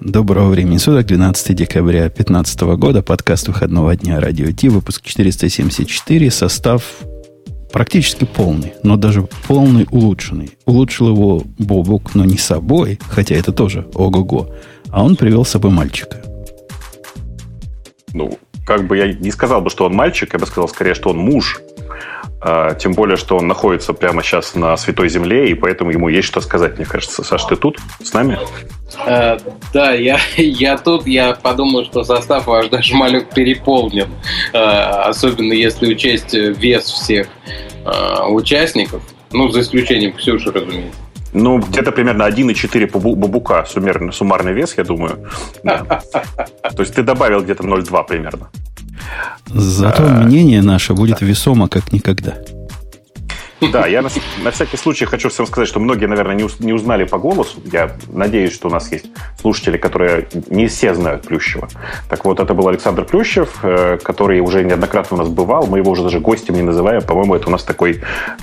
Доброго времени суток, 12 декабря 2015 года, подкаст выходного дня Радио Ти, выпуск 474, состав практически полный, но даже полный улучшенный. Улучшил его Бобук, но не собой, хотя это тоже ого-го, а он привел с собой мальчика. Ну, как бы я не сказал бы, что он мальчик, я бы сказал скорее, что он муж. А, тем более, что он находится прямо сейчас на Святой Земле, и поэтому ему есть что сказать, мне кажется. Саш, ты тут с нами? Э, да, я, я тут, я подумал, что состав ваш даже малек переполнен, э, особенно если учесть вес всех э, участников, ну, за исключением Ксюши, разумеется. Ну, где-то примерно 1,4 бабука суммарный, суммарный вес, я думаю. Да. То есть ты добавил где-то 0,2 примерно. Зато а, мнение наше будет весомо как никогда. Да, я на, на всякий случай хочу всем сказать, что многие, наверное, не, не узнали по голосу. Я надеюсь, что у нас есть слушатели, которые не все знают Плющева. Так вот, это был Александр Плющев, э, который уже неоднократно у нас бывал. Мы его уже даже гостем не называем. По-моему, это у нас такой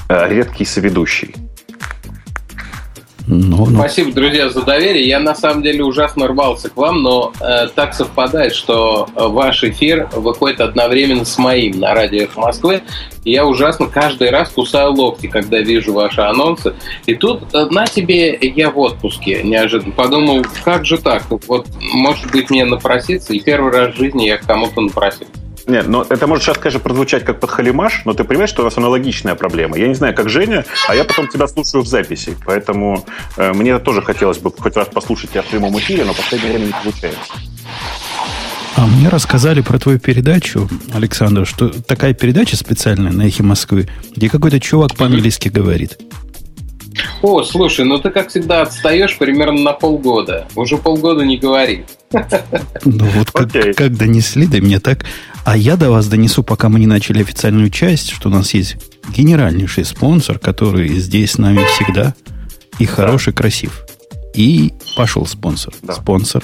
э, редкий соведущий. Ну, ну. Спасибо, друзья, за доверие. Я на самом деле ужасно рвался к вам, но э, так совпадает, что э, ваш эфир выходит одновременно с моим на радио «Эхо Москвы». И я ужасно каждый раз кусаю локти, когда вижу ваши анонсы. И тут э, на тебе я в отпуске неожиданно. Подумал, как же так? Вот, может быть, мне напроситься, и первый раз в жизни я к кому-то напросился. Нет, но это может сейчас, конечно, прозвучать как подхалимаш, но ты понимаешь, что у нас аналогичная проблема. Я не знаю, как Женя, а я потом тебя слушаю в записи. Поэтому э, мне тоже хотелось бы хоть раз послушать тебя в прямом эфире, но в последнее время не получается. А мне рассказали про твою передачу, Александр, что такая передача специальная на Эхе Москвы, где какой-то чувак по-английски говорит. О, слушай, ну ты, как всегда, отстаешь примерно на полгода. Уже полгода не говори. Ну вот как, как донесли до меня так. А я до вас донесу, пока мы не начали официальную часть, что у нас есть генеральнейший спонсор, который здесь с нами всегда. И хороший, красив. И пошел спонсор. Да. Спонсор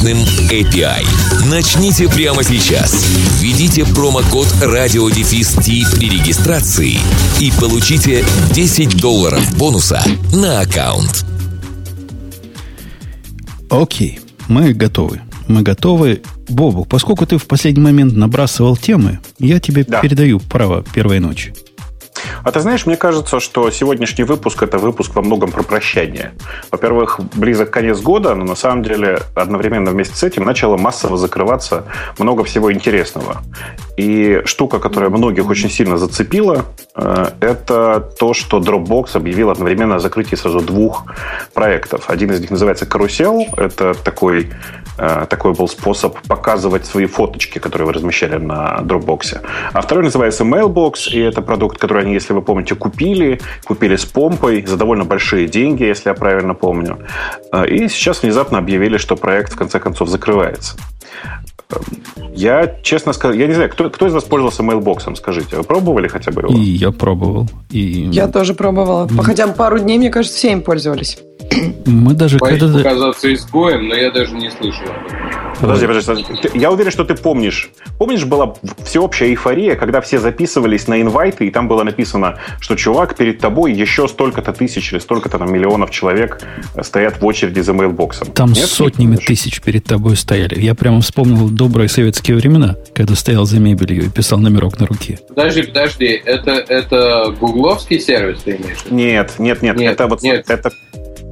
мощным API. Начните прямо сейчас. Введите промокод радиодефис при регистрации и получите 10 долларов бонуса на аккаунт. Окей, мы готовы. Мы готовы. Бобу, поскольку ты в последний момент набрасывал темы, я тебе да. передаю право первой ночи. А ты знаешь, мне кажется, что сегодняшний выпуск – это выпуск во многом про прощание. Во-первых, близок конец года, но на самом деле одновременно вместе с этим начало массово закрываться много всего интересного. И штука, которая многих очень сильно зацепила, э, это то, что Dropbox объявил одновременно о закрытии сразу двух проектов. Один из них называется «Карусел». Это такой, э, такой был способ показывать свои фоточки, которые вы размещали на Dropbox. А второй называется Mailbox, и это продукт, который они, если вы помните, купили. Купили с помпой за довольно большие деньги, если я правильно помню. Э, и сейчас внезапно объявили, что проект в конце концов закрывается. Я, честно скажу, я не знаю, кто, кто из вас пользовался мейлбоксом, скажите. Вы пробовали хотя бы его? И я пробовал. И... Я тоже пробовала. Хотя пару дней, мне кажется, все им пользовались. Мы даже Боюсь когда... показаться изгоем, но я даже не слышал об этом. Подожди, подожди, Я уверен, что ты помнишь. Помнишь, была всеобщая эйфория, когда все записывались на инвайты, и там было написано, что чувак перед тобой еще столько-то тысяч или столько-то там миллионов человек стоят в очереди за мейлбоксом. Там Нет, сотнями тысяч перед тобой стояли. Я прямо вспомнил добрые советские времена, когда стоял за мебелью и писал номерок на руке. Подожди, подожди. Это, это гугловский сервис ты имеешь? Нет, нет, нет. нет это вот нет. это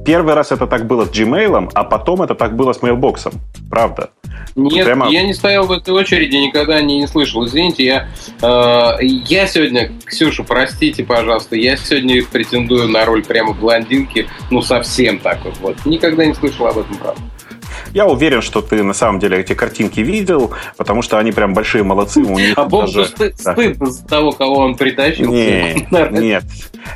Первый раз это так было с Gmail, а потом это так было с Mailbox. Правда. Нет, Прямо... я не стоял в этой очереди, никогда не, не слышал. Извините, я, э, я сегодня, Ксюша, простите, пожалуйста, я сегодня претендую на роль прямо блондинки, ну, совсем так вот. вот. Никогда не слышал об этом, правда. Я уверен, что ты на самом деле эти картинки видел, потому что они прям большие молодцы. У них а Бог даже... стыд, да. стыдно за того, кого он притащил. Нет, нет.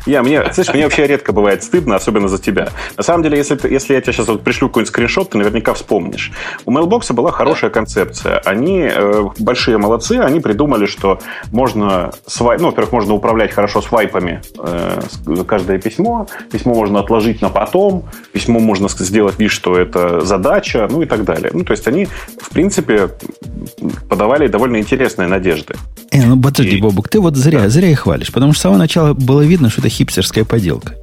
Я, мне, слышишь, мне вообще редко бывает стыдно, особенно за тебя. На самом деле, если, если я тебе сейчас вот пришлю какой-нибудь скриншот, ты наверняка вспомнишь. У Mailbox была хорошая концепция. Они э, большие молодцы, они придумали, что можно, свай... ну, во-первых, можно управлять хорошо свайпами э, каждое письмо, письмо можно отложить на потом, письмо можно сделать вид, что это задача, ну и так далее. Ну, то есть они, в принципе, подавали довольно интересные надежды. Э, ну подожди, и... Бобук, ты вот зря, да. зря их хвалишь, потому что с самого начала было видно, что это хипстерская поделка.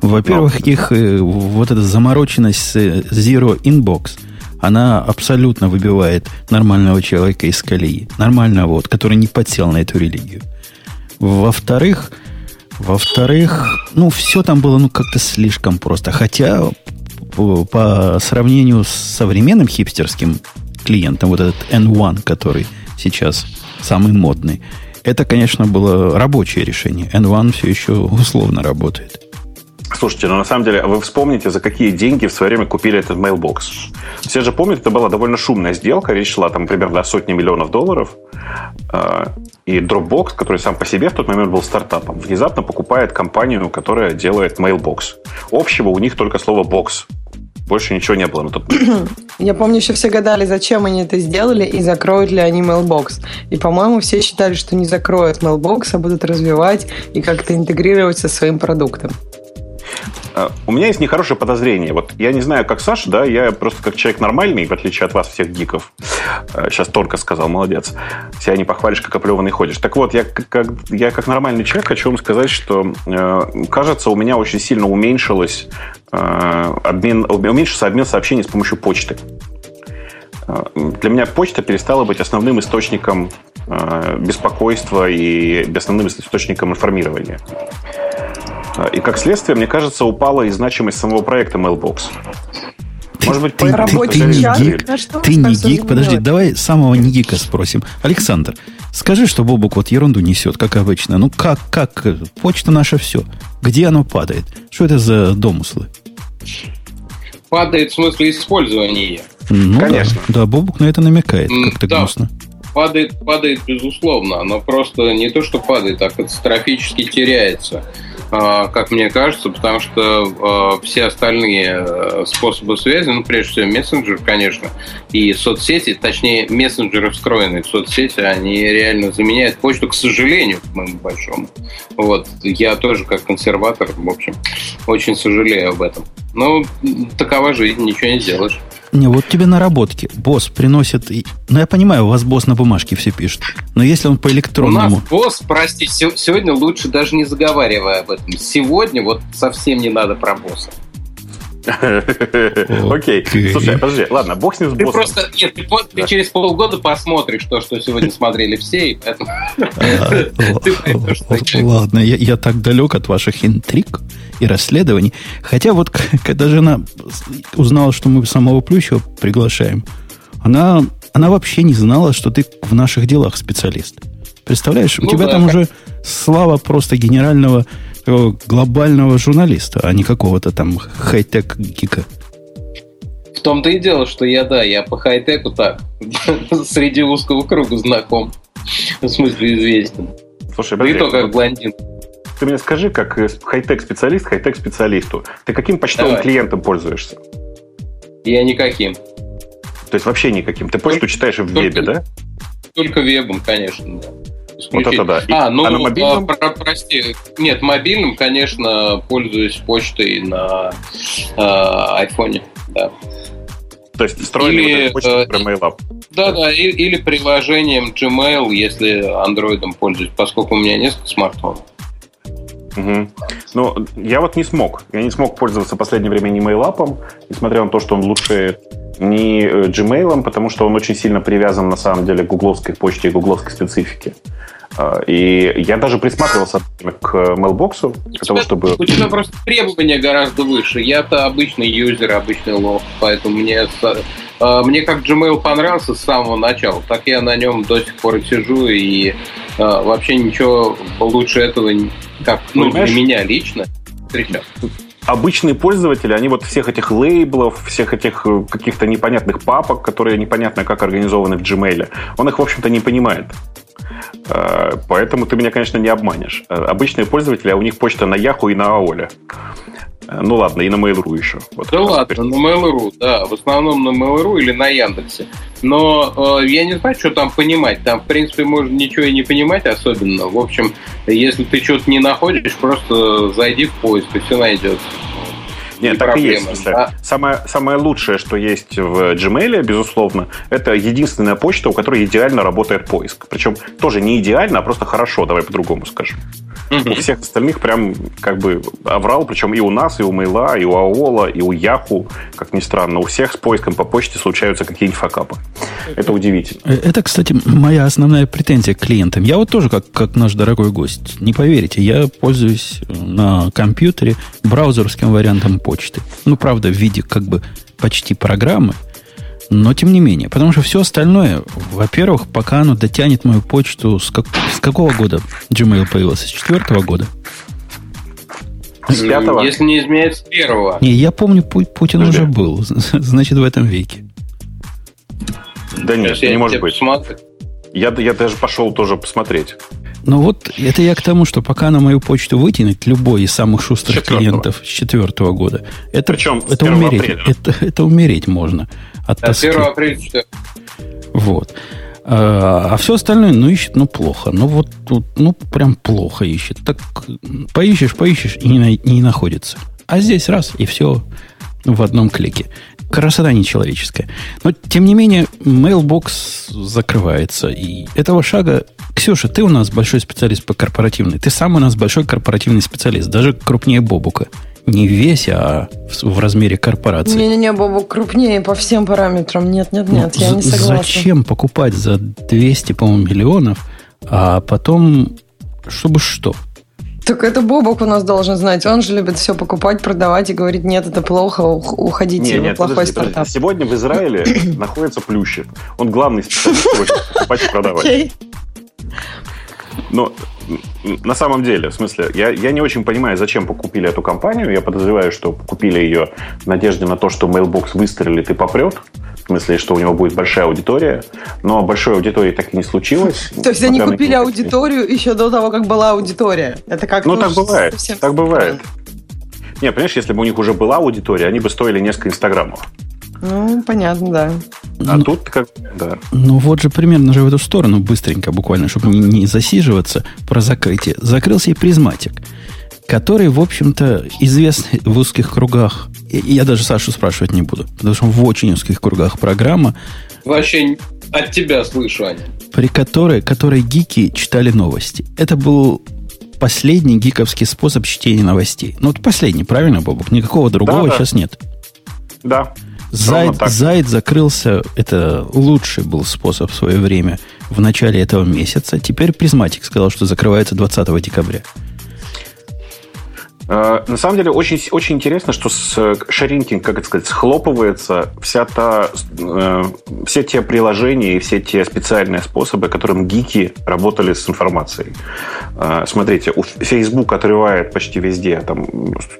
Во-первых, ну, их э, вот эта замороченность с Zero Inbox, она абсолютно выбивает нормального человека из колеи. Нормального, вот, который не подсел на эту религию. Во-вторых, во-вторых, ну, все там было, ну, как-то слишком просто. Хотя, по, сравнению с современным хипстерским клиентом, вот этот N1, который сейчас самый модный, это, конечно, было рабочее решение. N1 все еще условно работает. Слушайте, ну на самом деле, вы вспомните, за какие деньги в свое время купили этот Mailbox. Все же помнят, это была довольно шумная сделка, речь шла там примерно о сотне миллионов долларов. А, и Dropbox, который сам по себе в тот момент был стартапом, внезапно покупает компанию, которая делает Mailbox. Общего у них только слово «бокс». Больше ничего не было на тот. Я помню, еще все гадали, зачем они это сделали и закроют ли они Mailbox. И, по-моему, все считали, что не закроют Mailbox, а будут развивать и как-то интегрировать со своим продуктом. А, у меня есть нехорошее подозрение. Вот я не знаю, как Саша, да, я просто как человек нормальный, в отличие от вас, всех гиков. Сейчас а, Торка сказал, молодец. Себя не похвалишь, как оплеванный ходишь. Так вот, я как, я как нормальный человек хочу вам сказать, что, э, кажется, у меня очень сильно уменьшилось э, обмен, уменьшился обмен сообщений с помощью почты. Э, для меня почта перестала быть основным источником беспокойства и основным источником информирования. И как следствие, мне кажется, упала и значимость самого проекта Mailbox. Может быть, ты, ты, ты, не гик, ты не гик. Подожди, давай самого не гика спросим. Александр, скажи, что Бобук вот ерунду несет, как обычно. Ну как, как? Почта наша все. Где оно падает? Что это за домыслы? Падает в смысле использования. Ну, Конечно. Да, да, Бобук на это намекает, как-то да. гнусно. Падает, падает, безусловно. Оно просто не то, что падает, а катастрофически теряется. А, как мне кажется, потому что а, все остальные э, способы связи, ну, прежде всего, мессенджер, конечно, и соцсети, точнее, мессенджеры, встроенные в соцсети, они реально заменяют почту, к сожалению, к моему большому. Вот. Я тоже, как консерватор, в общем, очень сожалею об этом. Но такова жизнь, ничего не сделаешь. Не, вот тебе наработки. Босс приносит... Ну, я понимаю, у вас босс на бумажке все пишет. Но если он по электронному... У нас босс, прости, сегодня лучше даже не заговаривая об этом. Сегодня вот совсем не надо про босса. Окей. Слушай, подожди, ладно, бог с ним с боссом. Ты просто, нет, ты, через полгода посмотришь то, что сегодня смотрели все, и поэтому а, Ладно, я так далек от ваших интриг и расследований. Хотя вот, когда жена узнала, что мы самого Плющева приглашаем, она, она вообще не знала, что ты в наших делах специалист. Представляешь, у ну тебя там уже слава просто генерального глобального журналиста, а не какого-то там хай-тек гика. В том-то и дело, что я, да, я по хай-теку так, среди узкого круга знаком. В смысле известен. Слушай, да и то как блондин. Ты мне скажи, как хай-тек специалист, хай-тек специалисту, ты каким почтовым Давай. клиентом пользуешься? Я никаким. То есть вообще никаким. Ты почту читаешь в вебе, да? Только вебом, конечно, да. Вот это да. А, ну, а на мобильном? А, про, прости. Нет, мобильным, конечно, пользуюсь почтой на э, айфоне, да. То есть встроили или, вот почту э, про MailUp. Да, да, и, или приложением Gmail, если андроидом пользуюсь, поскольку у меня несколько смартфонов. Угу. Ну, я вот не смог. Я не смог пользоваться в последнее время ни MailUp, несмотря на то, что он лучше ни э, Gmail, потому что он очень сильно привязан, на самом деле, к гугловской почте и гугловской специфике. А, и я даже присматривался к Mailbox, для того, чтобы... У тебя просто требования гораздо выше. Я-то обычный юзер, обычный лох, поэтому мне, а, мне как Gmail понравился с самого начала, так я на нем до сих пор и сижу, и а, вообще ничего лучше этого, как ну, для меня лично, встречал. Обычные пользователи, они вот всех этих лейблов, всех этих э, каких-то непонятных папок, которые непонятно как организованы в Gmail, он их, в общем-то, не понимает. Э, поэтому ты меня, конечно, не обманешь. Э, обычные пользователи, а у них почта на Яху и на Аоле. Ну ладно, и на Mail.ru еще. Вот да ладно, на Mail.ru, да. В основном на Mail.ru или на Яндексе. Но э, я не знаю, что там понимать. Там, в принципе, можно ничего и не понимать особенно. В общем, если ты что-то не находишь, просто зайди в поиск, и все найдется. Нет, так проблема, и есть. Да? Самое, самое лучшее, что есть в Gmail, безусловно, это единственная почта, у которой идеально работает поиск. Причем тоже не идеально, а просто хорошо, давай по-другому скажем. Угу. У всех остальных прям как бы оврал, причем и у нас, и у Мейла, и у Аола, и у Яху, как ни странно, у всех с поиском по почте случаются какие-нибудь факапы. Это удивительно. Э, это, кстати, моя основная претензия к клиентам. Я вот тоже, как, как наш дорогой гость, не поверите, я пользуюсь на компьютере браузерским вариантом почты. Ну, правда, в виде как бы почти программы, но тем не менее, потому что все остальное, во-первых, пока оно дотянет мою почту, с, как, с какого года Gmail появился? С четвертого года? С пятого? Если не изменяется, с первого. Не, я помню, Путин Подожди. уже был. Значит, в этом веке. Да нет, не может быть. Я, я даже пошел тоже посмотреть. Ну вот это я к тому, что пока на мою почту вытянуть любой из самых шустрых Четвертого. клиентов с четвертого года, это, Причем это, умереть, апреля. это, это умереть можно от да, тоски. 1 апреля. Вот. А, а все остальное, ну, ищет, ну, плохо. Ну, вот тут, ну, прям плохо ищет. Так поищешь, поищешь, и не, не находится. А здесь раз, и все в одном клике. Красота нечеловеческая. Но, тем не менее, Mailbox закрывается. И этого шага... Ксюша, ты у нас большой специалист по корпоративной. Ты сам у нас большой корпоративный специалист. Даже крупнее Бобука. Не в весе, а в, в размере корпорации. Не-не-не, Бобук крупнее по всем параметрам. Нет, нет, нет, ну, я не согласна. Зачем покупать за 200, по-моему, миллионов, а потом... Чтобы что? Так это Бобок у нас должен знать. Он же любит все покупать, продавать и говорит, нет, это плохо, уходите, не, нет, плохой подожди, стартап. Подожди. Сегодня в Израиле находится Плющев. Он главный специалист покупать и продавать. Но на самом деле, в смысле, я, я не очень понимаю, зачем покупили эту компанию. Я подозреваю, что купили ее в надежде на то, что Mailbox выстрелит и попрет. В смысле, что у него будет большая аудитория. Но большой аудитории так и не случилось. То есть они купили аудиторию еще до того, как была аудитория. Это как Ну, так бывает. Так бывает. Не, понимаешь, если бы у них уже была аудитория, они бы стоили несколько инстаграмов. Ну, понятно, да. А ну, тут как, да. Ну, вот же примерно же в эту сторону, быстренько, буквально, чтобы не, не засиживаться про закрытие. Закрылся и Prismatic, который, в общем-то, известный в узких кругах. И я даже Сашу спрашивать не буду, потому что в очень узких кругах программа. Вообще от тебя слышу, Аня. При которой, которой гики читали новости. Это был последний гиковский способ чтения новостей. Ну, вот последний, правильно, Бобук? Никакого другого да, да. сейчас нет. Да. Зайд, Зайд закрылся, это лучший был способ в свое время в начале этого месяца. Теперь Призматик сказал, что закрывается 20 декабря. Э, на самом деле очень, очень интересно, что с э, шаринкинг, как это сказать, схлопывается вся та, э, все те приложения и все те специальные способы, которым гики работали с информацией. Э, смотрите, у Facebook отрывает почти везде там,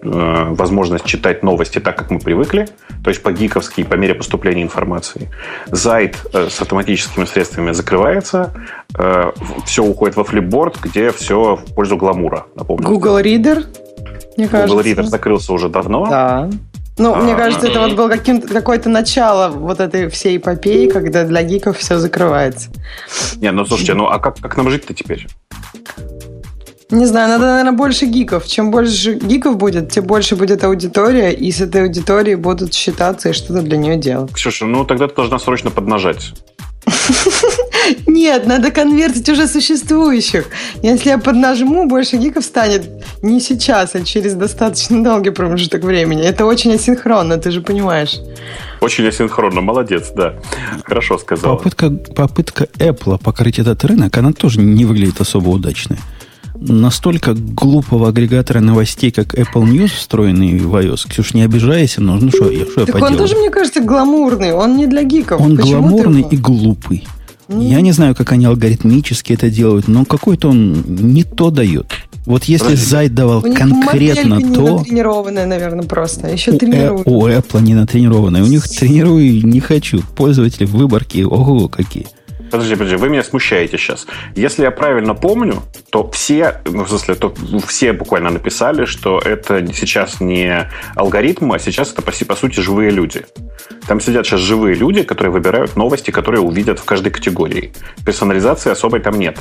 э, возможность читать новости так, как мы привыкли, то есть по-гиковски, по мере поступления информации. Зайд э, с автоматическими средствами закрывается, э, все уходит во флипборд, где все в пользу гламура. Напомню. Google Reader? мне кажется. Google Reader закрылся уже давно. Да. Ну, а, мне кажется, это вот было каким-то какое-то начало вот этой всей эпопеи, когда для гиков все закрывается. Не, ну слушайте, ну а как, как нам жить-то теперь? Не знаю, надо, наверное, больше гиков. Чем больше гиков будет, тем больше будет аудитория, и с этой аудиторией будут считаться и что-то для нее делать. Ксюша, ну тогда ты должна срочно поднажать. Нет, надо конвертить уже существующих. Если я поднажму, больше гиков станет не сейчас, а через достаточно долгий промежуток времени. Это очень асинхронно, ты же понимаешь. Очень асинхронно, молодец, да. Хорошо сказал. Попытка, попытка Apple покрыть этот рынок, она тоже не выглядит особо удачной. Настолько глупого агрегатора новостей, как Apple News, встроенный в iOS, Ксюш, не обижайся, но ну что, я, что так я он тоже, мне кажется, гламурный, он не для гиков. Он Почему гламурный и глупый. Я не знаю, как они алгоритмически это делают, но какой-то он не то дает. Вот если. Зайд давал у конкретно них то... не натренированная, наверное, просто. Еще у, тренируют. у Apple не натренированная. У них тренирую не хочу. Пользователи выборки, ого, какие. Подожди, подожди, вы меня смущаете сейчас. Если я правильно помню, то все, ну, в смысле, то все буквально написали, что это сейчас не алгоритм, а сейчас это, по, по сути, живые люди. Там сидят сейчас живые люди, которые выбирают новости, которые увидят в каждой категории. Персонализации особой там нет.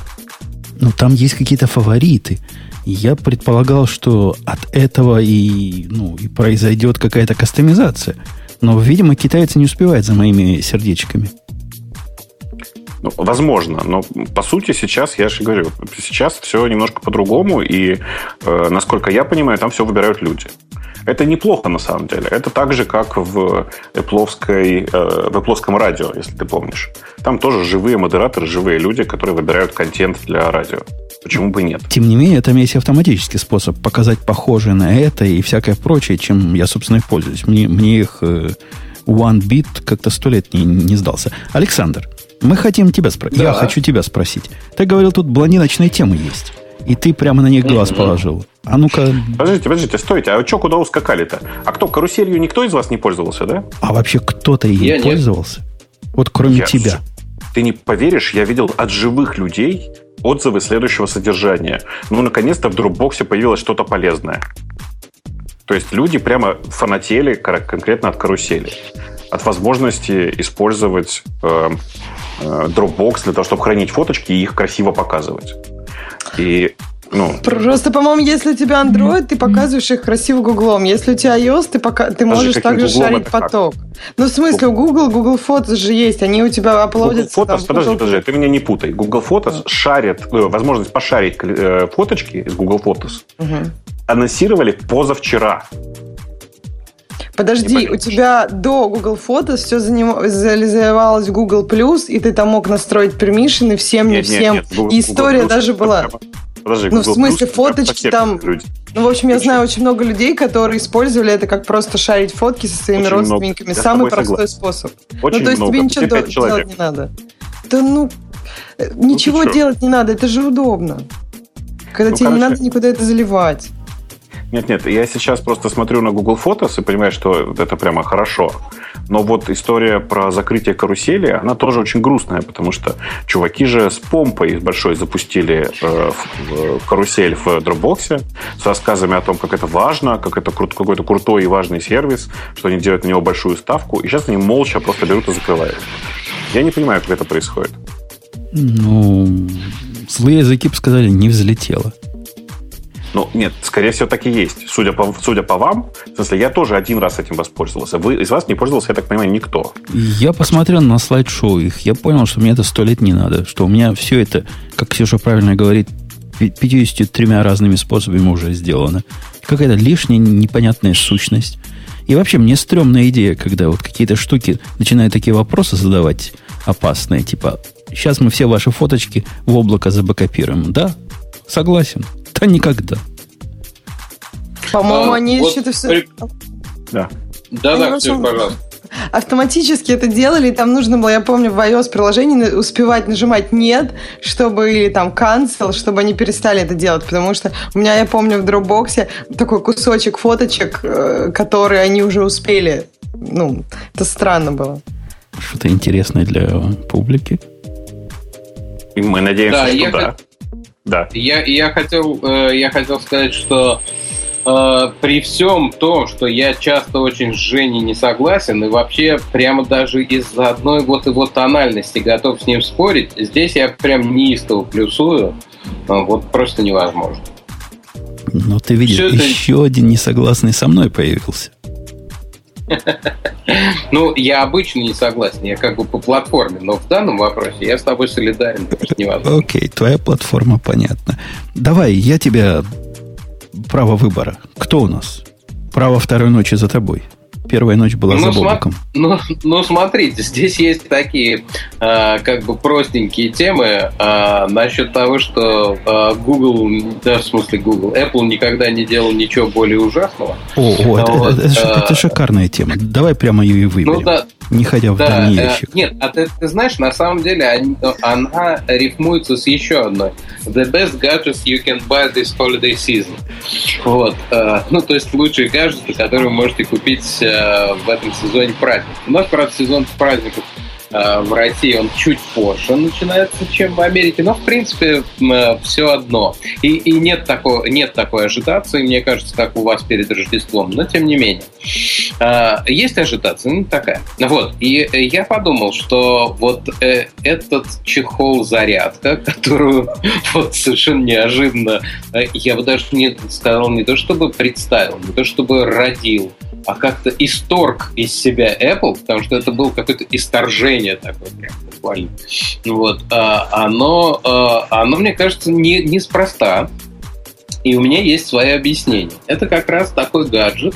Ну, там есть какие-то фавориты. Я предполагал, что от этого и, ну, и произойдет какая-то кастомизация. Но, видимо, китайцы не успевают за моими сердечками. Ну, возможно, но по сути сейчас, я же говорю, сейчас все немножко по-другому, и, э, насколько я понимаю, там все выбирают люди. Это неплохо на самом деле. Это так же, как в Apple, э, в Apple радио, если ты помнишь. Там тоже живые модераторы, живые люди, которые выбирают контент для радио. Почему бы нет? Тем не менее, там есть автоматический способ показать похожее на это и всякое прочее, чем я, собственно, и пользуюсь. Мне, мне их э, One Bit как-то сто лет не, не сдался. Александр, мы хотим тебя спросить. Да. Я хочу тебя спросить. Ты говорил, тут блондиночные темы есть. И ты прямо на них глаз положил. А ну-ка... Подождите, подождите, стойте. А что, куда ускакали-то? А кто, каруселью никто из вас не пользовался, да? А вообще кто-то ей я пользовался? Нет. Вот кроме я... тебя. Ты не поверишь, я видел от живых людей отзывы следующего содержания. Ну, наконец-то в Dropbox появилось что-то полезное. То есть люди прямо фанатели конкретно от карусели. От возможности использовать э, э, Dropbox для того, чтобы хранить фоточки и их красиво показывать. И ну, Просто, по-моему, если у тебя Android, ты показываешь их красиво гуглом. Если у тебя iOS, ты, пока... ты можешь также шарить поток. Как? Ну, в смысле, у Google, Google Photos же есть, они у тебя аплодятся. Google Photos, подожди, подожди, ты меня не путай. Google Photos а. шарит, э, возможность пошарить э, фоточки из Google Photos угу. анонсировали позавчера. Подожди, у тебя до Google Photos все зализывалось в Google Plus, и ты там мог настроить пермишины всем, не нет, всем. Нет, нет. Google, и история Google даже была. Подожди, ну, в смысле, Plus фоточки там... Люди. Ну, в общем, я знаю очень много людей, которые использовали это как просто шарить фотки со своими очень родственниками. Много. Самый простой согласен. способ. Очень ну, то есть много. тебе ничего делать человек. не надо. Да ну, э, ну ничего делать не надо, это же удобно. Когда ну, тебе короче, не надо никуда это заливать. Нет, нет, я сейчас просто смотрю на Google Photos и понимаю, что это прямо хорошо. Но вот история про закрытие карусели, она тоже очень грустная, потому что чуваки же с помпой большой запустили э, в, в карусель в Dropbox с рассказами о том, как это важно, как это крут, какой-то крутой и важный сервис, что они делают на него большую ставку, и сейчас они молча просто берут и закрывают. Я не понимаю, как это происходит. Ну, злые языки бы сказали, не взлетело. Ну, нет, скорее всего, так и есть. Судя по, судя по вам, в смысле, я тоже один раз этим воспользовался. Вы из вас не пользовался, я так понимаю, никто. Я посмотрел на слайд-шоу их. Я понял, что мне это сто лет не надо. Что у меня все это, как Ксюша правильно говорит, 53 разными способами уже сделано. Какая-то лишняя непонятная сущность. И вообще, мне стрёмная идея, когда вот какие-то штуки начинают такие вопросы задавать опасные, типа, сейчас мы все ваши фоточки в облако забэкопируем. Да, согласен. Да никогда. По-моему, а, они вот еще все... При... Да. Да, да, все, пожалуйста. Автоматически это делали, и там нужно было, я помню, в iOS приложении успевать нажимать «нет», чтобы, или там «cancel», чтобы они перестали это делать, потому что у меня, я помню, в Dropbox такой кусочек фоточек, э, которые они уже успели. Ну, это странно было. Что-то интересное для публики. И мы надеемся, да, что да. Хот... Да. Я, я, хотел, э, я хотел сказать, что э, при всем том, что я часто очень с Женей не согласен, и вообще прямо даже из-за одной вот его тональности готов с ним спорить, здесь я прям неистово плюсую. Ну, вот просто невозможно. Но ты видишь, Все еще это... один несогласный со мной появился. Ну, я обычно не согласен, я как бы по платформе, но в данном вопросе я с тобой солидарен. Окей, твоя платформа понятна. Давай, я тебя... Право выбора. Кто у нас? Право второй ночи за тобой. Первая ночь была ну, за Бобуком. Ну, ну, смотрите, здесь есть такие э, как бы простенькие темы э, насчет того, что э, Google, да, в смысле Google, Apple никогда не делал ничего более ужасного. О, о это, вот, это, это, это шикарная тема. Давай прямо ее и выберем. Ну, да, не ходя в да, дальний э, ящик. Нет, а ты, ты знаешь, на самом деле они, она рифмуется с еще одной. The best gadgets you can buy this holiday season. Вот. Э, ну, то есть лучшие гаджеты, которые вы можете купить э, в этом сезоне праздников. У нас, правда, сезон праздников в России он чуть позже начинается, чем в Америке, но в принципе э, все одно. И, и нет, такой, нет такой ажитации, мне кажется, как у вас перед Рождеством, но тем не менее. Э, есть ажитация, ну такая. Вот, и я подумал, что вот этот чехол-зарядка, которую вот совершенно неожиданно, я бы даже не сказал, не то чтобы представил, не то чтобы родил, а как-то исторг из себя Apple, потому что это было какое-то исторжение такое, прям буквально. Вот, а, оно, а, оно, мне кажется, не, неспроста. И у меня есть свои объяснения. Это как раз такой гаджет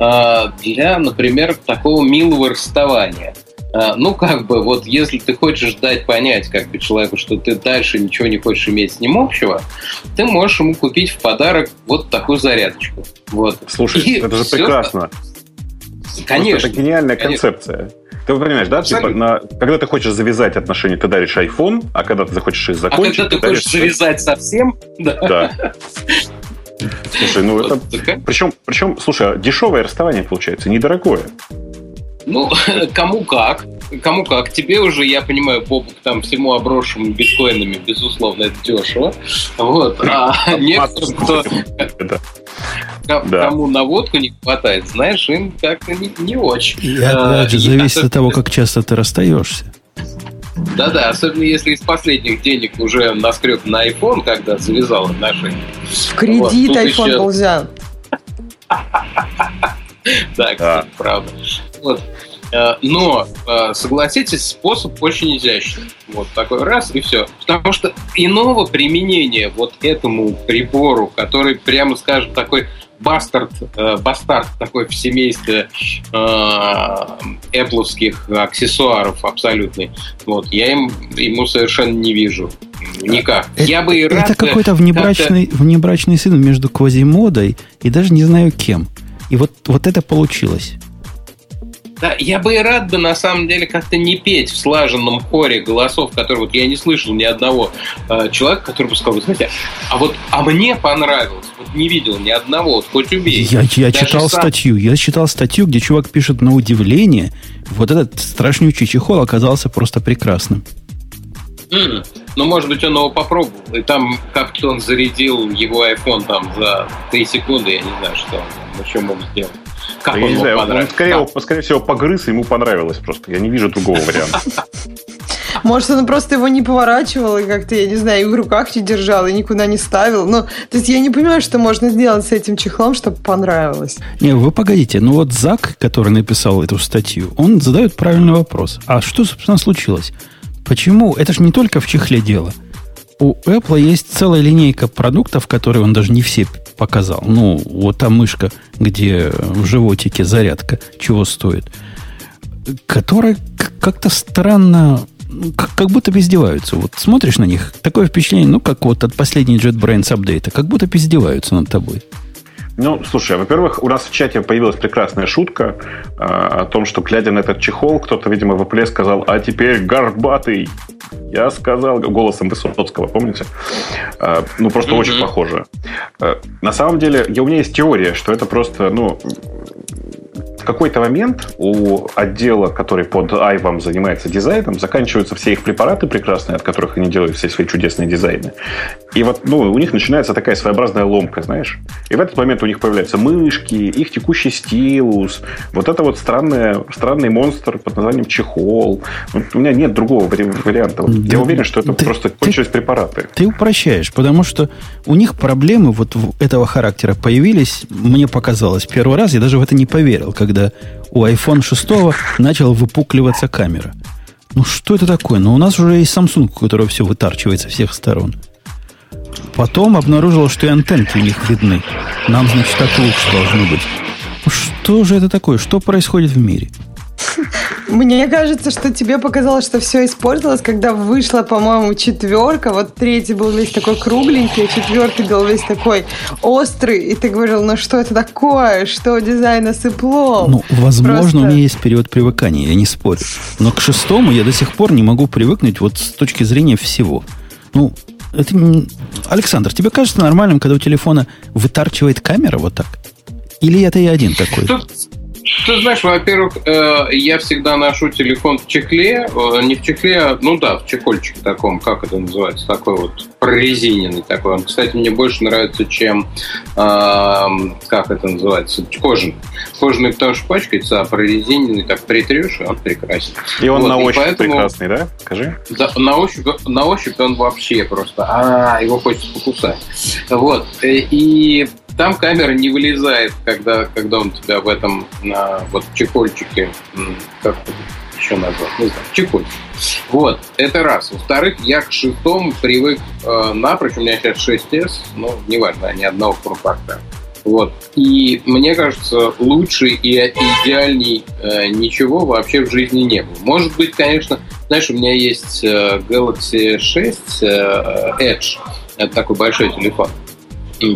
а, для, например, такого милого расставания. А, ну, как бы, вот если ты хочешь дать понять как бы человеку, что ты дальше ничего не хочешь иметь с ним общего, ты можешь ему купить в подарок вот такую зарядочку. Вот. Слушай, И это же все... прекрасно. Конечно. Это гениальная конечно. концепция. Ты понимаешь, да? Типа, на, когда ты хочешь завязать отношения, ты даришь iPhone, а когда ты захочешь их закончить... А когда ты, ты хочешь даришь... завязать совсем... Да. да. Слушай, ну это... Причем, причем, слушай, дешевое расставание получается, недорогое. Ну, кому как. Кому как. Тебе уже, я понимаю, Боб, там всему оброшенному биткоинами, безусловно, это дешево. Вот. А некоторым, кто... Кому на водку не хватает, знаешь, им как-то не, не очень. И опять же, зависит от того, как часто ты расстаешься. Да-да, особенно если из последних денег уже наскреб на iPhone, когда завязал отношения. В кредит вот, iPhone еще... был взят. Да, кстати, правда. Вот. Э, но, э, согласитесь, способ очень изящный. Вот такой раз и все. Потому что иного применения вот этому прибору, который, прямо скажем, такой бастард, э, бастард такой в семействе эпловских аксессуаров абсолютный. Вот, я им, ему совершенно не вижу. Никак. Это, я бы и рад... Это какой-то внебрачный, внебрачный сын между квазимодой и даже не знаю кем. И вот, вот это получилось. Да, я бы и рад бы, на самом деле, как-то не петь в слаженном хоре голосов, которые вот я не слышал ни одного э, человека, который бы сказал, знаете, а вот а мне понравилось, вот не видел ни одного, вот хоть убей. Я, я читал сам... статью, я читал статью, где чувак пишет на удивление, вот этот страшнючий чехол оказался просто прекрасным. Mm. Ну, может быть, он его попробовал. И там как-то он зарядил его iPhone там за 3 секунды, я не знаю, что он еще мог сделать. Как я он не знаю, он скорее, как? скорее всего погрыз, и ему понравилось просто. Я не вижу другого варианта. Может, он просто его не поворачивал и как-то, я не знаю, и в руках не держал, и никуда не ставил. Ну, то есть я не понимаю, что можно сделать с этим чехлом, чтобы понравилось. Не, вы погодите. Ну вот Зак, который написал эту статью, он задает правильный вопрос. А что, собственно, случилось? Почему? Это же не только в чехле дело. У Apple есть целая линейка продуктов, которые он даже не все показал. Ну, вот та мышка, где в животике зарядка, чего стоит. Которая как-то странно, как, как будто издеваются. Вот смотришь на них, такое впечатление, ну, как вот от последней JetBrains апдейта, как будто издеваются над тобой. Ну, слушай, во-первых, у нас в чате появилась прекрасная шутка э, о том, что, глядя на этот чехол, кто-то, видимо, в Apple сказал, а теперь горбатый. Я сказал голосом Высоцкого, помните? Э, ну, просто mm-hmm. очень похоже. Э, на самом деле, у меня есть теория, что это просто, ну, в какой-то момент у отдела, который под Айвом занимается дизайном, заканчиваются все их препараты прекрасные, от которых они делают все свои чудесные дизайны. И вот ну, у них начинается такая своеобразная ломка, знаешь. И в этот момент у них появляются мышки, их текущий стилус, вот это вот странное, странный монстр под названием чехол. У меня нет другого варианта. Вот да, я уверен, что это да, просто кончились ты, препараты. Ты упрощаешь, потому что у них проблемы вот этого характера появились, мне показалось, первый раз я даже в это не поверил, когда когда у iPhone 6 начала выпукливаться камера. Ну, что это такое? Ну, у нас уже есть Samsung, у которого все вытарчивается со всех сторон. Потом обнаружил, что и антенки у них видны. Нам, значит, так лучше должно быть. Ну, что же это такое? Что происходит в мире? Мне кажется, что тебе показалось, что все испортилось, когда вышла, по-моему, четверка. Вот третий был весь такой кругленький, а четвертый был весь такой острый. И ты говорил, ну что это такое? Что дизайн осыпло? Ну, возможно, Просто... у меня есть период привыкания, я не спорю. Но к шестому я до сих пор не могу привыкнуть вот с точки зрения всего. Ну, это... Александр, тебе кажется нормальным, когда у телефона вытарчивает камера вот так? Или это я один такой? Тут ты знаешь, во-первых, э, я всегда ношу телефон в чехле, э, не в чехле, а, ну да, в чехольчике таком, как это называется, такой вот прорезиненный такой. Он, кстати, мне больше нравится, чем, э, как это называется, кожаный. Кожаный, потому что пачкается, а прорезиненный так притрешь, и он прекрасен. И он вот, на ощупь поэтому, прекрасный, да? Скажи. Да, на ощупь, на ощупь он вообще просто, а, его хочется покусать. Вот, и там камера не вылезает, когда, когда он тебя в этом на, вот чехольчике, как еще назвать, не знаю, чехольчик. Вот, это раз. Во-вторых, я к шестому привык э, напрочь, у меня сейчас 6S, ну, неважно, ни одного форм-фактора. Вот. И мне кажется, лучше и идеальней э, ничего вообще в жизни не было. Может быть, конечно, знаешь, у меня есть э, Galaxy 6 э, Edge. Это такой большой телефон.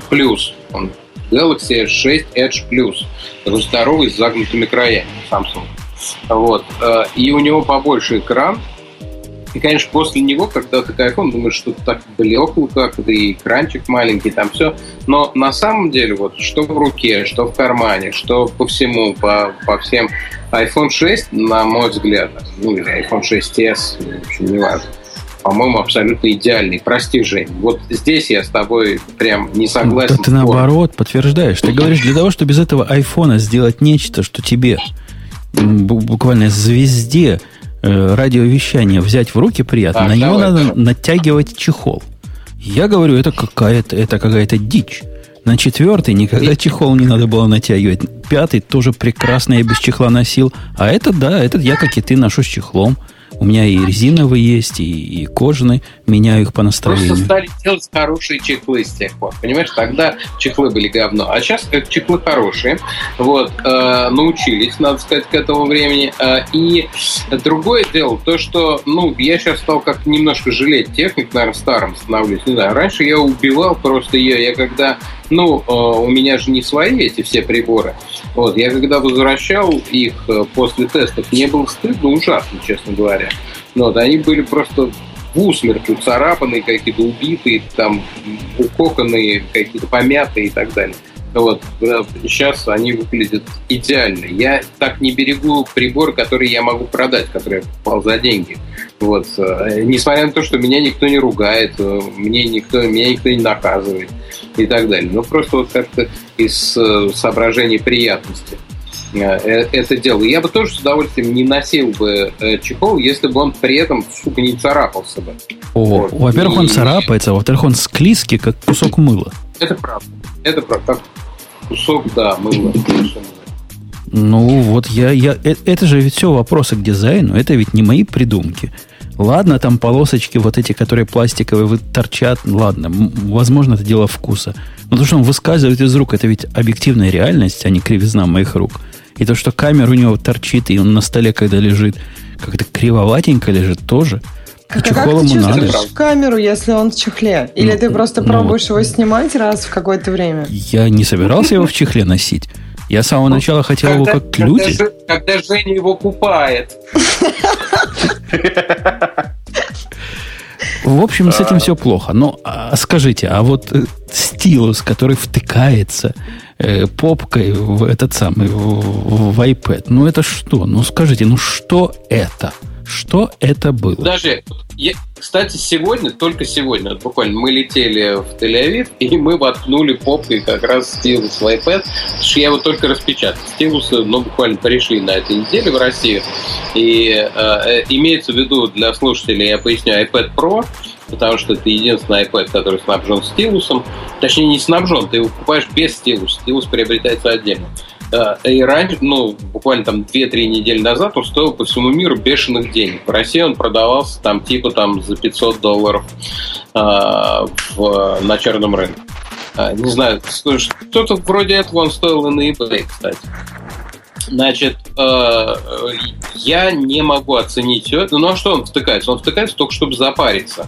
Плюс он Galaxy S6 Edge Plus, такой здоровый с загнутыми краями Samsung. Вот. Э, и у него побольше экран. И, конечно, после него, когда ты iPhone, думаешь, что так блекло как-то, и экранчик маленький, там все. Но на самом деле, вот, что в руке, что в кармане, что по всему, по, по всем, iPhone 6, на мой взгляд, ну, или iPhone 6s, в общем, неважно, по-моему, абсолютно идеальный. Прости, Жень. Вот здесь я с тобой прям не согласен. Да ты наоборот подтверждаешь. Ты говоришь, для того, чтобы из этого айфона сделать нечто, что тебе буквально звезде э, радиовещания взять в руки приятно, так, на него надо давай. натягивать чехол. Я говорю, это какая-то, это какая-то дичь. На четвертый никогда чехол не надо было натягивать. Пятый тоже прекрасно я без чехла носил. А этот, да, этот я, как и ты, ношу с чехлом. У меня и резиновые есть, и, и кожаные. Меняю их по настроению. Просто стали делать хорошие чехлы с тех пор. Понимаешь, тогда чехлы были говно. А сейчас это чехлы хорошие. Вот. Э, научились, надо сказать, к этому времени. Э, и другое дело, то, что, ну, я сейчас стал как немножко жалеть техник, наверное, старым становлюсь. Не знаю, раньше я убивал просто ее. Я когда ну, э, у меня же не свои эти все приборы. Вот, я когда возвращал их э, после тестов, мне было стыдно ужасно, честно говоря. Ну, вот, они были просто в усмерть уцарапанные, какие-то убитые, там, укоканные, какие-то помятые и так далее. Вот. Сейчас они выглядят идеально. Я так не берегу прибор, который я могу продать, который я покупал за деньги. Вот. Э, несмотря на то, что меня никто не ругает, мне никто, меня никто не наказывает и так далее. Ну, просто вот как-то из э, соображений приятности э, э, это делал. Я бы тоже с удовольствием не носил бы чехол, если бы он при этом, сука, не царапался бы. О, вот. во-первых, и... он царапается, а во-вторых, он склизкий, как кусок мыла. Это правда. Это правда. Как кусок, да, мыла. Ну, вот я, я... Это же ведь все вопросы к дизайну, это ведь не мои придумки. Ладно, там полосочки вот эти, которые пластиковые, вы торчат, ладно, возможно, это дело вкуса. Но то, что он выскальзывает из рук, это ведь объективная реальность, а не кривизна моих рук. И то, что камера у него торчит, и он на столе, когда лежит, как-то кривоватенько лежит тоже. И как, как ты чувствуешь надо. камеру, если он в чехле? Или ну, ты просто ну, пробуешь его снимать раз в какое-то время? Я не собирался его в чехле носить. Я с самого начала хотел его как люди. Когда, когда Женя его купает. В общем, с этим все плохо. Но а, скажите, а вот э, стилус, который втыкается э, попкой в этот самый в, в iPad, ну это что? Ну скажите, ну что это? Что это было? Даже, кстати, сегодня, только сегодня, буквально мы летели в Тель-Авив, и мы воткнули попкой как раз стилус в iPad, что я его только распечатал. Стилусы, ну, буквально пришли на этой неделе в Россию. И э, э, имеется в виду для слушателей, я поясню, iPad Pro, потому что это единственный iPad, который снабжен стилусом. Точнее, не снабжен, ты его покупаешь без стилуса. Стилус приобретается отдельно. Э, и раньше, ну, буквально там 2-3 недели назад он стоил по всему миру бешеных денег. В России он продавался там типа там за 500 долларов э, в, на черном рынке. Э, не знаю, что-то вроде этого он стоил и на eBay, кстати. Значит, э, я не могу оценить все это. Ну а что он втыкается? Он втыкается только чтобы запариться.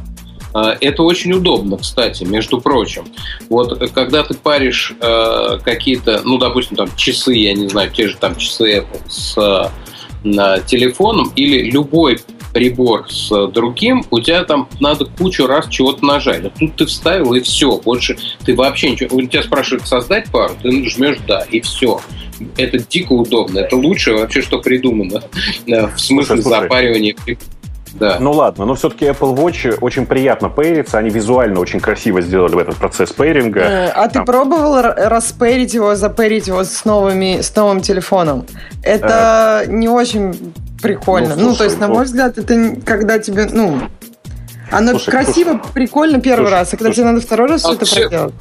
А, это очень удобно, кстати, между прочим. Вот когда ты паришь э, какие-то, ну, допустим, там часы, я не знаю, те же там часы Apple с э, телефоном или любой прибор с другим, у тебя там надо кучу раз чего-то нажать. А тут ты вставил, и все. Больше ты вообще ничего... У тебя спрашивают создать пару, ты жмешь «да», и все. Это дико удобно. Это лучшее вообще, что придумано э, в смысле слушай, слушай. запаривания да. Ну ладно, но все-таки Apple Watch очень приятно пейрится, они визуально очень красиво сделали в этот процесс пейринга. Э, а ты пробовал распейрить его, запейрить его с, новыми, с новым телефоном? Это э... не очень прикольно. Ну, слушай, ну, то есть, на мой взгляд, это когда тебе, ну, оно слушай, красиво, слушай. прикольно первый слушай, раз, а когда слушай. тебе надо второй раз а, это проделать.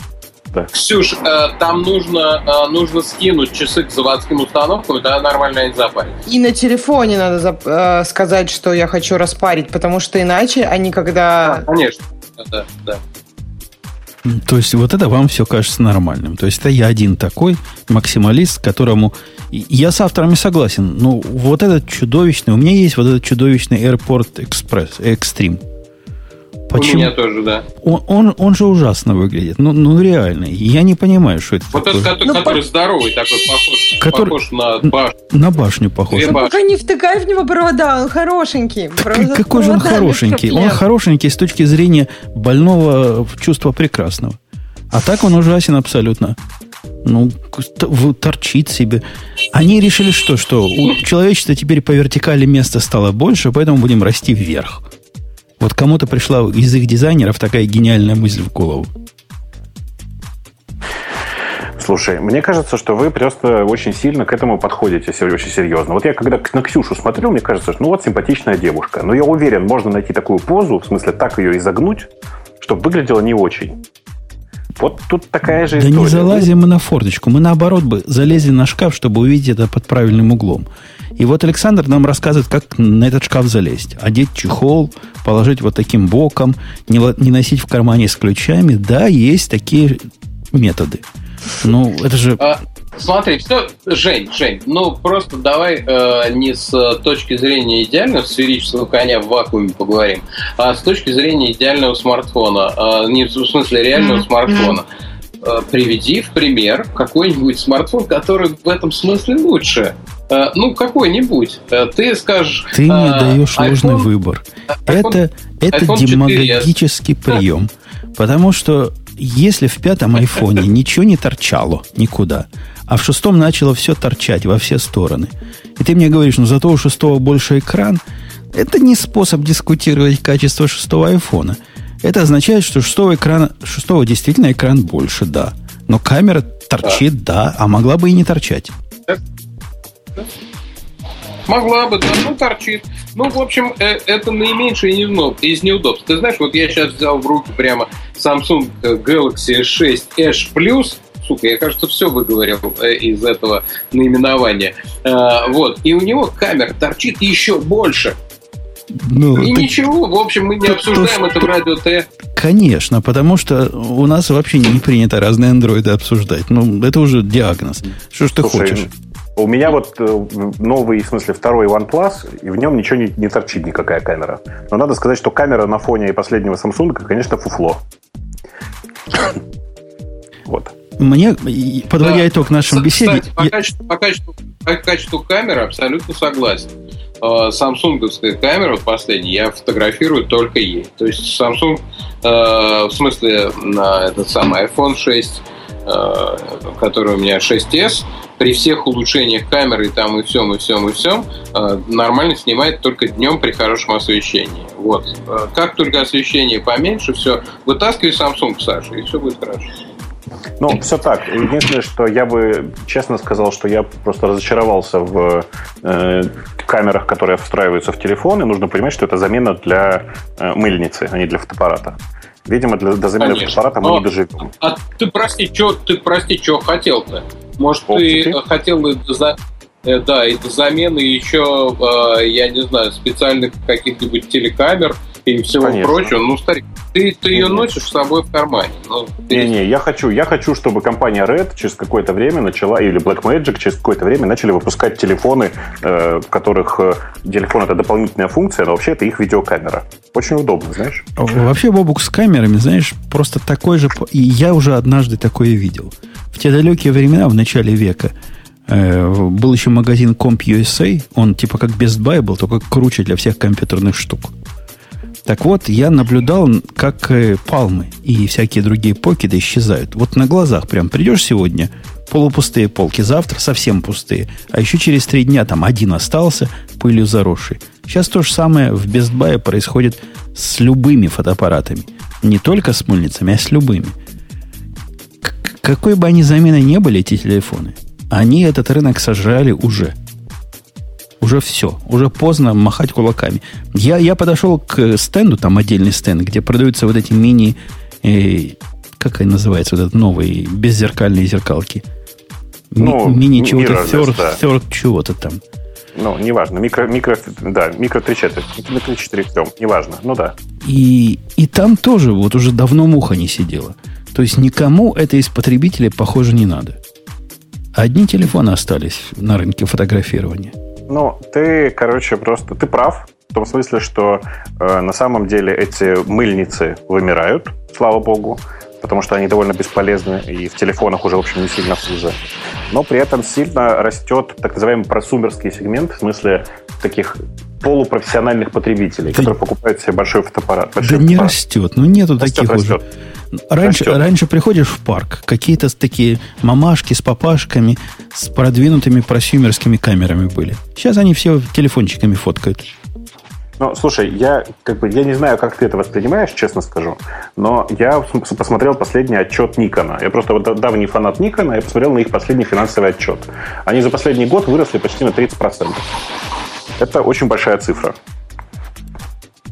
Да. Ксюш, э, там нужно, э, нужно скинуть часы к заводским установкам, и тогда нормально они запарят. И на телефоне надо зап- э, сказать, что я хочу распарить, потому что иначе они когда... А, конечно, да, да. То есть вот это вам все кажется нормальным. То есть это я один такой максималист, которому... Я с авторами согласен. Ну, вот этот чудовищный... У меня есть вот этот чудовищный Airport Express, Extreme. Почему? У меня тоже, да. Он, он, он же ужасно выглядит. Ну, ну реально. Я не понимаю, что это Вот такое. этот, ну, который по... здоровый, такой похож, который... похож на башню. На башню похож. Ну, пока не втыкай в него провода, он хорошенький. Провода, Какой же он хорошенький? Он хорошенький с точки зрения больного чувства прекрасного. А так он ужасен абсолютно. Ну, торчит себе. Они решили что? Что у человечества теперь по вертикали места стало больше, поэтому будем расти вверх. Вот кому-то пришла из их дизайнеров такая гениальная мысль в голову. Слушай, мне кажется, что вы просто очень сильно к этому подходите, очень серьезно. Вот я когда на Ксюшу смотрю, мне кажется, что ну вот симпатичная девушка. Но я уверен, можно найти такую позу, в смысле так ее изогнуть, чтобы выглядело не очень. Вот тут такая же да история. Да не залазим мы на форточку. Мы наоборот бы залезли на шкаф, чтобы увидеть это под правильным углом. И вот Александр нам рассказывает, как на этот шкаф залезть. Одеть чехол, положить вот таким боком, не, не носить в кармане с ключами. Да, есть такие методы. Ну, это же... А, смотри, все, Жень, Жень, ну просто давай э, не с точки зрения идеального сферического коня в вакууме поговорим, а с точки зрения идеального смартфона, э, не в смысле реального mm-hmm. смартфона. Э, приведи в пример какой-нибудь смартфон, который в этом смысле лучше. Э, ну, какой-нибудь. Э, ты скажешь... Ты не а, даешь iPhone, ложный выбор. iPhone, это это iPhone демагогический 4S. прием. Потому что если в пятом айфоне ничего не торчало никуда, а в шестом начало все торчать во все стороны, и ты мне говоришь, ну зато у шестого больше экран, это не способ дискутировать качество шестого айфона. Это означает, что шестого экрана, шестого действительно экран больше, да. Но камера торчит, да, а могла бы и не торчать. Могла бы, да, ну торчит. Ну, в общем, э, это наименьшее из неудобств. Ты знаешь, вот я сейчас взял в руки прямо Samsung Galaxy 6 Edge Plus, сука, я, кажется, все выговорил э, из этого наименования. Э, вот, и у него камера торчит еще больше. Ну, и ты... ничего, в общем, мы не обсуждаем это в радио Т. Конечно, потому что у нас вообще не принято разные андроиды обсуждать. Ну, это уже диагноз. Что ж ты Слушай, хочешь? У меня вот э, новый, в смысле, второй OnePlus, и в нем ничего не, не торчит никакая камера. Но надо сказать, что камера на фоне последнего Samsung, конечно, фуфло. Вот. Мне, подводя да. итог нашей беседе... Кстати, по, я... качеству, по, качеству, по качеству камеры абсолютно согласен. Самсунговская камера, вот последняя, я фотографирую только ей. То есть Samsung, э, в смысле, на этот самый iPhone 6, э, который у меня 6s, при всех улучшениях камеры там и всем, и всем, и всем, э, нормально снимает только днем при хорошем освещении. Вот. Э, как только освещение поменьше, все, вытаскивай Samsung, Саша, и все будет хорошо. Ну, все так. Единственное, что я бы честно сказал, что я просто разочаровался в э, камерах, которые встраиваются в телефон, и нужно понимать, что это замена для э, мыльницы, а не для фотоаппарата. Видимо, для, до замены Конечно. фотоаппарата мы Но, не доживем. А ты прости, что ты прости, что хотел-то? Может, Оптики? ты хотел за, э, да, и до замены еще, э, я не знаю, специальных каких-нибудь телекамер и всего Конечно. прочего. Ну, старик, ты, ты ее носишь с собой в кармане. Ну, Не-не, я хочу, я хочу, чтобы компания Red через какое-то время начала, или Blackmagic через какое-то время начали выпускать телефоны, э, в которых э, телефон это дополнительная функция, но вообще это их видеокамера. Очень удобно, знаешь? Вообще, Бобук, с камерами, знаешь, просто такой же... И я уже однажды такое видел. В те далекие времена, в начале века, э, был еще магазин CompUSA, он типа как Best Buy был, только круче для всех компьютерных штук. Так вот, я наблюдал, как э, палмы и всякие другие покеды исчезают. Вот на глазах прям придешь сегодня, полупустые полки, завтра совсем пустые. А еще через три дня там один остался, пылью заросший. Сейчас то же самое в Best Buy происходит с любыми фотоаппаратами. Не только с мыльницами, а с любыми. К какой бы они заменой не были, эти телефоны, они этот рынок сожрали уже – уже все. Уже поздно махать кулаками. Я, я подошел к стенду, там отдельный стенд, где продаются вот эти мини... Э, как они называются, вот этот новый, беззеркальные зеркалки. Ну, мини чего-то, third, да. third чего-то там. Ну, неважно. Микро, микро, да, микро 3 четверти, микро 4 трем, неважно. Ну да. И, и там тоже вот уже давно муха не сидела. То есть никому это из потребителей, похоже, не надо. Одни телефоны остались на рынке фотографирования. Ну, ты, короче, просто... Ты прав. В том смысле, что э, на самом деле эти мыльницы вымирают, слава богу, потому что они довольно бесполезны, и в телефонах уже, в общем, не сильно хуже. Но при этом сильно растет так называемый просумерский сегмент, в смысле таких полупрофессиональных потребителей, да, которые покупают себе большой фотоаппарат. Большой да фотоаппарат. не растет, ну нету растет, таких растет. уже. Раньше, раньше приходишь в парк, какие-то такие мамашки с папашками, с продвинутыми просюмерскими камерами были. Сейчас они все телефончиками фоткают. Ну, слушай, я как бы я не знаю, как ты это воспринимаешь, честно скажу, но я посмотрел последний отчет Никона. Я просто вот давний фанат Никона, я посмотрел на их последний финансовый отчет. Они за последний год выросли почти на 30%. Это очень большая цифра.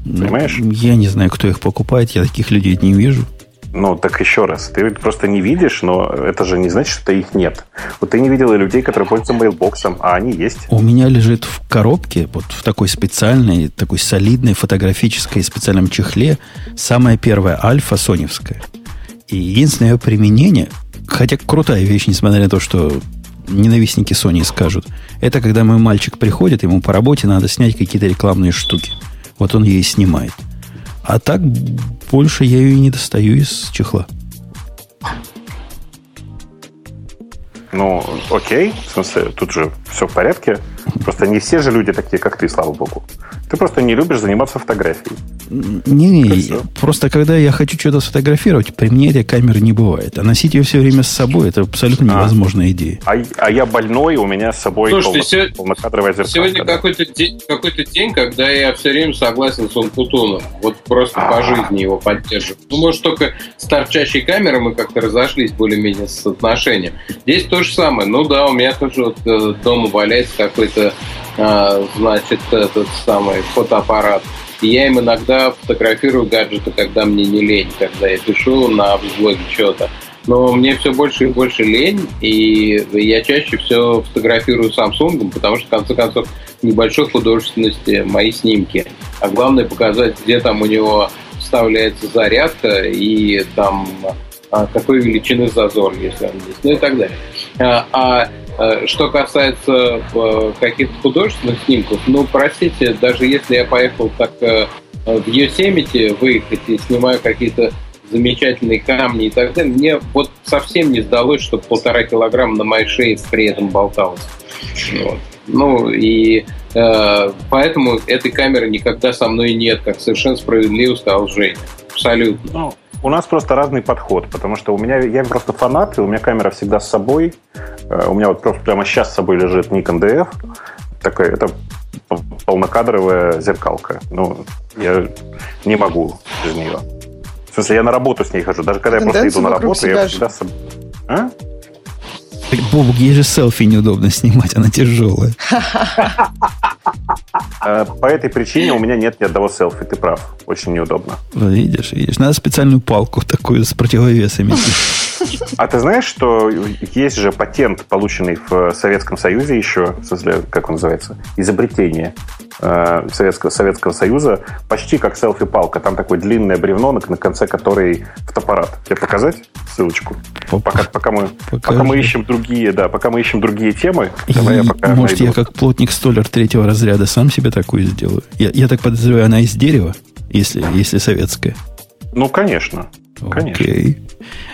Ну, Понимаешь? Я не знаю, кто их покупает, я таких людей не вижу. Ну, так еще раз, ты просто не видишь, но это же не значит, что их нет. Вот ты не видел и людей, которые пользуются мейлбоксом, а они есть. У меня лежит в коробке, вот в такой специальной, такой солидной фотографической специальном чехле, самая первая альфа соневская. И единственное ее применение, хотя крутая вещь, несмотря на то, что ненавистники Sony скажут, это когда мой мальчик приходит, ему по работе надо снять какие-то рекламные штуки. Вот он ей снимает. А так больше я ее не достаю из чехла. Ну, окей. В смысле, тут же все в порядке. Просто не все же люди такие, как ты, слава богу. Ты просто не любишь заниматься фотографией. Не-не, просто когда я хочу что-то сфотографировать, при мне этой камеры не бывает. А носить ее все время с собой, это абсолютно а. невозможная идея. А, а я больной, у меня с собой Слушайте, полно, полнокадровая зеркалка. Сегодня какой-то день, какой-то день, когда я все время согласен с Умпутуном. Вот просто А-а-а. по а. жизни его поддерживаю. Ну, может, только с торчащей камерой мы как-то разошлись более-менее с отношением. Здесь то же самое. Ну да, у меня тоже вот э, дома валяется какой-то значит, этот самый фотоаппарат. Я им иногда фотографирую гаджеты, когда мне не лень, когда я пишу на блоге что-то. Но мне все больше и больше лень, и я чаще все фотографирую Samsung, потому что, в конце концов, небольшой художественности мои снимки. А главное показать, где там у него вставляется зарядка и там а, какой величины зазор, если он есть, ну и так далее. А, а Э, что касается э, каких-то художественных снимков, ну, простите, даже если я поехал так э, в Yosemite выехать и снимаю какие-то замечательные камни и так далее, мне вот совсем не сдалось, что полтора килограмма на моей шее при этом болталось. Вот. Ну, и э, поэтому этой камеры никогда со мной нет, как совершенно справедливо сказал Женя. Абсолютно. У нас просто разный подход, потому что у меня я просто фанат, и у меня камера всегда с собой. Э, у меня вот просто прямо сейчас с собой лежит Nikon DF. Такая, это полнокадровая зеркалка. Ну, я не могу без нее. В смысле, я на работу с ней хожу. Даже когда я просто иду на работу, я всегда с собой... А? Бобук, ей же селфи неудобно снимать, она тяжелая. Э, по этой причине у меня нет ни одного селфи, ты прав. Очень неудобно. Видишь, видишь. Надо специальную палку такую с противовесами. А ты знаешь, что есть же патент, полученный в Советском Союзе еще, как он называется, изобретение. э, Советского, Советского Союза, почти как селфи-палка. Там такое длинное бревно, на, конце которой фотоаппарат. Тебе показать ссылочку? Пока, пока, мы, пока мы ищем другие, да, пока мы ищем другие темы, давай я пока Может, найду. я как плотник-столер третьего разряда сам себе такую сделаю? Я, я так подозреваю, она из дерева, если, если советская. Ну, конечно. Конечно. Окей.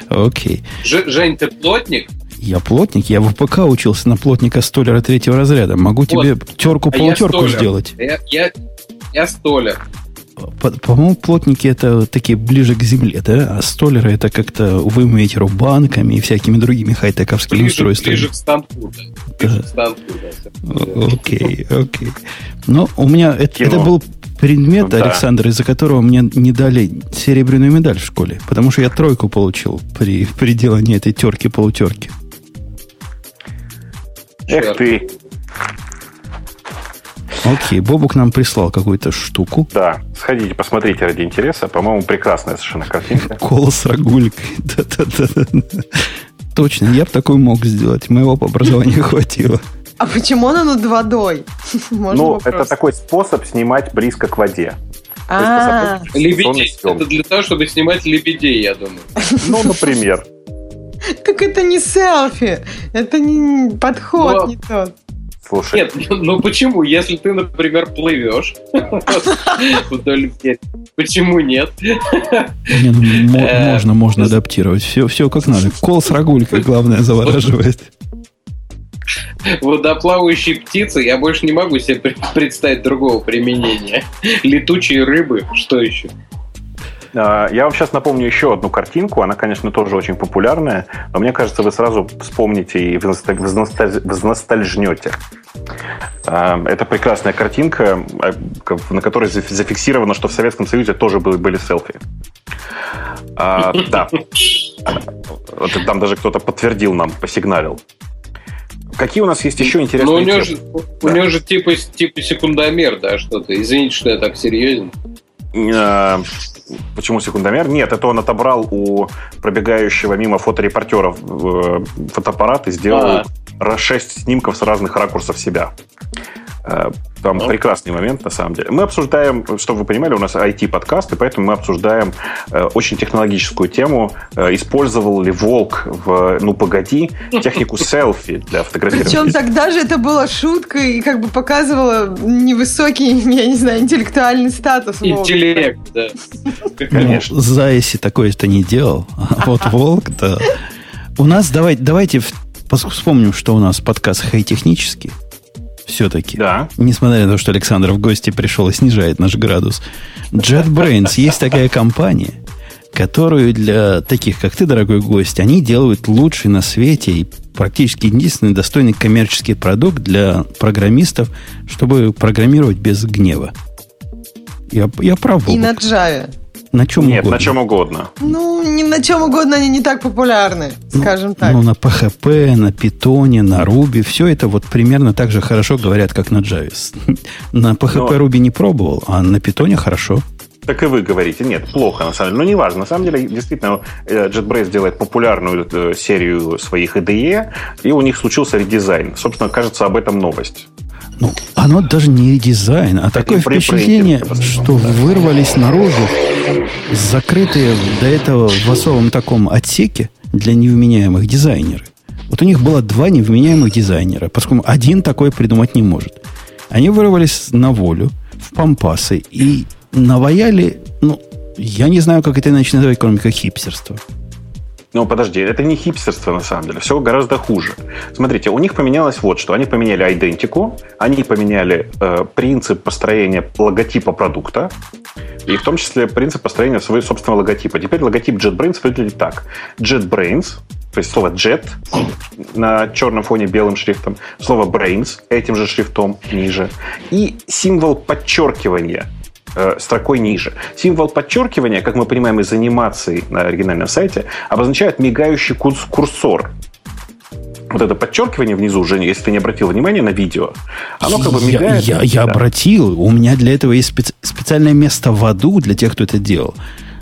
Окей. Жень, ты плотник? Я плотник, я в ВПК учился на плотника столера третьего разряда. Могу вот. тебе терку-полутерку а сделать. Я, я, я столер. По-моему, плотники это такие ближе к земле, да? А столеры это как-то вы умеете банками и всякими другими хай-тековскими ближе, устройствами. Ближе к станку, да. Ближе да. к станку, да. Окей, окей. Но у меня это, это был предмет, да. Александр, из-за которого мне не дали серебряную медаль в школе. Потому что я тройку получил при, при делании этой терки-полутерки. Эх ты. Окей, Бобук нам прислал какую-то штуку. Да, сходите, посмотрите ради интереса. По-моему, прекрасная совершенно картинка. Кол с рагулькой. Да-да-да. Точно, я бы такой мог сделать. Моего образования хватило. А почему она над водой? ну, это такой способ снимать близко к воде. А, лебедей. Это для того, чтобы снимать лебедей, я думаю. Ну, например. Так это не селфи, это не подход не тот. Слушай. Нет, ну почему? Если ты, например, плывешь вдоль почему нет? Ну, э, можно, можно адаптировать. Все, все как надо. Кол с рагулькой, главное, завораживает. Водоплавающие птицы, я больше не могу себе представить другого применения. Летучие рыбы, что еще? А, я вам сейчас напомню еще одну картинку. Она, конечно, тоже очень популярная, но мне кажется, вы сразу вспомните и возностальжнете. А, это прекрасная картинка, а, на которой зафиксировано, что в Советском Союзе тоже были селфи. Да. Там даже кто-то подтвердил нам, посигналил. Какие у нас есть еще интересные Ну, у него же, у него же типа, типа секундомер, да, что-то. Извините, что я так серьезен. Почему секундомер? Нет, это он отобрал у пробегающего мимо фоторепортеров э, фотоаппарат и сделал а. 6 снимков с разных ракурсов себя. Э, там ну. прекрасный момент, на самом деле. Мы обсуждаем, чтобы вы понимали, у нас IT-подкаст, и поэтому мы обсуждаем э, очень технологическую тему. Э, использовал ли Волк в «Ну, погоди» технику селфи для фотографирования? Причем тогда же это была шутка и как бы показывала невысокий, я не знаю, интеллектуальный статус Интеллект, да. Конечно. Ну, Зайси такое-то не делал. А вот Волк, да. У нас, давай, давайте вспомним, что у нас подкаст хай-технический все-таки. Да. Несмотря на то, что Александр в гости пришел и снижает наш градус. JetBrains есть такая компания, которую для таких, как ты, дорогой гость, они делают лучший на свете и практически единственный достойный коммерческий продукт для программистов, чтобы программировать без гнева. Я, я прав. И на Java. На чем Нет, угодно. на чем угодно. Ну, не на чем угодно они не так популярны, ну, скажем так. Ну, на PHP, на Python, на Ruby, все это вот примерно так же хорошо говорят, как на Java. На PHP Но... Ruby не пробовал, а на Python хорошо. Так и вы говорите, нет, плохо на самом деле. Но не важно. На самом деле, действительно, э, JetBrains делает популярную э, серию своих IDE, и у них случился редизайн. Собственно, кажется, об этом новость. Ну, оно даже не редизайн, а такое впечатление, что вырвались наружу закрытые до этого в особом таком отсеке для невменяемых дизайнеров. Вот у них было два невменяемых дизайнера, поскольку один такой придумать не может. Они вырвались на волю, в пампасы и наваяли, ну, я не знаю, как это иначе называть, кроме как хипстерство. Ну, подожди, это не хипстерство на самом деле, все гораздо хуже. Смотрите, у них поменялось вот что. Они поменяли идентику, они поменяли э, принцип построения логотипа продукта, и в том числе принцип построения своего собственного логотипа. Теперь логотип JetBrains выглядит так. JetBrains, то есть слово jet на черном фоне белым шрифтом, слово brains этим же шрифтом ниже, и символ подчеркивания – Э, строкой ниже. Символ подчеркивания, как мы понимаем из анимации на оригинальном сайте, обозначает мигающий курсор. Вот это подчеркивание внизу, Женя, если ты не обратил внимания на видео, оно как бы мигает. Я, я, я обратил. У меня для этого есть специ- специальное место в аду для тех, кто это делал.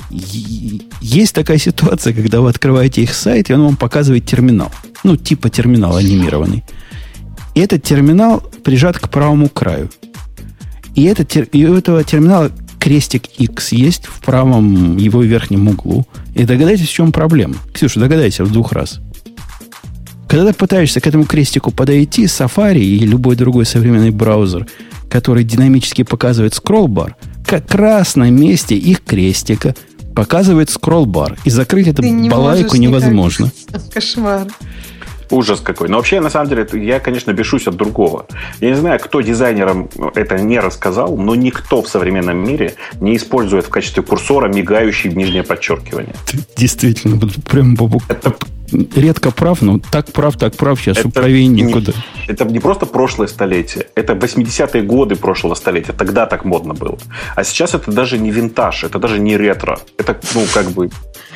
Есть такая ситуация, когда вы открываете их сайт, и он вам показывает терминал. Ну, типа терминал анимированный. И этот терминал прижат к правому краю. И, это, и у этого терминала крестик X есть в правом его верхнем углу. И догадайтесь, в чем проблема. Ксюша, догадайся в двух раз. Когда ты пытаешься к этому крестику подойти, Safari и любой другой современный браузер, который динамически показывает скролл-бар, как раз на месте их крестика показывает скролл-бар. И закрыть эту не балайку невозможно. Кошмар. Ужас какой. Но вообще, на самом деле, я, конечно, бешусь от другого. Я не знаю, кто дизайнерам это не рассказал, но никто в современном мире не использует в качестве курсора мигающий нижнее подчеркивание. Действительно, прям это редко прав, но так прав, так прав, сейчас это правее некуда. Не, это не просто прошлое столетие, это 80-е годы прошлого столетия, тогда так модно было. А сейчас это даже не винтаж, это даже не ретро. Это, ну, как бы,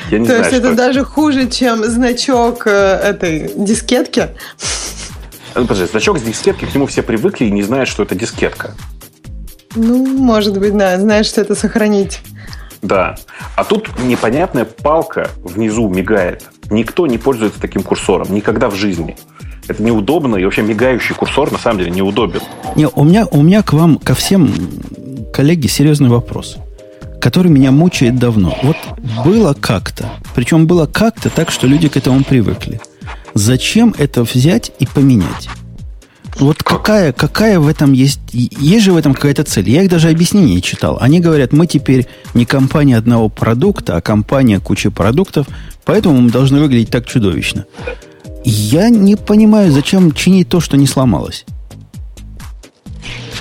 я не То знаю, есть это, это даже хуже, чем значок э, этой дискетки? Ну, подожди, значок с дискетки, к нему все привыкли и не знают, что это дискетка. Ну, может быть, да, знаешь, что это сохранить. Да. А тут непонятная палка внизу мигает. Никто не пользуется таким курсором. Никогда в жизни. Это неудобно, и вообще мигающий курсор на самом деле неудобен. Не, у меня, у меня к вам, ко всем, коллеги, серьезный вопрос, который меня мучает давно. Вот было как-то, причем было как-то так, что люди к этому привыкли. Зачем это взять и поменять? Вот какая, какая в этом есть... Есть же в этом какая-то цель. Я их даже объяснение читал. Они говорят, мы теперь не компания одного продукта, а компания кучи продуктов, поэтому мы должны выглядеть так чудовищно. Я не понимаю, зачем чинить то, что не сломалось.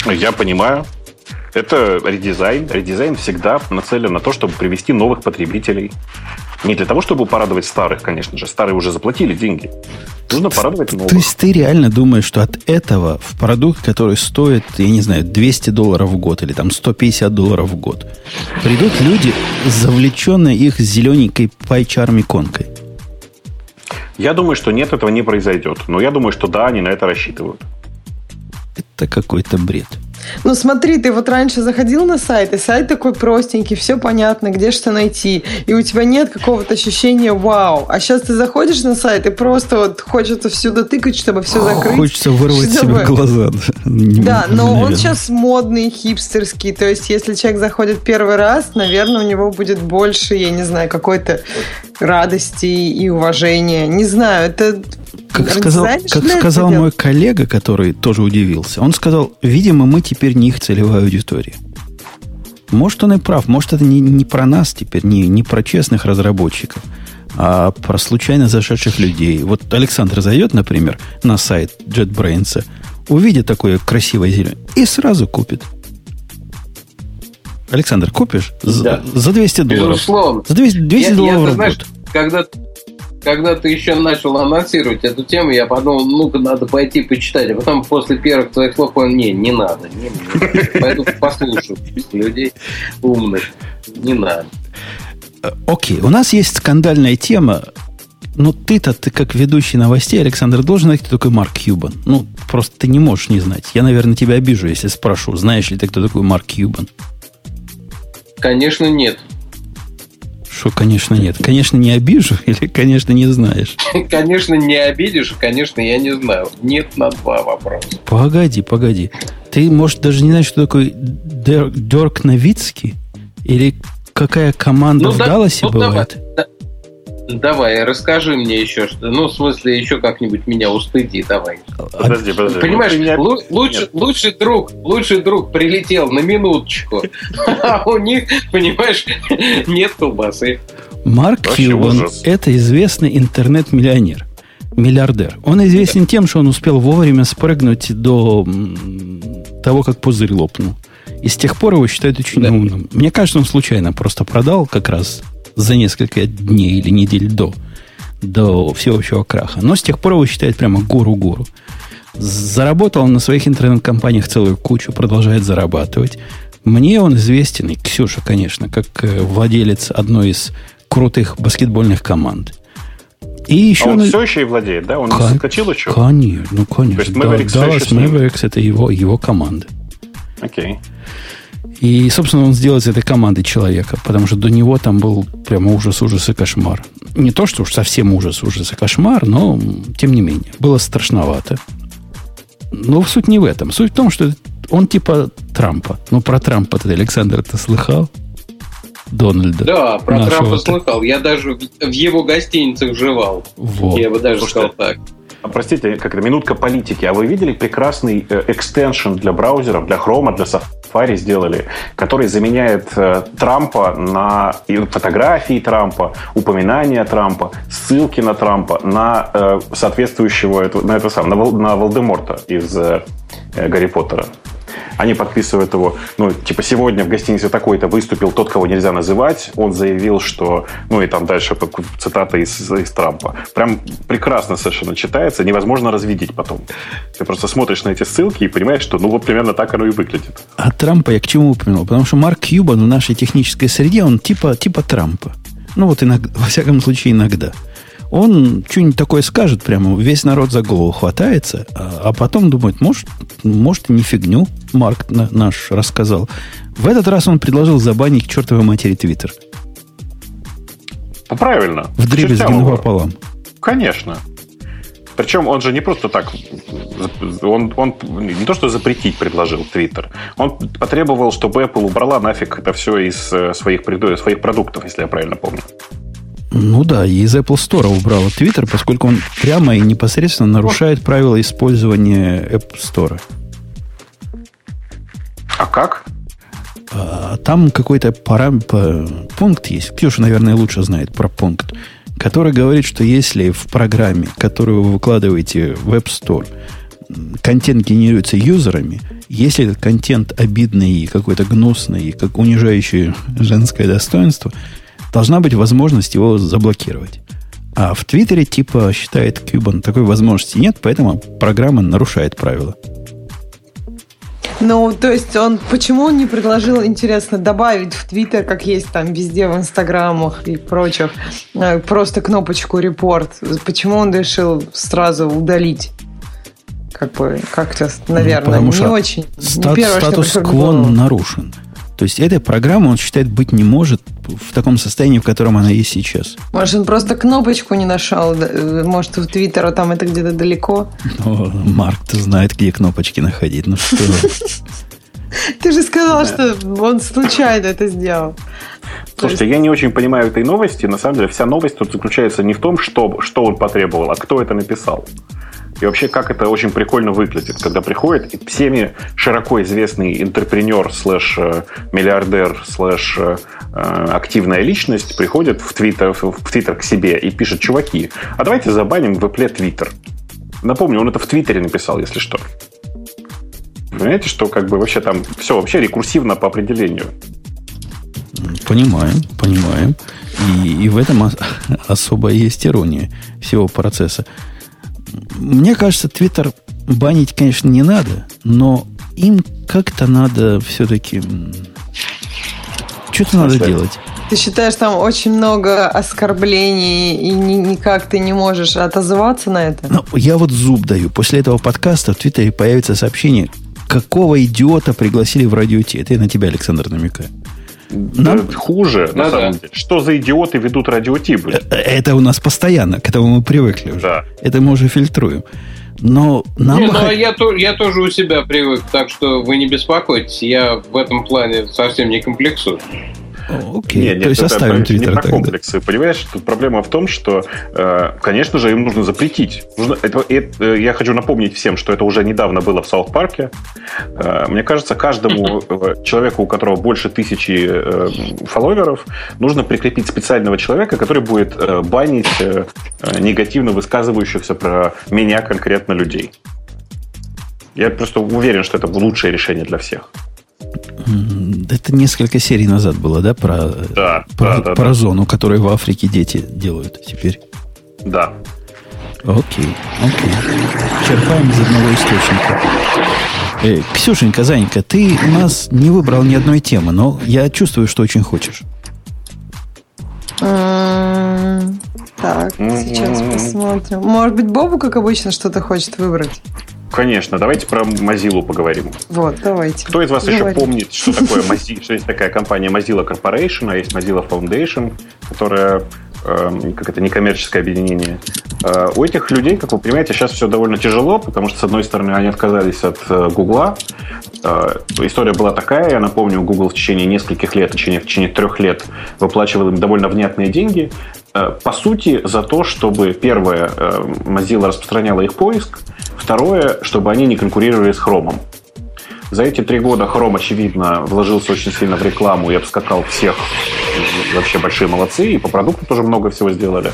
Я понимаю. Это редизайн. Редизайн всегда нацелен на то, чтобы привести новых потребителей. Не для того, чтобы порадовать старых, конечно же. Старые уже заплатили деньги. Нужно порадовать новых. То есть ты реально думаешь, что от этого в продукт, который стоит, я не знаю, 200 долларов в год или там 150 долларов в год, придут люди, завлеченные их зелененькой пайчарм иконкой? Я думаю, что нет, этого не произойдет. Но я думаю, что да, они на это рассчитывают. Это какой-то бред. Ну смотри, ты вот раньше заходил на сайт, и сайт такой простенький, все понятно, где что найти, и у тебя нет какого-то ощущения вау. А сейчас ты заходишь на сайт, и просто вот хочется всюду тыкать, чтобы все закрыть. Хочется вырвать чтобы... себе глаза. Да, но он сейчас модный, хипстерский, то есть если человек заходит первый раз, наверное, у него будет больше, я не знаю, какой-то радости и уважения. Не знаю, это как сказал, как сказал мой коллега, который тоже удивился, он сказал, видимо, мы теперь не их целевая аудитория. Может, он и прав, может, это не, не про нас теперь, не, не про честных разработчиков, а про случайно зашедших людей. Вот Александр зайдет, например, на сайт JetBrains, увидит такое красивое зеленое и сразу купит. Александр, купишь? Да. За, за 200 долларов. Безусловно. За 200, 200 я, долларов я, знаешь, когда когда ты еще начал анонсировать эту тему, я подумал, ну-ка, надо пойти почитать. А потом после первых твоих слов понял, не, не надо. Не, не. Пойду послушаю людей умных. Не надо. Окей, у нас есть скандальная тема. Ну, ты-то, ты как ведущий новостей, Александр, должен знать, кто такой Марк Кьюбан. Ну, просто ты не можешь не знать. Я, наверное, тебя обижу, если спрошу, знаешь ли ты, кто такой Марк Кьюбан? Конечно, нет. Что, конечно, нет. Конечно, не обижу или, конечно, не знаешь? Конечно, не обидишь, конечно, я не знаю. Нет на два вопроса. Погоди, погоди. Ты, может, даже не знаешь, что такое Дерк Новицкий? Или какая команда ну, в да, Далласе ну, бывает? Давай, Давай, расскажи мне еще что. Ну, в смысле, еще как-нибудь меня устыди, давай. Подожди, подожди. Понимаешь, меня... лучше, лучший друг, лучший друг прилетел на минуточку, а у них, понимаешь, нет колбасы. Марк Кьюбан – это известный интернет-миллионер, миллиардер. Он известен тем, что он успел вовремя спрыгнуть до того, как пузырь лопнул. И с тех пор его считают очень да. умным. Мне кажется, он случайно просто продал как раз за несколько дней или недель до, до всеобщего краха. Но с тех пор его считают прямо гору-гору. Заработал он на своих интернет-компаниях целую кучу, продолжает зарабатывать. Мне он известен, и Ксюша, конечно, как э, владелец одной из крутых баскетбольных команд. И еще а он на... все еще и владеет, да? Он Кон... не соскочил еще? Конечно, ну конечно. То есть да, Dallas Mavericks это его, его команда. Окей. И, собственно, он сделал из этой команды человека, потому что до него там был прямо ужас, ужас и кошмар. Не то, что уж совсем ужас, ужас и кошмар, но, тем не менее, было страшновато. Но суть не в этом. Суть в том, что он типа Трампа. Ну, про Трампа ты, Александр, ты слыхал? Дональда. Да, про. Трампа слыхал. Я даже в его гостиницах жевал. Вот. Я бы даже Слушайте, сказал так. А, простите, как это, минутка политики. А вы видели прекрасный э, экстеншн для браузеров, для Chrome, для Safari сделали, который заменяет э, Трампа на фотографии Трампа, упоминания Трампа, ссылки на Трампа, на э, соответствующего, на это сам, на, на Волдеморта из Гарри Поттера. Они подписывают его, ну, типа, сегодня в гостинице такой-то выступил тот, кого нельзя называть. Он заявил, что, ну, и там дальше цитата из, из Трампа. Прям прекрасно совершенно читается, невозможно развидеть потом. Ты просто смотришь на эти ссылки и понимаешь, что, ну, вот примерно так оно и выглядит. А Трампа я к чему упомянул? Потому что Марк Кьюбан в нашей технической среде, он типа, типа Трампа. Ну, вот иногда, во всяком случае, иногда он что-нибудь такое скажет прямо, весь народ за голову хватается, а, а потом думает, может, может, не фигню Марк на, наш рассказал. В этот раз он предложил забанить чертовой матери Твиттер. Правильно. В дребезги пополам. Конечно. Причем он же не просто так, он, он не то что запретить предложил Твиттер, он потребовал, чтобы Apple убрала нафиг это все из э, своих, своих продуктов, если я правильно помню. Ну да, и из Apple Store убрала Twitter, поскольку он прямо и непосредственно нарушает правила использования App Store. А как? А, там какой-то парам... пункт есть. Ксюша, наверное, лучше знает про пункт, который говорит, что если в программе, которую вы выкладываете в App Store, контент генерируется юзерами, если этот контент обидный и какой-то гнусный, и как унижающий женское достоинство – должна быть возможность его заблокировать. А в Твиттере типа считает Кьюбан такой возможности нет, поэтому программа нарушает правила. Ну, то есть он почему он не предложил, интересно, добавить в Твиттер, как есть там везде в Инстаграмах и прочих, э, просто кнопочку репорт? Почему он решил сразу удалить? Как бы как-то, наверное, ну, не очень. Стат, не статус-кво нарушен. То есть этой программы он считает быть не может в таком состоянии, в котором она есть сейчас. Может, он просто кнопочку не нашел? Э, может, в Твиттеру там это где-то далеко? Ну, Марк-то знает, где кнопочки находить. Ну что? Ты же сказал, что он случайно это сделал. Слушайте, я не очень понимаю этой новости. На самом деле, вся новость тут заключается не в том, что, что он потребовал, а кто это написал. И вообще, как это очень прикольно выглядит, когда приходит всеми широко известный интерпренер слэш э, миллиардер слэш э, активная личность приходит в Твиттер, в Твиттер к себе и пишет, чуваки, а давайте забаним в Apple Твиттер. Напомню, он это в Твиттере написал, если что. Понимаете, что как бы вообще там все вообще рекурсивно по определению. Понимаем, понимаем. И, и в этом особо есть ирония всего процесса. Мне кажется, Твиттер банить, конечно, не надо, но им как-то надо все-таки... Что-то надо делать. Ты считаешь, там очень много оскорблений, и ни, никак ты не можешь отозваться на это? Ну, я вот зуб даю. После этого подкаста в Твиттере появится сообщение, какого идиота пригласили в радио Ти. Это я на тебя, Александр, намекаю. Нам... Хуже, да, на самом да. деле. Что за идиоты ведут радиотипы? Э, это у нас постоянно, к этому мы привыкли уже. Да. Это мы уже фильтруем. Но нам не, бы... ну, а я, то, я тоже у себя привык, так что вы не беспокойтесь, я в этом плане совсем не комплексую. Окей, нет, нет, то есть это, оставим Твиттер не про комплексы. Понимаешь, тут проблема в том, что, э, конечно же, им нужно запретить. Нужно, это, это, э, я хочу напомнить всем, что это уже недавно было в Саут-парке. Э, мне кажется, каждому человеку, у которого больше тысячи фолловеров, нужно прикрепить специального человека, который будет банить негативно высказывающихся про меня конкретно людей. Я просто уверен, что это лучшее решение для всех. Это несколько серий назад было, да, про, да, про, да, про да. зону, которую в Африке дети делают теперь. Да. Окей, окей. Черпаем из одного источника. Э, Ксюшенька, Занька, ты у нас не выбрал ни одной темы, но я чувствую, что очень хочешь. Так, сейчас посмотрим. Может быть, Бобу, как обычно, что-то хочет выбрать? Конечно, давайте про Mozilla поговорим. Вот, давайте. Кто из вас давайте. еще помнит, что такое Mozilla, что есть такая компания Mozilla Corporation, а есть Mozilla Foundation, которая э, как это, некоммерческое объединение. Э, у этих людей, как вы понимаете, сейчас все довольно тяжело, потому что, с одной стороны, они отказались от Гугла. История была такая, я напомню, Google в течение нескольких лет, в течение, в течение трех лет выплачивал им довольно внятные деньги, по сути, за то, чтобы, первое, Mozilla распространяла их поиск, второе, чтобы они не конкурировали с Chrome. За эти три года Chrome, очевидно, вложился очень сильно в рекламу и обскакал всех. Вообще большие молодцы. И по продукту тоже много всего сделали.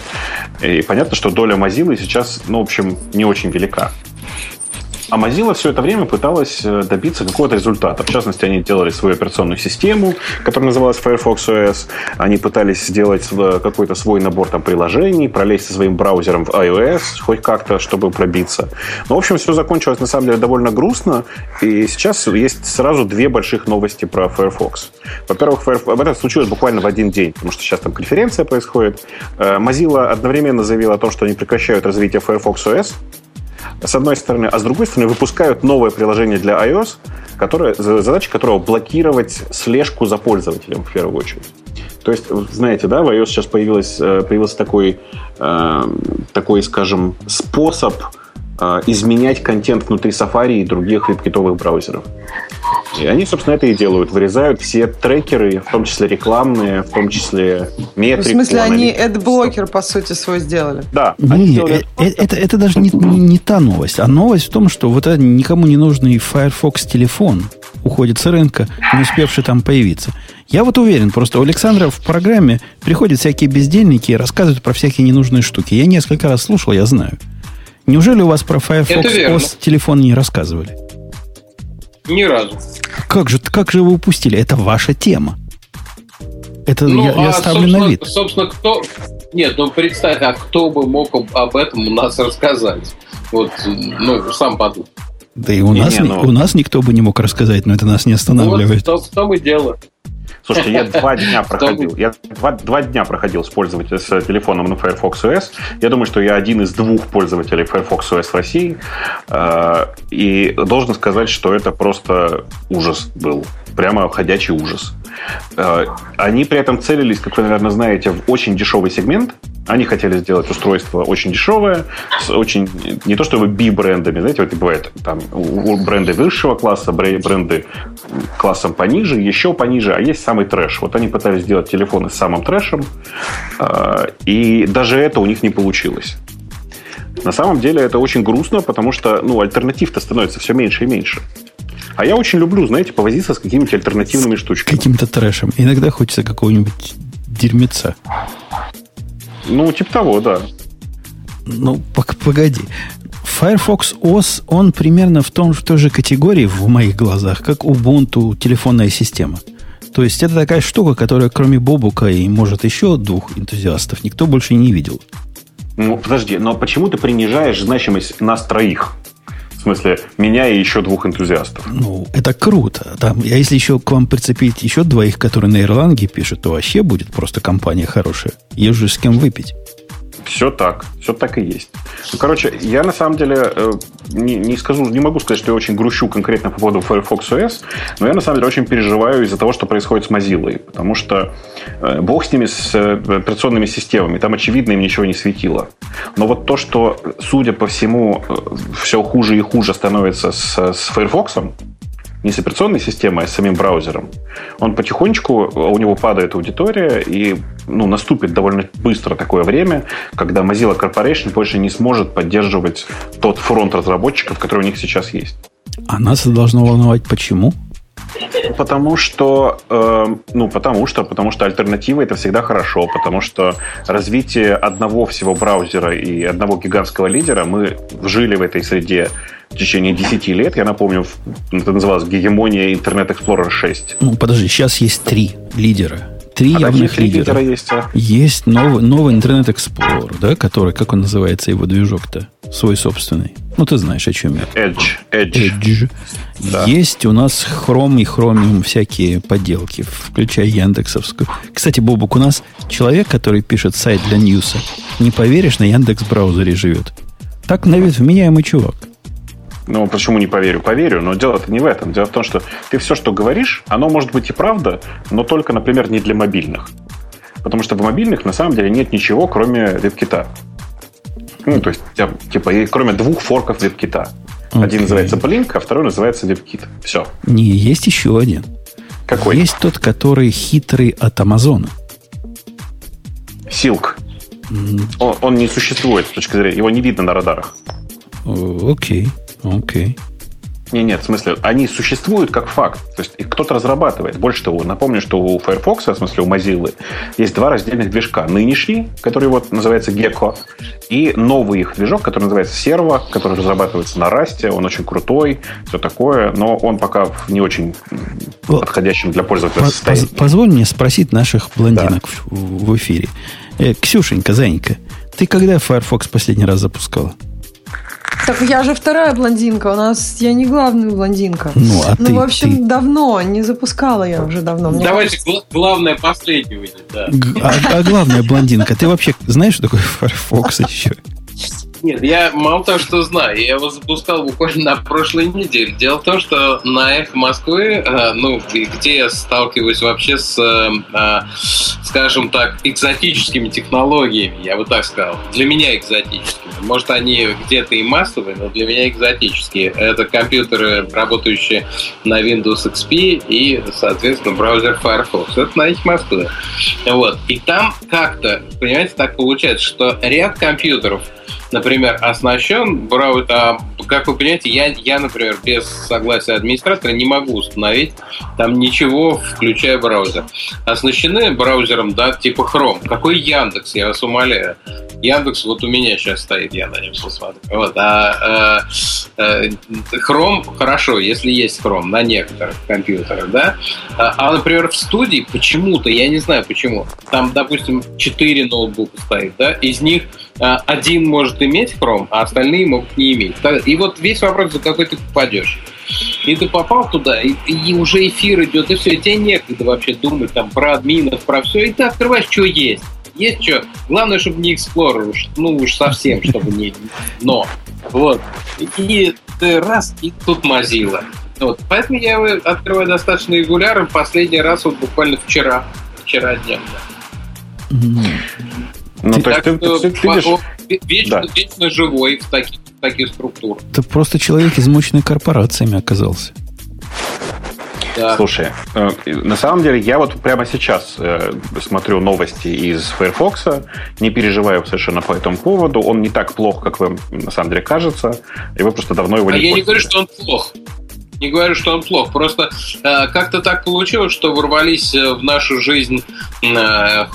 И понятно, что доля Mozilla сейчас, ну, в общем, не очень велика. А Mozilla все это время пыталась э, добиться какого-то результата. В частности, они делали свою операционную систему, которая называлась Firefox OS. Они пытались сделать какой-то свой набор там, приложений, пролезть со своим браузером в iOS, хоть как-то, чтобы пробиться. Но, в общем, все закончилось, на самом деле, довольно грустно. И сейчас есть сразу две больших новости про Firefox. Во-первых, Firefox... это случилось буквально в один день, потому что сейчас там конференция происходит. Э, Mozilla одновременно заявила о том, что они прекращают развитие Firefox OS, с одной стороны, а с другой стороны выпускают новое приложение для iOS, которое, задача которого блокировать слежку за пользователем в первую очередь. То есть, знаете, да, в iOS сейчас появилась, э, появился такой, э, такой, скажем, способ э, изменять контент внутри Safari и других веб-китовых браузеров. И они, собственно, это и делают. Вырезают все трекеры, в том числе рекламные, в том числе метрики. В смысле, они AdBlocker, по сути, свой сделали? Да. Не, сделали... это, это, это даже не, не та новость. А новость в том, что вот этот никому не нужный Firefox телефон уходит с рынка, не успевший там появиться. Я вот уверен, просто у Александра в программе приходят всякие бездельники и рассказывают про всякие ненужные штуки. Я несколько раз слушал, я знаю. Неужели у вас про Firefox OS телефон не рассказывали? Ни разу. Как же, как же вы упустили? Это ваша тема. Это ну, я, а, я ставлю на вид. Собственно, кто... Нет, ну представь, а кто бы мог об этом у нас рассказать? Вот, ну, сам подумай. Да и у, не, нас, не, ну... у нас никто бы не мог рассказать, но это нас не останавливает. Вот в том и дело. Слушайте, я два дня проходил. Я два, два дня проходил с пользователем с телефоном на Firefox OS. Я думаю, что я один из двух пользователей Firefox OS в России. Э, и должен сказать, что это просто ужас был. Прямо ходячий ужас. Э, они при этом целились, как вы, наверное, знаете, в очень дешевый сегмент. Они хотели сделать устройство очень дешевое, с очень, не то чтобы би-брендами, знаете, вот бывает там бренды высшего класса, бренды классом пониже, еще пониже, а есть самый трэш. Вот они пытались сделать телефоны с самым трэшем, э, и даже это у них не получилось. На самом деле это очень грустно, потому что ну, альтернатив-то становится все меньше и меньше. А я очень люблю, знаете, повозиться с какими-то альтернативными штучками. Каким-то трэшем. Иногда хочется какого-нибудь дерьмеца. Ну, типа того, да. Ну, погоди. Firefox OS, он примерно в, том, в той же категории в моих глазах, как Ubuntu телефонная система. То есть это такая штука, которая кроме Бобука и, может, еще двух энтузиастов, никто больше не видел. Ну, подожди, но почему ты принижаешь значимость нас троих? В смысле, меня и еще двух энтузиастов. Ну, это круто. Там, а если еще к вам прицепить еще двоих, которые на Ирландии пишут, то вообще будет просто компания хорошая. Есть же с кем выпить. Все так, все так и есть. Ну, короче, я на самом деле э, не, не скажу, не могу сказать, что я очень грущу конкретно по поводу Firefox OS, но я на самом деле очень переживаю из-за того, что происходит с Mozilla, потому что э, бог с ними, с э, операционными системами, там очевидно им ничего не светило. Но вот то, что, судя по всему, все хуже и хуже становится с, с Firefox, не с операционной системой, а с самим браузером, он потихонечку, у него падает аудитория, и ну, наступит довольно быстро такое время, когда Mozilla Corporation больше не сможет поддерживать тот фронт разработчиков, который у них сейчас есть. А нас должно волновать почему? Потому что, э, ну, потому что, потому что альтернатива это всегда хорошо, потому что развитие одного всего браузера и одного гигантского лидера мы жили в этой среде в течение 10 лет. Я напомню, это называлось гегемония Internet Explorer 6. Ну, подожди, сейчас есть три лидера. Три а явных лидера. лидера есть, а? есть новый, новый Internet Explorer, да, который, как он называется, его движок-то, свой собственный. Ну, ты знаешь, о чем я. Edge. Edge. Edge. Да. Есть у нас Chrome и Chromium всякие подделки, включая Яндексовскую. Кстати, Бобук, у нас человек, который пишет сайт для Ньюса, не поверишь, на Яндекс браузере живет. Так на вид вменяемый чувак. Ну, почему не поверю? Поверю, но дело-то не в этом. Дело в том, что ты все, что говоришь, оно может быть и правда, но только, например, не для мобильных. Потому что в мобильных на самом деле нет ничего, кроме WebKit. Ну, то есть, типа, кроме двух форков WebKit. Okay. Один называется Blink, а второй называется WebKit. Все. Не, есть еще один. Какой? Есть тот, который хитрый от Амазона. Mm. Он, он не существует с точки зрения, его не видно на радарах. Окей, okay. окей. Okay. Не, нет, в смысле, они существуют как факт. То есть их кто-то разрабатывает. Больше того, напомню, что у Firefox, в смысле у Mozilla, есть два раздельных движка. Нынешний, который вот называется Gecko, и новый их движок, который называется Servo, который разрабатывается на Rust. Он очень крутой, все такое, но он пока в не очень подходящем для пользователя состоянии. Позволь мне спросить наших блондинок да. в эфире. Э, Ксюшенька, Занька, ты когда Firefox последний раз запускала? Так я же вторая блондинка, у нас я не главная блондинка. Ну, а ну ты, в общем, ты... давно, не запускала я уже давно. Мне Давайте кажется... главное последнее выйдет, да. А, а главная блондинка, ты вообще знаешь, что такое Firefox еще? Нет, я мало того, что знаю, я его запускал буквально на прошлой неделе. Дело в том, что на Эхо Москвы, э, ну, где я сталкиваюсь вообще с, э, скажем так, экзотическими технологиями, я бы так сказал. Для меня экзотическими. Может, они где-то и массовые, но для меня экзотические. Это компьютеры, работающие на Windows XP и, соответственно, браузер Firefox. Это на Эхо Москвы. Вот. И там как-то, понимаете, так получается, что ряд компьютеров – например, оснащен браузер, а, как вы понимаете, я, я, например, без согласия администратора не могу установить там ничего, включая браузер. Оснащены браузером, да, типа Chrome. Какой Яндекс, я вас умоляю. Яндекс вот у меня сейчас стоит, я на нем посмотрю. Вот, а, э, э, Chrome хорошо, если есть Chrome на некоторых компьютерах, да. А, а, например, в студии почему-то, я не знаю почему, там, допустим, 4 ноутбука стоит, да, из них один может иметь Chrome, а остальные могут не иметь. И вот весь вопрос, за какой ты попадешь. И ты попал туда, и, и уже эфир идет, и все, и тебе некогда вообще думать там про админов, про все, и ты открываешь, что есть. Есть что. Главное, чтобы не Explorer уж, ну уж совсем, чтобы не... Но. Вот. И ты раз, и тут Mozilla. Вот. Поэтому я его открываю достаточно регулярно. Последний раз вот буквально вчера. Вчера днем, да. Ну, ты, то есть ты, ты, ты видишь... Вечно, да. вечно живой в таких, в таких структурах. Ты просто человек, измученный корпорациями оказался. Да. Слушай, э, на самом деле я вот прямо сейчас э, смотрю новости из Firefox, не переживаю совершенно по этому поводу. Он не так плох, как вам на самом деле кажется, и вы просто давно его а не я не говорю, что он плох не говорю, что он плох. Просто э, как-то так получилось, что ворвались э, в нашу жизнь э,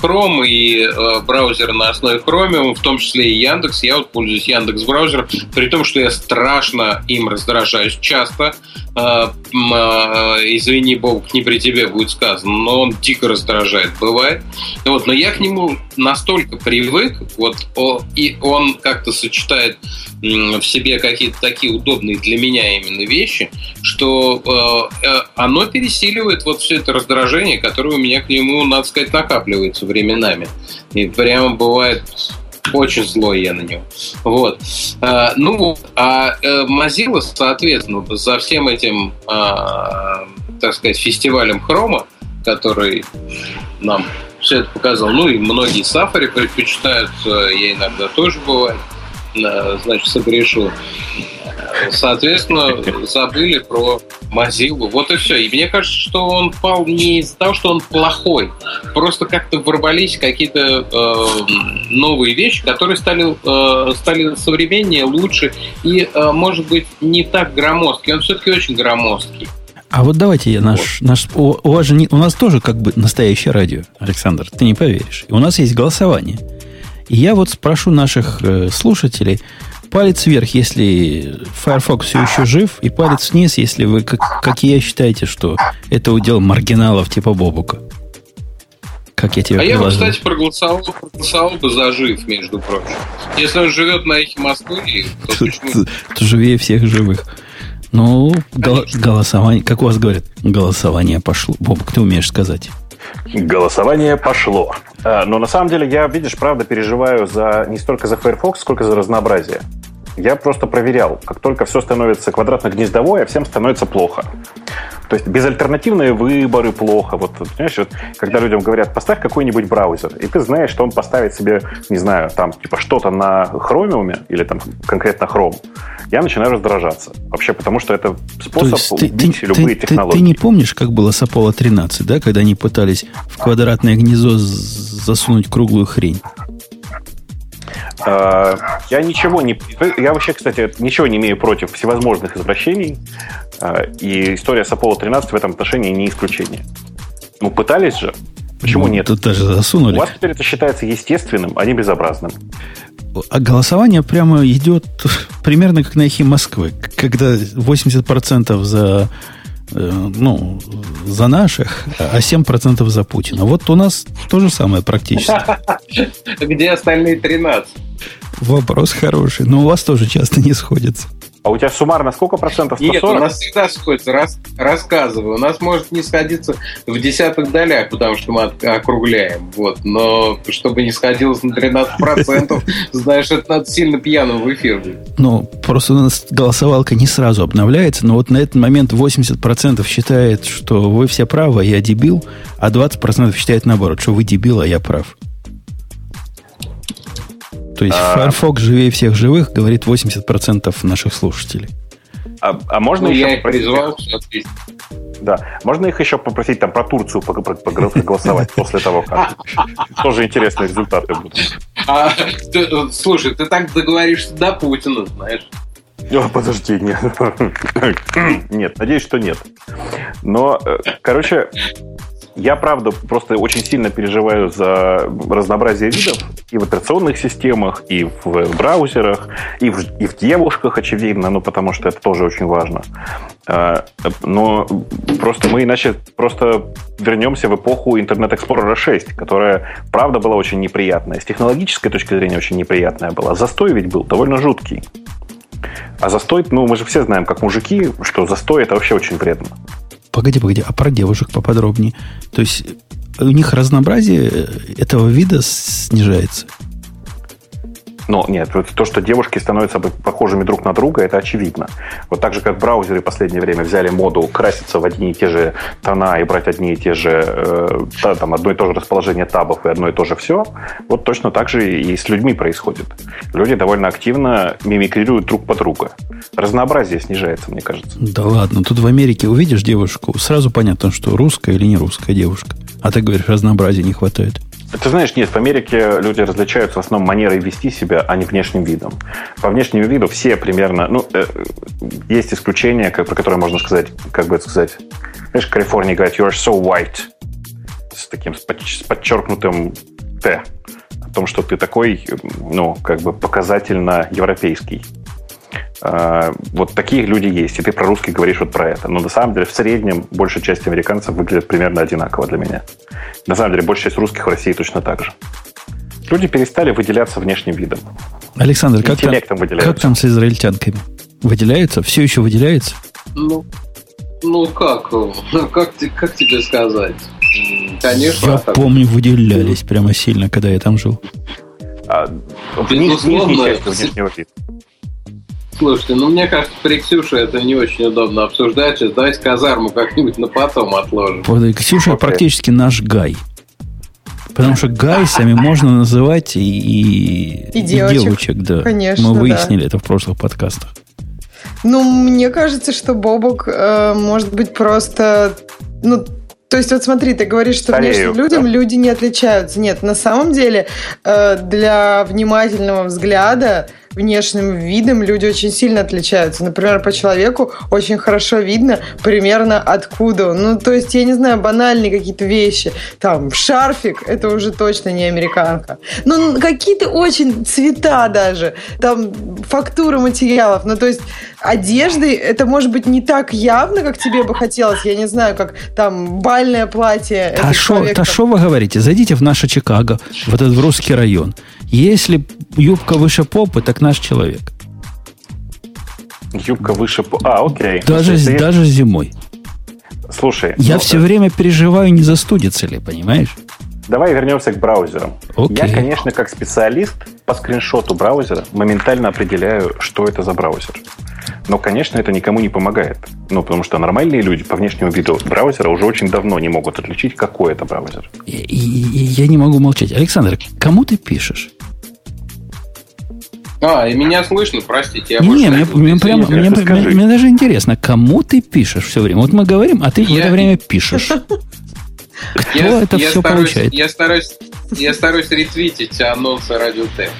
Chrome и э, браузер на основе Chromium, в том числе и Яндекс. Я вот пользуюсь Яндекс браузером, при том, что я страшно им раздражаюсь часто. Э, э, извини, Бог, не при тебе будет сказано, но он дико раздражает, бывает. Вот, но я к нему настолько привык, вот, и он как-то сочетает в себе какие-то такие удобные для меня именно вещи, что э, э, оно пересиливает вот все это раздражение, которое у меня к нему, надо сказать, накапливается временами. И прямо бывает очень злой я на него. Вот. А, ну, а э, Mozilla, соответственно, за всем этим, а, так сказать, фестивалем хрома, который нам все это показал, ну и многие Safari предпочитают, я иногда тоже бывает, значит, согрешу. Соответственно, забыли про Mozilla. Вот и все. И мне кажется, что он пал не из-за того, что он плохой. Просто как-то ворвались какие-то э, новые вещи, которые стали, э, стали современнее, лучше и, э, может быть, не так громоздкий. Он все-таки очень громоздкий. А вот давайте я наш, вот. наш у, у вас же не, у нас тоже как бы настоящее радио, Александр, ты не поверишь. И у нас есть голосование. И я вот спрошу наших э, слушателей, палец вверх, если Firefox все еще жив, и палец вниз, если вы, как, как и я, считаете, что это удел маргиналов типа Бобука. Как я тебе А я бы, кстати, проголосовал, проголосовал бы за жив, между прочим. Если он живет на эхе Москвы, то почему... То живее всех живых. Ну, гол- голосование, как у вас говорят, голосование пошло. Бобук, ты умеешь сказать. Голосование пошло. А, но на самом деле я, видишь, правда переживаю за не столько за Firefox, сколько за разнообразие. Я просто проверял, как только все становится квадратно-гнездовое, всем становится плохо. То есть безальтернативные выборы плохо. Вот, понимаешь, вот, когда людям говорят, поставь какой-нибудь браузер, и ты знаешь, что он поставит себе, не знаю, там, типа, что-то на Chromium или там конкретно Chrome, я начинаю раздражаться. Вообще, потому что это способ ты, убить ты, любые ты, технологии. Ты, ты не помнишь, как было с Apollo 13, да, когда они пытались в квадратное гнездо засунуть круглую хрень? А, я ничего не... Я вообще, кстати, ничего не имею против всевозможных извращений. А, и история с Apollo 13 в этом отношении не исключение. Ну, пытались же. Почему ну, нет? Тут даже засунули. У вас теперь это считается естественным, а не безобразным. А голосование прямо идет примерно как на эхе Москвы, когда 80% за ну, за наших, а 7% за Путина. Вот у нас то же самое практически. Где остальные 13? Вопрос хороший, но у вас тоже часто не сходится. А у тебя суммарно сколько процентов? 140? Нет, у нас всегда сходится. Раз, рассказываю. У нас может не сходиться в десятых долях, потому что мы округляем. Вот. Но чтобы не сходилось на 13 процентов, знаешь, это надо сильно пьяным в эфир Ну, просто у нас голосовалка не сразу обновляется, но вот на этот момент 80% считает, что вы все правы, а я дебил, а 20% считает наоборот, что вы дебил, а я прав. То есть а... Firefox живее всех живых, говорит 80% наших слушателей. А, а можно ну, еще я попросить... Да. Можно их еще попросить там про Турцию проголосовать после того, как. Тоже интересные результаты будут. А, ты, слушай, ты так договоришься до Путина, знаешь. О, подожди, нет. нет, надеюсь, что нет. Но, э, короче, я, правда, просто очень сильно переживаю за разнообразие видов и в операционных системах, и в браузерах, и в, и в девушках, очевидно, ну, потому что это тоже очень важно. А, но просто мы иначе просто вернемся в эпоху Internet Explorer 6, которая, правда, была очень неприятная. С технологической точки зрения очень неприятная была. Застой ведь был довольно жуткий. А застой, ну, мы же все знаем, как мужики, что застой это вообще очень вредно. Погоди, погоди, а про девушек поподробнее. То есть у них разнообразие этого вида снижается. Но нет, то, что девушки становятся похожими друг на друга, это очевидно. Вот так же, как браузеры в последнее время взяли моду краситься в одни и те же тона и брать одни и те же, э, там, одно и то же расположение табов и одно и то же все, вот точно так же и с людьми происходит. Люди довольно активно мимикрируют друг под друга. Разнообразие снижается, мне кажется. Да ладно, тут в Америке увидишь девушку, сразу понятно, что русская или не русская девушка. А ты говоришь, разнообразия не хватает. Ты знаешь, нет, в Америке люди различаются в основном манерой вести себя, а не внешним видом. По внешнему виду все примерно, ну, э, есть исключения, как, про которые можно сказать, как бы это сказать, знаешь, в Калифорнии говорят, you are so white, с таким, с, под, с подчеркнутым Т, о том, что ты такой, ну, как бы показательно европейский. А, вот такие люди есть, и ты про русский говоришь вот про это. Но на самом деле в среднем большая часть американцев выглядит примерно одинаково для меня. На самом деле большая часть русских в России точно так же. Люди перестали выделяться внешним видом. Александр, как там, как там с израильтянками? Выделяются? Все еще выделяются? Ну, ну как? Как, как тебе сказать? Конечно. Я помню, выделялись прямо сильно, когда я там жил. А, в нижней части внешнего вида. Слушайте, ну мне кажется, при Ксюше это не очень удобно обсуждать. Сейчас давайте казарму как-нибудь на потом отложим. Ксюша okay. практически наш Гай. Потому что гайсами можно называть и, и, и, девочек, и девочек, да. Конечно, Мы выяснили да. это в прошлых подкастах. Ну, мне кажется, что Бобок э, может быть просто ну, то есть, вот смотри, ты говоришь, что Старею, внешним людям да? люди не отличаются. Нет, на самом деле, э, для внимательного взгляда внешним видом люди очень сильно отличаются. Например, по человеку очень хорошо видно примерно откуда он. Ну, то есть, я не знаю, банальные какие-то вещи. Там, шарфик, это уже точно не американка. Ну, какие-то очень цвета даже. Там, фактура материалов. Ну, то есть, одежды, это может быть не так явно, как тебе бы хотелось. Я не знаю, как там бальное платье. А что вы говорите? Зайдите в наше Чикаго, в этот в русский район. Если юбка выше попы, так наш человек. Юбка выше. А, окей. Даже, Слушай, даже я... зимой. Слушай. Я ну, все да. время переживаю, не застудится ли, понимаешь? Давай вернемся к браузерам. Okay. Я, конечно, как специалист по скриншоту браузера моментально определяю, что это за браузер. Но, конечно, это никому не помогает. Ну, потому что нормальные люди по внешнему виду браузера уже очень давно не могут отличить, какой это браузер. И, и я не могу молчать. Александр, кому ты пишешь? А, и меня слышно, простите. Я не, мне, мне, прямо, мне, мне, мне даже интересно, кому ты пишешь все время? Вот мы говорим, а ты я... в это время пишешь. Кто я, это я все стараюсь, получает? Я стараюсь, я стараюсь ретвитить анонсы Радио Т.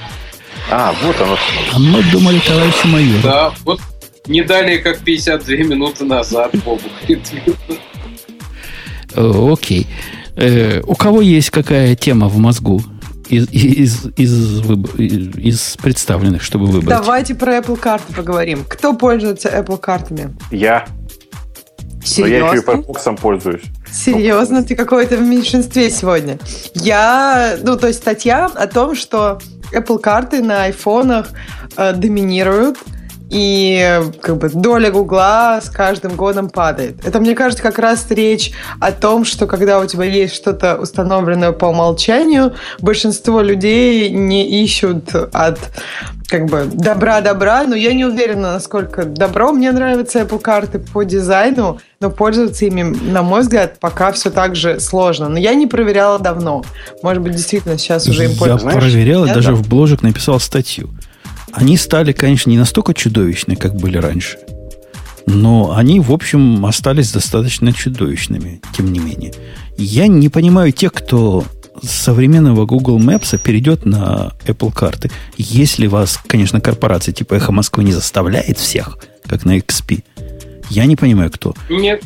А, вот оно. А мы думали, товарищ майор. Да, вот не далее, как 52 минуты назад Бобу Окей. Э, у кого есть какая тема в мозгу? Из, из, из, из представленных, чтобы выбрать. Давайте про Apple карты поговорим. Кто пользуется Apple картами? Я. Серьезно? Но я еще и Firefox пользуюсь. Серьезно? Ты какой-то в меньшинстве сегодня. Я, ну, то есть статья о том, что Apple карты на айфонах э, доминируют, и как бы доля Гугла с каждым годом падает. Это, мне кажется, как раз речь о том, что когда у тебя есть что-то установленное по умолчанию, большинство людей не ищут от как бы добра-добра, но я не уверена, насколько добро. Мне нравятся Apple карты по дизайну, но пользоваться ими, на мой взгляд, пока все так же сложно. Но я не проверяла давно. Может быть, действительно сейчас уже им пользуются. Я проверял и даже в бложек написал статью. Они стали, конечно, не настолько чудовищны, как были раньше. Но они, в общем, остались достаточно чудовищными, тем не менее. Я не понимаю тех, кто с современного Google Maps перейдет на Apple карты. Если вас, конечно, корпорация типа Эхо Москвы не заставляет всех, как на XP, я не понимаю, кто. Нет,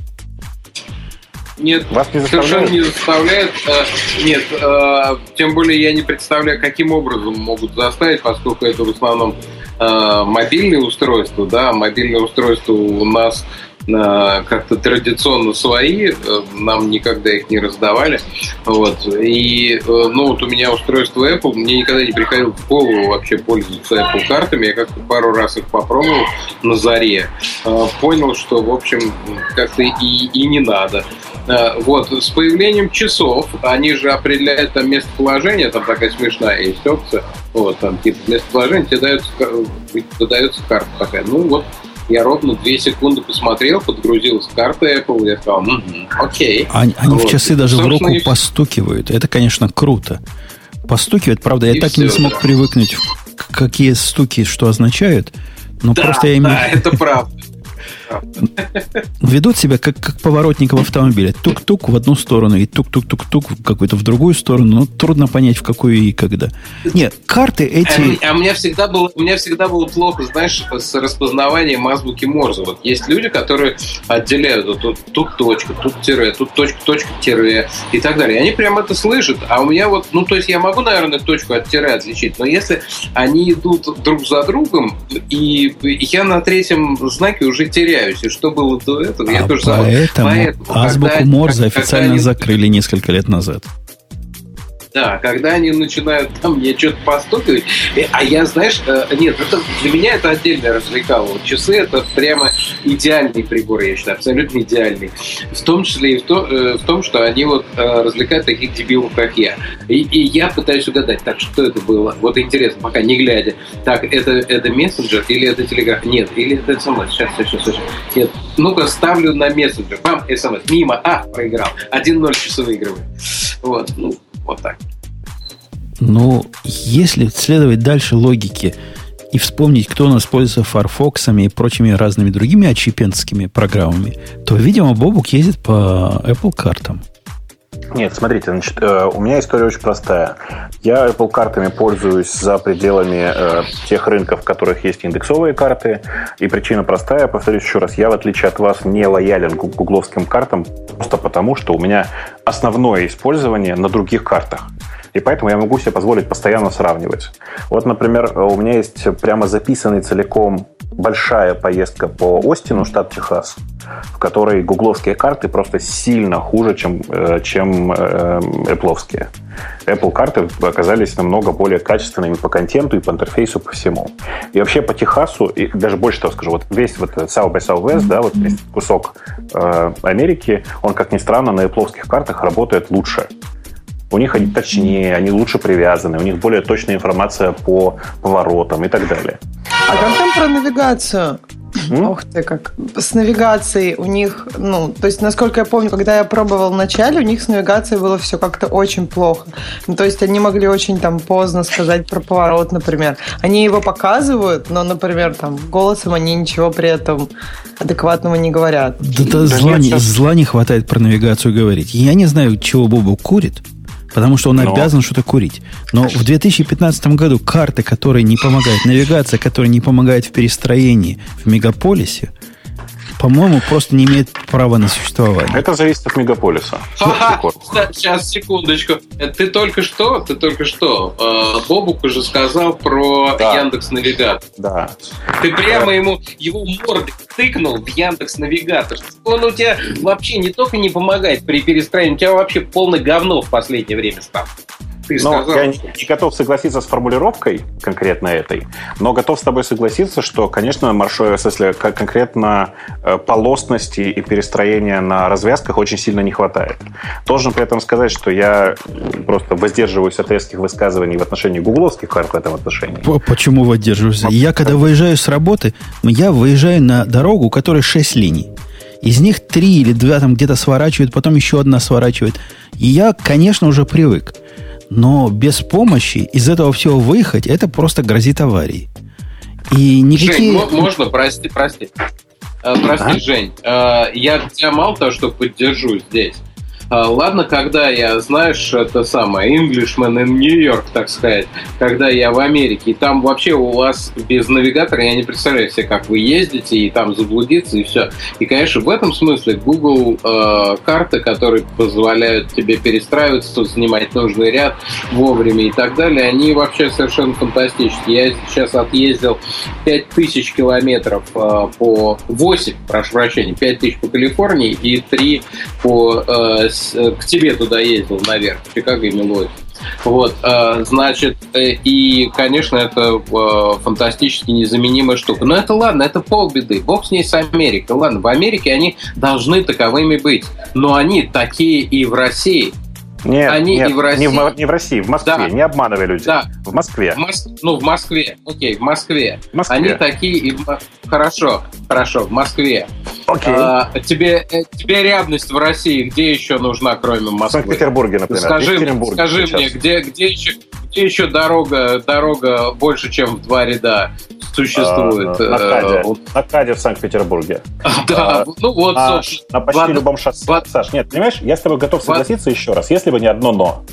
нет, Вас не совершенно не заставляет. Э, нет, э, тем более я не представляю, каким образом могут заставить, поскольку это в основном э, мобильные устройства, да, мобильные устройства у нас как-то традиционно свои, нам никогда их не раздавали. Вот. И ну, вот у меня устройство Apple, мне никогда не приходило в голову вообще пользоваться Apple картами. Я как-то пару раз их попробовал на заре. Понял, что, в общем, как-то и, и не надо. Э, вот, с появлением часов, они же определяют там местоположение, там такая смешная есть опция, вот, там типа местоположение, тебе дается, выдается карта такая. Ну вот, я ровно две секунды посмотрел, подгрузилась карта Apple, я сказал, угу, окей. Они, они вот. в часы даже в руку и... постукивают. Это, конечно, круто. Постукивают, правда, я и так все, не смог да. привыкнуть, какие стуки что означают. Но да, просто я имею... Да, это правда. Ведут себя как, как поворотник в автомобиле. Тук-тук в одну сторону и тук-тук-тук-тук в какую-то в другую сторону. Но трудно понять, в какую и когда. Нет, карты эти... А, а у меня всегда было, у меня всегда было плохо, знаешь, с распознаванием азбуки Морзе. Вот есть люди, которые отделяют вот, тут, тут точка, тут тире, тут точка, точка, тире и так далее. И они прям это слышат. А у меня вот, ну, то есть я могу, наверное, точку от тире отличить, но если они идут друг за другом, и я на третьем знаке уже теряю теряюсь. И что было до этого, а я тоже поэтому, поэтому азбуку Морзе официально когда закрыли несколько лет назад. Да, когда они начинают там мне что-то постукивать, а я, знаешь, э, нет, это для меня это отдельно развлекало. Часы это прямо идеальный прибор, я считаю, абсолютно идеальный. В том числе и в, то, э, в том, что они вот э, развлекают таких дебилов, как я. И, и я пытаюсь угадать, так что это было. Вот интересно, пока не глядя. Так, это, это мессенджер или это телеграф? Нет, или это смс. Сейчас, сейчас, сейчас. Нет. Ну-ка, ставлю на мессенджер. Бам, смс. Мимо. А, проиграл. 1-0 часы выигрываю. Вот, ну, вот так. Ну, если следовать дальше логике и вспомнить, кто у нас пользуется Firefox и прочими разными другими очипенскими программами, то, видимо, Бобук ездит по Apple картам. Нет, смотрите, значит, э, у меня история очень простая. Я Apple картами пользуюсь за пределами э, тех рынков, в которых есть индексовые карты. И причина простая, повторюсь еще раз, я, в отличие от вас, не лоялен к гугловским картам, просто потому, что у меня основное использование на других картах. И поэтому я могу себе позволить постоянно сравнивать. Вот, например, у меня есть прямо записанный целиком большая поездка по Остину, штат Техас, в которой гугловские карты просто сильно хуже, чем, э, чем э, Apple. Apple карты оказались намного более качественными по контенту и по интерфейсу по всему. И вообще по Техасу, и даже больше того скажу, вот весь вот South by Southwest, да, вот весь кусок э, Америки, он, как ни странно, на Apple картах работает лучше. У них они точнее, они лучше привязаны, у них более точная информация по поворотам и так далее. А как там про навигацию? Ух ты, как с навигацией у них, ну, то есть, насколько я помню, когда я пробовал в начале, у них с навигацией было все как-то очень плохо. Ну, то есть, они могли очень там поздно сказать про поворот, например. Они его показывают, но, например, там, голосом они ничего при этом адекватного не говорят. Да, да, зла, не, зла не хватает про навигацию говорить. Я не знаю, чего Бобу курит, Потому что он Но... обязан что-то курить. Но в 2015 году карты, которые не помогают, навигация, которая не помогает в перестроении в мегаполисе, по-моему, просто не имеет права на существование. Это зависит от мегаполиса. Сейчас, секундочку. Ты только что, ты только что, э, Бобук уже сказал про да. Яндекс Навигатор. Да. Ты прямо ему его мордой тыкнул в Яндекс Навигатор. Он у тебя вообще не только не помогает при перестроении, у тебя вообще полное говно в последнее время стал ты но сказал. Я не, не готов согласиться с формулировкой конкретно этой, но готов с тобой согласиться, что, конечно, маршрут, в смысле, конкретно э, полосности и перестроения на развязках очень сильно не хватает. Должен при этом сказать, что я просто воздерживаюсь от резких высказываний в отношении гугловских карт в этом отношении. Почему воздерживаюсь? Я, когда выезжаю с работы, я выезжаю на дорогу, у которой 6 линий. Из них три или два там где-то сворачивают, потом еще одна сворачивает. И я, конечно, уже привык. Но без помощи из этого всего выехать, это просто грозит аварией. И никакие... Жень, можно, прости, прости. Э, прости, а? Жень, э, я тебя мало того, что поддержу здесь, ладно, когда я, знаешь, это самое, Englishman in New York, так сказать, когда я в Америке, и там вообще у вас без навигатора, я не представляю себе, как вы ездите, и там заблудиться, и все. И, конечно, в этом смысле Google э, карты, которые позволяют тебе перестраиваться, занимать нужный ряд вовремя и так далее, они вообще совершенно фантастические. Я сейчас отъездил 5000 километров э, по 8, прошу прощения, 5000 по Калифорнии и 3 по Э, к тебе туда ездил наверх, в Чикаго и Милуоки. Вот, э, значит, э, и, конечно, это фантастически незаменимая штука. Но это ладно, это полбеды. Бог с ней с Америкой. Ладно, в Америке они должны таковыми быть. Но они такие и в России. Нет, они нет, и в России. Не в, не в России, в Москве. Да. Не обманывай людей. Да. В Москве. В Мос... Ну, в Москве. Окей, в Москве. В Москве. Они такие и. Хорошо, хорошо, в Москве. Окей. А, тебе, э, тебе рядность в России где еще нужна, кроме Москвы? В Санкт-Петербурге, например. Скажи, скажи мне, где, где, еще, где еще дорога, дорога больше, чем в два ряда существует? А, на Каде. На Каде в Санкт-Петербурге. Да, ну вот, на, на почти любом шоссе. Саш, нет, понимаешь, я с тобой готов согласиться еще раз. Если бы не одно «но».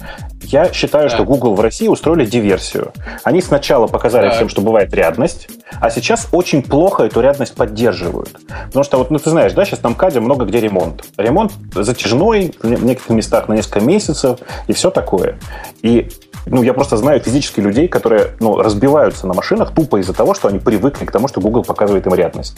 Я считаю, да. что Google в России устроили диверсию. Они сначала показали да. всем, что бывает рядность, а сейчас очень плохо эту рядность поддерживают. Потому что, вот, ну ты знаешь, да, сейчас на МКАДе много где ремонт. Ремонт затяжной, в некоторых местах на несколько месяцев и все такое. И ну, я просто знаю физически людей, которые ну, разбиваются на машинах тупо из-за того, что они привыкли к тому, что Google показывает им рядность.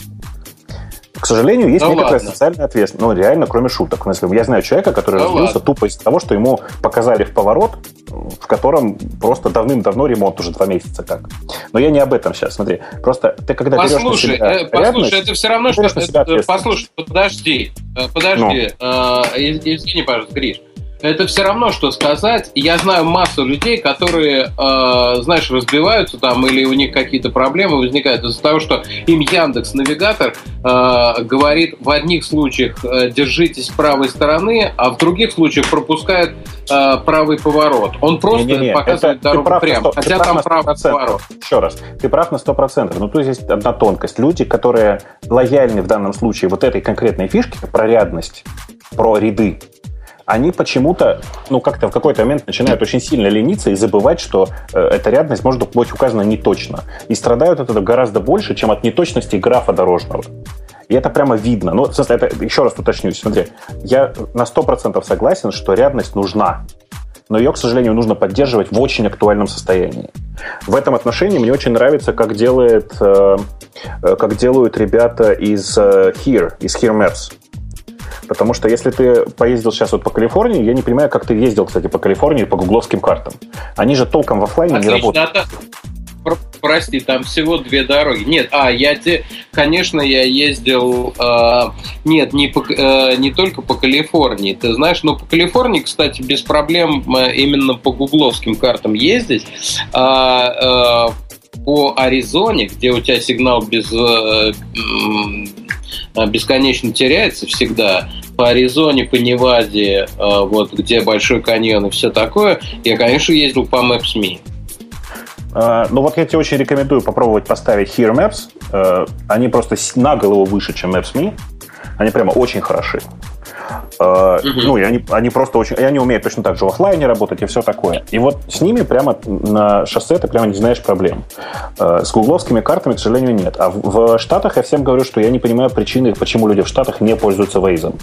К сожалению, есть да некоторая ладно. социальная ответственность. Ну, реально, кроме шуток. В смысле, я знаю человека, который да разбился ладно. тупо из-за того, что ему показали в поворот, в котором просто давным-давно ремонт уже два месяца как. Но я не об этом сейчас. Смотри, просто ты когда послушай, берешь на себя э, послушай, это все равно, что... Это, послушай, подожди, э, подожди. Ну. Э, извини, пожалуйста, Гриш. Это все равно, что сказать. Я знаю массу людей, которые, э, знаешь, разбиваются там или у них какие-то проблемы возникают из-за того, что им Яндекс Навигатор э, говорит в одних случаях э, держитесь правой стороны, а в других случаях пропускает э, правый поворот. Он просто не, не, не. показывает Это дорогу прямо, 100, хотя там правый поворот. Еще раз, ты прав на 100%. Но тут есть одна тонкость. Люди, которые лояльны в данном случае вот этой конкретной фишке про рядность, про ряды, они почему-то, ну, как-то в какой-то момент начинают очень сильно лениться и забывать, что э, эта рядность может быть указана не точно. И страдают от этого гораздо больше, чем от неточности графа дорожного. И это прямо видно. Ну, смысле, это, еще раз уточню, смотри, я на 100% согласен, что рядность нужна, но ее, к сожалению, нужно поддерживать в очень актуальном состоянии. В этом отношении мне очень нравится, как, делает, э, э как делают ребята из э, Here, из Here Maps. Потому что если ты поездил сейчас вот по Калифорнии, я не понимаю, как ты ездил, кстати, по Калифорнии по гугловским картам. Они же толком в офлайне Отлично, не работают. Это... Прости, там всего две дороги. Нет, а, я те, конечно, я ездил, э, нет, не, по, э, не только по Калифорнии. Ты знаешь, но по Калифорнии, кстати, без проблем э, именно по гугловским картам ездить. Э, э, по Аризоне, где у тебя сигнал без, э, бесконечно теряется всегда, по Аризоне, по Неваде, вот где Большой каньон и все такое, я, конечно, ездил по Maps.me. Ну вот я тебе очень рекомендую попробовать поставить Here Maps. Они просто на голову выше, чем Maps.me. Они прямо очень хороши. Uh, угу. Ну, и они, они просто очень... И они умеют точно так же в офлайне работать и все такое. И вот с ними прямо на шоссе ты прямо не знаешь проблем. Uh, с гугловскими картами, к сожалению, нет. А в, в Штатах я всем говорю, что я не понимаю причины, почему люди в Штатах не пользуются Waze.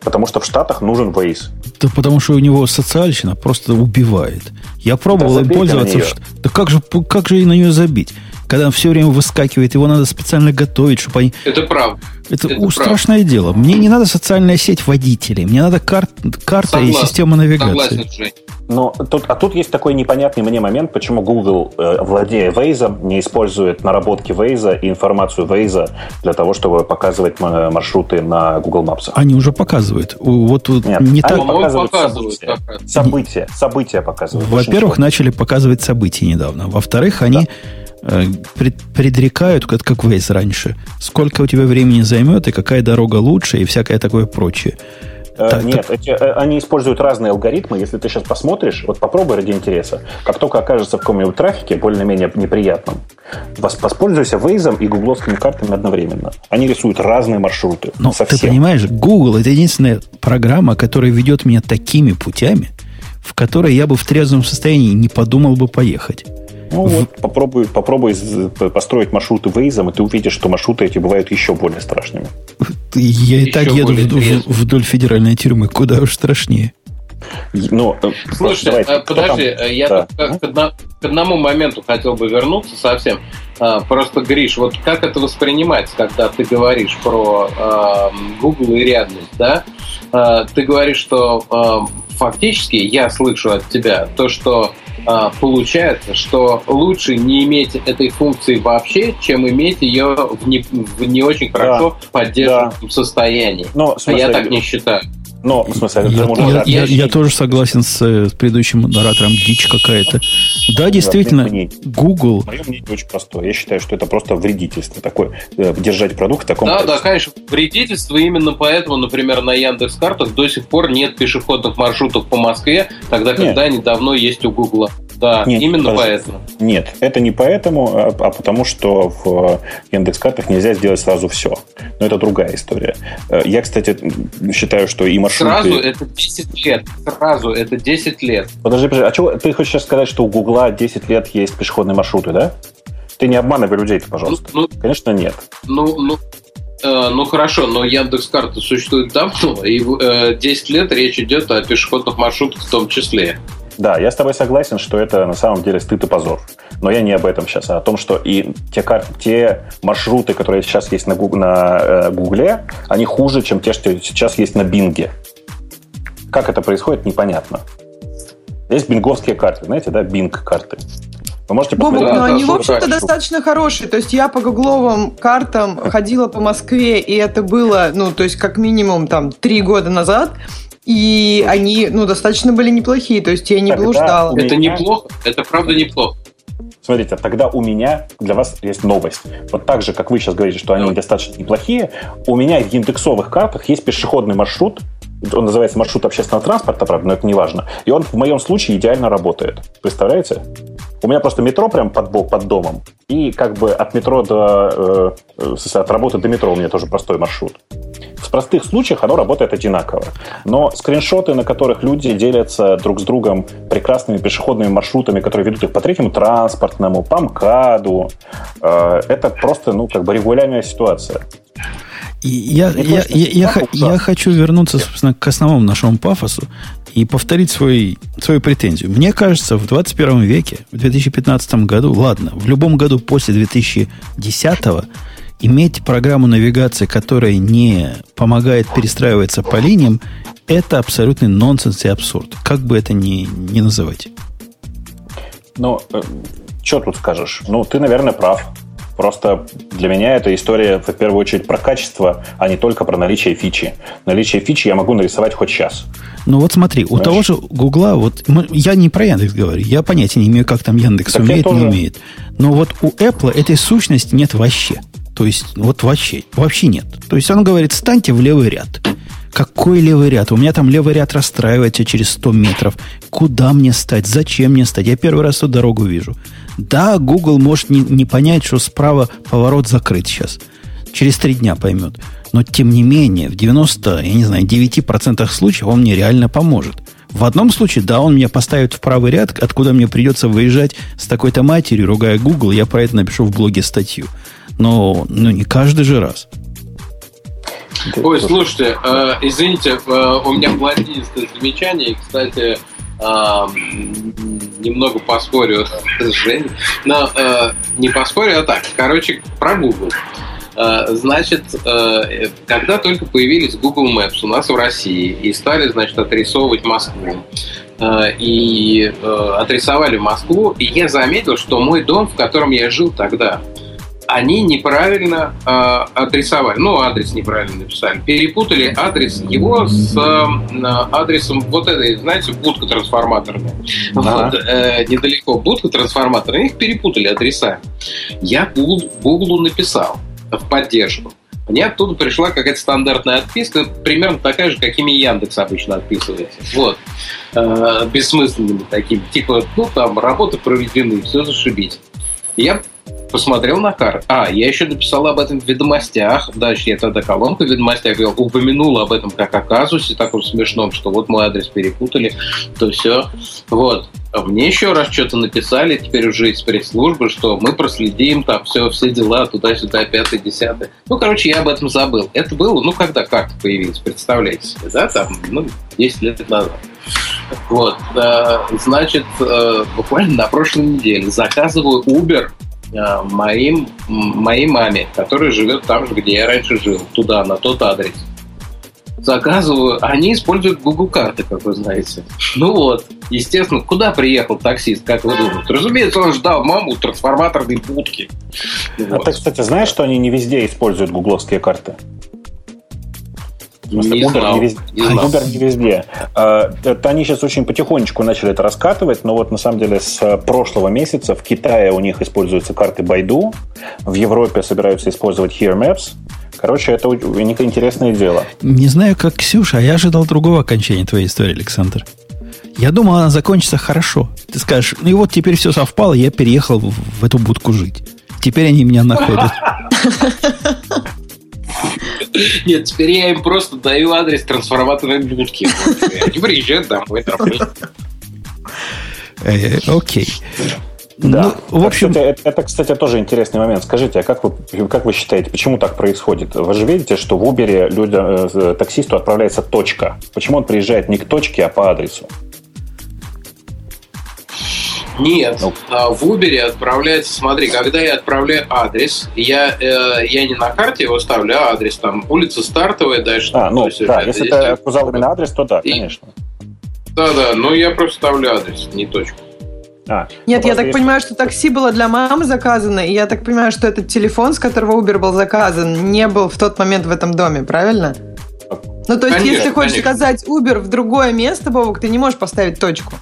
Потому что в Штатах нужен Waze. Да потому что у него социальщина просто убивает. Я пробовал да им пользоваться. В... Да как же, как же и на нее забить? Когда он все время выскакивает, его надо специально готовить, чтобы они... Это правда. Это, это страшное дело. Мне не надо социальная сеть водителей, мне надо кар... карта Согласен. и система навигации. Согласен, Но тут, а тут есть такой непонятный мне момент, почему Google, э, владея Waze, не использует наработки Waze и информацию Waze для того, чтобы показывать маршруты на Google Maps. Они уже показывают. Вот, вот Нет, не так показывают, показывают события. события. События показывают. Во-первых, начали показывать события недавно. Во-вторых, они да Э, предрекают, как, как Waze раньше, сколько у тебя времени займет и какая дорога лучше и всякое такое прочее. Э, так, Нет, так... Эти, э, они используют разные алгоритмы. Если ты сейчас посмотришь, вот попробуй ради интереса, как только окажется в каком-нибудь трафике, более-менее неприятном, воспользуйся Waze и гугловскими картами одновременно. Они рисуют разные маршруты. Но совсем. ты понимаешь, Google это единственная программа, которая ведет меня такими путями, в которые я бы в трезвом состоянии не подумал бы поехать. Ну вот, попробуй, попробуй построить маршруты Waze, и ты увидишь, что маршруты эти бывают еще более страшными. Я и так еду вдоль, вдоль федеральной тюрьмы, куда уж страшнее. Ну, э, Слушай, давайте, э, подожди, там? Э, я да. к, одно, к одному моменту хотел бы вернуться совсем. Просто, Гриш, вот как это воспринимать, когда ты говоришь про э, Google и реальность, да? Ты говоришь, что фактически я слышу от тебя то, что получается, что лучше не иметь этой функции вообще, чем иметь ее в не, в не очень хорошо да, поддержанном да. состоянии. Но, смысле, а я так не считаю. Но, в смысле, я, я, я, я, тоже согласен с, с предыдущим модератором. Дичь какая-то. Да, действительно, Google... Мое мнение очень простое. Я считаю, что это просто вредительство такое. Э, держать продукт в таком... Да, да, конечно. Вредительство. Именно поэтому, например, на Яндекс картах до сих пор нет пешеходных маршрутов по Москве, тогда, когда нет. они давно есть у Гугла. Да, нет, именно подожди. поэтому. Нет, это не поэтому, а, а потому что в Яндекс.Картах нельзя сделать сразу все. Но это другая история. Э, я, кстати, считаю, что и маршруты... Сразу это 10 лет. Сразу это 10 лет. Подожди, подожди. А что, ты хочешь сейчас сказать, что у Гугла 10 лет есть пешеходные маршруты, да? Ты не обманывай людей пожалуйста. Ну, ну, Конечно, нет. Ну, ну, э, ну хорошо, но Яндекс карта существует давно, и э, 10 лет речь идет о пешеходных маршрутах в том числе. Да, я с тобой согласен, что это на самом деле стыд и позор. Но я не об этом сейчас, а о том, что и те, кар... те маршруты, которые сейчас есть на, Гуг... на э, Гугле, они хуже, чем те, что сейчас есть на Бинге. Как это происходит, непонятно. Есть бинговские карты, знаете, да, бинг-карты. Вы можете посмотреть. Бобок, но они, в общем-то, достаточно хорошие. То есть я по гугловым картам ходила по Москве, и это было, ну, то есть как минимум там три года назад. И они, ну, достаточно были неплохие, то есть я не блуждала. Это неплохо, это правда неплохо. Смотрите, тогда у меня для вас есть новость. Вот так же, как вы сейчас говорите, что они достаточно неплохие, у меня в индексовых картах есть пешеходный маршрут, он называется маршрут общественного транспорта, правда, но это не важно. И он в моем случае идеально работает. Представляете? У меня просто метро прям под, под домом. И как бы от метро до... Э, э от работы до метро у меня тоже простой маршрут. В простых случаях оно работает одинаково. Но скриншоты, на которых люди делятся друг с другом прекрасными пешеходными маршрутами, которые ведут их по третьему транспортному, по МКАДу, э, это просто, ну, как бы регулярная ситуация. Я, я, я, я, я хочу вернуться, собственно, к основному нашему пафосу и повторить свой, свою претензию. Мне кажется, в 21 веке, в 2015 году, ладно, в любом году после 2010 иметь программу навигации, которая не помогает перестраиваться по линиям, это абсолютный нонсенс и абсурд. Как бы это ни, ни называть. Ну, э, что тут скажешь? Ну, ты, наверное, прав. Просто для меня эта история в первую очередь про качество, а не только про наличие фичи. Наличие фичи я могу нарисовать хоть сейчас. Ну вот смотри, Знаешь? у того же Гугла, вот я не про Яндекс говорю, я понятия не имею, как там Яндекс так умеет, не умеет. Но вот у Apple этой сущности нет вообще. То есть, вот вообще, вообще нет. То есть он говорит, станьте в левый ряд. Какой левый ряд? У меня там левый ряд расстраивается через 100 метров. Куда мне стать? Зачем мне стать? Я первый раз эту дорогу вижу. Да, Google может не, не понять, что справа поворот закрыт сейчас. Через три дня поймет. Но, тем не менее, в 90, я не знаю, 9% случаев он мне реально поможет. В одном случае, да, он меня поставит в правый ряд, откуда мне придется выезжать с такой-то матерью, ругая Google, я про это напишу в блоге статью. Но ну, не каждый же раз. Ой, слушайте, э, извините, э, у меня блондинистое замечание, и, кстати, э, немного поспорю с Женей, но э, не поспорю, а так, короче, про Google. Э, значит, э, когда только появились Google Maps у нас в России и стали, значит, отрисовывать Москву, э, и отрисовали Москву, и я заметил, что мой дом, в котором я жил тогда, они неправильно э, адресовали, ну, адрес неправильно написали, перепутали адрес его с э, адресом вот этой, знаете, будка трансформаторная. Ага. Вот, э, недалеко будка трансформаторная, их перепутали адреса. Я Google написал в поддержку. Мне оттуда пришла какая-то стандартная отписка, примерно такая же, какими Яндекс обычно отписывается. Вот. Э, бессмысленными такими. Типа, ну, там, работы проведены, все зашибись. Я посмотрел на карту. А, я еще написал об этом в ведомостях. Дальше я тогда колонку в ведомостях упомянул об этом как о казусе таком смешном, что вот мой адрес перепутали, то все. Вот. Мне еще раз что-то написали, теперь уже из пресс-службы, что мы проследим там все, все дела туда-сюда, пятое, десятое. Ну, короче, я об этом забыл. Это было, ну, когда карта появилась, представляете себе, да, там, ну, 10 лет назад. Вот, значит, э, буквально на прошлой неделе заказываю Uber Э, моим, моей маме, которая живет там же, где я раньше жил, туда, на тот адрес. Заказываю, они используют Google карты, как вы знаете. Ну вот, естественно, куда приехал таксист, как вы думаете? Разумеется, он ждал маму трансформаторной будки. Вот. А ты, кстати, знаешь, что они не везде используют гугловские карты? Смысле, не Uber, знал, не везде, не Uber не везде. А, это они сейчас очень потихонечку начали это раскатывать, но вот на самом деле с прошлого месяца в Китае у них используются карты Baidu, в Европе собираются использовать Here Maps, Короче, это интересное дело. Не знаю, как Ксюша, а я ожидал другого окончания твоей истории, Александр. Я думал, она закончится хорошо. Ты скажешь, ну и вот теперь все совпало, я переехал в, в эту будку жить. Теперь они меня находят. Нет, теперь я им просто даю адрес трансформаторной будки. Они приезжают домой, э, Окей. Да. Ну, в общем... Это, это, кстати, тоже интересный момент. Скажите, а как вы, как вы считаете, почему так происходит? Вы же видите, что в Uber людям, э, таксисту отправляется точка. Почему он приезжает не к точке, а по адресу? Нет, ну. А, в Uber отправляется, смотри, когда я отправляю адрес, я, э, я не на карте его ставлю, а адрес там улица стартовая, дальше. А, ну, да, если ты указал именно адрес, то да, и, конечно. Да, да, но я просто ставлю адрес, не точку. А, Нет, я так есть... понимаю, что такси было для мамы заказано, и я так понимаю, что этот телефон, с которого Uber был заказан, не был в тот момент в этом доме, правильно? Ну, то есть, конечно, если ты хочешь конечно. заказать Uber в другое место, Бобок, ты не можешь поставить точку.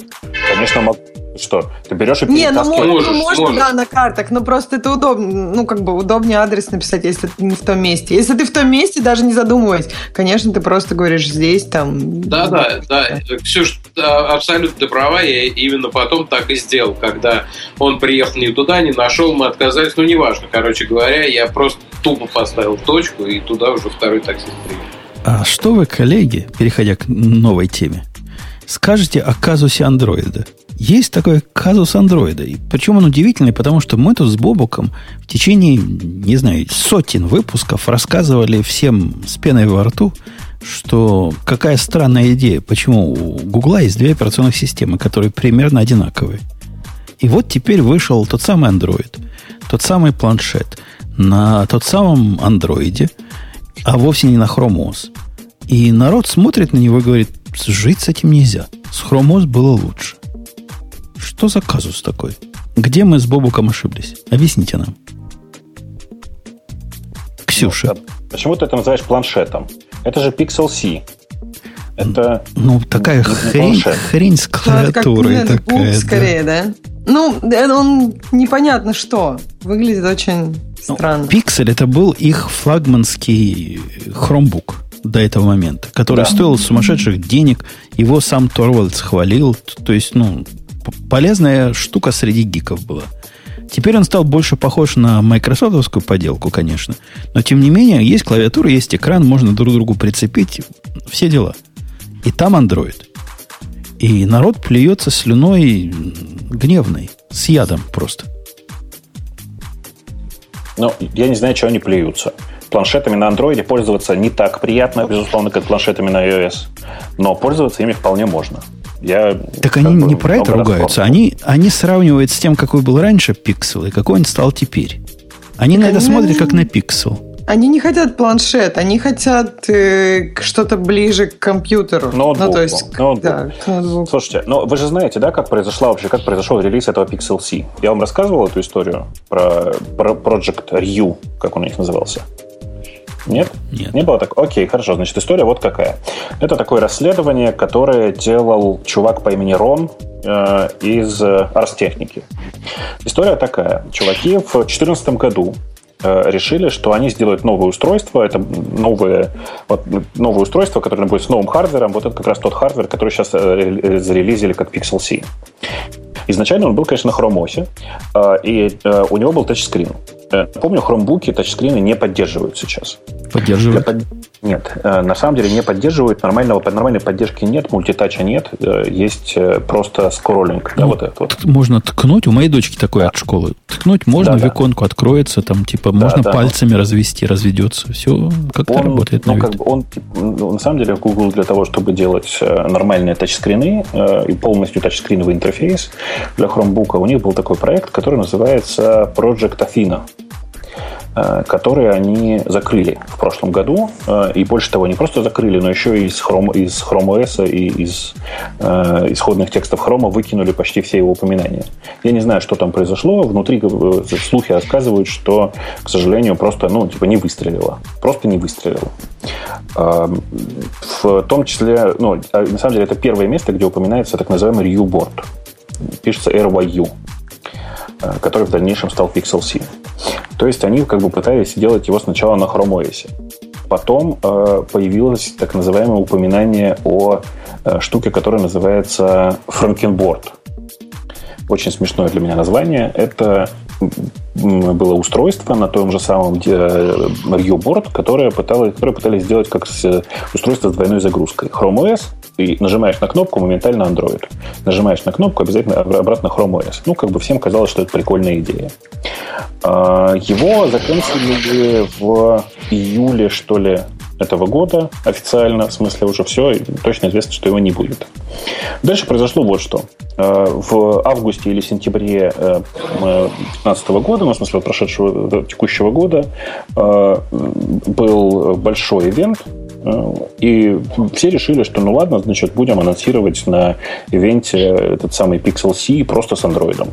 Конечно, могу. Что? Ты берешь и Не, ну, можешь, ну можно, можешь. да, на картах, но просто это удобно, ну, как бы удобнее адрес написать, если ты не в том месте. Если ты в том месте, даже не задумываясь, конечно, ты просто говоришь здесь, там... Да, да, да. Ксюш, абсолютно ты права, я именно потом так и сделал, когда он приехал не туда, не нашел, мы отказались, ну, неважно. Короче говоря, я просто тупо поставил точку, и туда уже второй таксист приехал. А что вы, коллеги, переходя к новой теме, скажете о казусе андроида? Есть такой казус андроида. И причем он удивительный, потому что мы тут с Бобуком в течение, не знаю, сотен выпусков рассказывали всем с пеной во рту, что какая странная идея, почему у Гугла есть две операционных системы, которые примерно одинаковые. И вот теперь вышел тот самый Android, тот самый планшет на тот самом андроиде, а вовсе не на Chrome OS. И народ смотрит на него и говорит, жить с этим нельзя. С Chrome OS было лучше. Что за казус такой? Где мы с Бобуком ошиблись? Объясните нам. Ксюша. Почему ты это называешь планшетом? Это же Pixel C. Это ну, такая хрень, хрень с клавиатурой. Как такая, скорее, да? да? Ну, он непонятно что. Выглядит очень ну, странно. Ну, Pixel это был их флагманский Chromebook до этого момента, который да. стоил сумасшедших денег. Его сам Торвальдс хвалил. То есть, ну, полезная штука среди гиков была. Теперь он стал больше похож на майкрософтовскую поделку, конечно. Но, тем не менее, есть клавиатура, есть экран, можно друг другу прицепить. Все дела. И там Android. И народ плюется слюной гневной, с ядом просто. Ну, я не знаю, чего они плюются. Планшетами на андроиде пользоваться не так приятно, безусловно, как планшетами на iOS. Но пользоваться ими вполне можно. Я так они не про это ругаются. Они, они сравнивают с тем, какой был раньше пиксел и какой он стал теперь. Они так на это смотрят как на пиксел. Они не хотят планшет, они хотят э, что-то ближе к компьютеру. Ноутбуку. Ну, то есть, ноутбук. Да, ноутбуку. Слушайте, ну вы же знаете, да, как произошла вообще, как произошел релиз этого Pixel C? Я вам рассказывал эту историю про, про Project Ryu, как он у них назывался. Нет? Нет. Не было так? Окей, хорошо. Значит, история вот какая. Это такое расследование, которое делал чувак по имени Рон э, из э, Арстехники. История такая. Чуваки в 2014 году Э, решили, что они сделают новое устройство. Это новое, вот, новое устройство, которое будет с новым hardware ом. Вот это как раз тот hardware, который сейчас э, зарелизили как Pixel C. Изначально он был, конечно, на OS, э, и у него был тачскрин. Помню, хромбуки тачскрины не поддерживают сейчас. Поддерживают? Под... Нет, на самом деле не поддерживают. Нормального, нормальной поддержки нет, мультитача нет. Есть просто скроллинг. Ну, да, вот это вот. Можно ткнуть. У моей дочки такое да. от школы. Ткнуть можно, да, в иконку да. откроется, там типа да, можно да. пальцами развести, разведется. Все как-то он, работает. Ну, как бы он, ну, на самом деле, Google для того, чтобы делать нормальные тачскрины и полностью тачскриновый интерфейс для Chromebook, у них был такой проект, который называется Project Athena. Э, которые они закрыли в прошлом году. Э, и больше того, не просто закрыли, но еще из Chrome, из Chrome OS и из э, исходных текстов Chrome выкинули почти все его упоминания. Я не знаю, что там произошло. Внутри э, слухи рассказывают, что, к сожалению, просто, ну, типа, не выстрелило. Просто не выстрелило. В том числе, ну, а на самом деле, это первое место, где упоминается так называемый RU-борд. Пишется RYU который в дальнейшем стал Pixel C. То есть они как бы пытались сделать его сначала на Chrome OS. Потом э, появилось так называемое упоминание о э, штуке, которая называется Frankenboard. Очень смешное для меня название. Это было устройство на том же самом RU-борд, которое, пыталось, которое пытались сделать как устройство с двойной загрузкой. Chrome OS, и нажимаешь на кнопку, моментально Android. Нажимаешь на кнопку, обязательно обратно Chrome OS. Ну, как бы всем казалось, что это прикольная идея. А, его закончили в июле, что ли, этого года официально, в смысле уже все, точно известно, что его не будет. Дальше произошло вот что. Э, в августе или сентябре 2015 э, года, ну, в смысле прошедшего текущего года, э, был большой ивент, и все решили, что ну ладно, значит, будем анонсировать на ивенте этот самый Pixel C просто с андроидом.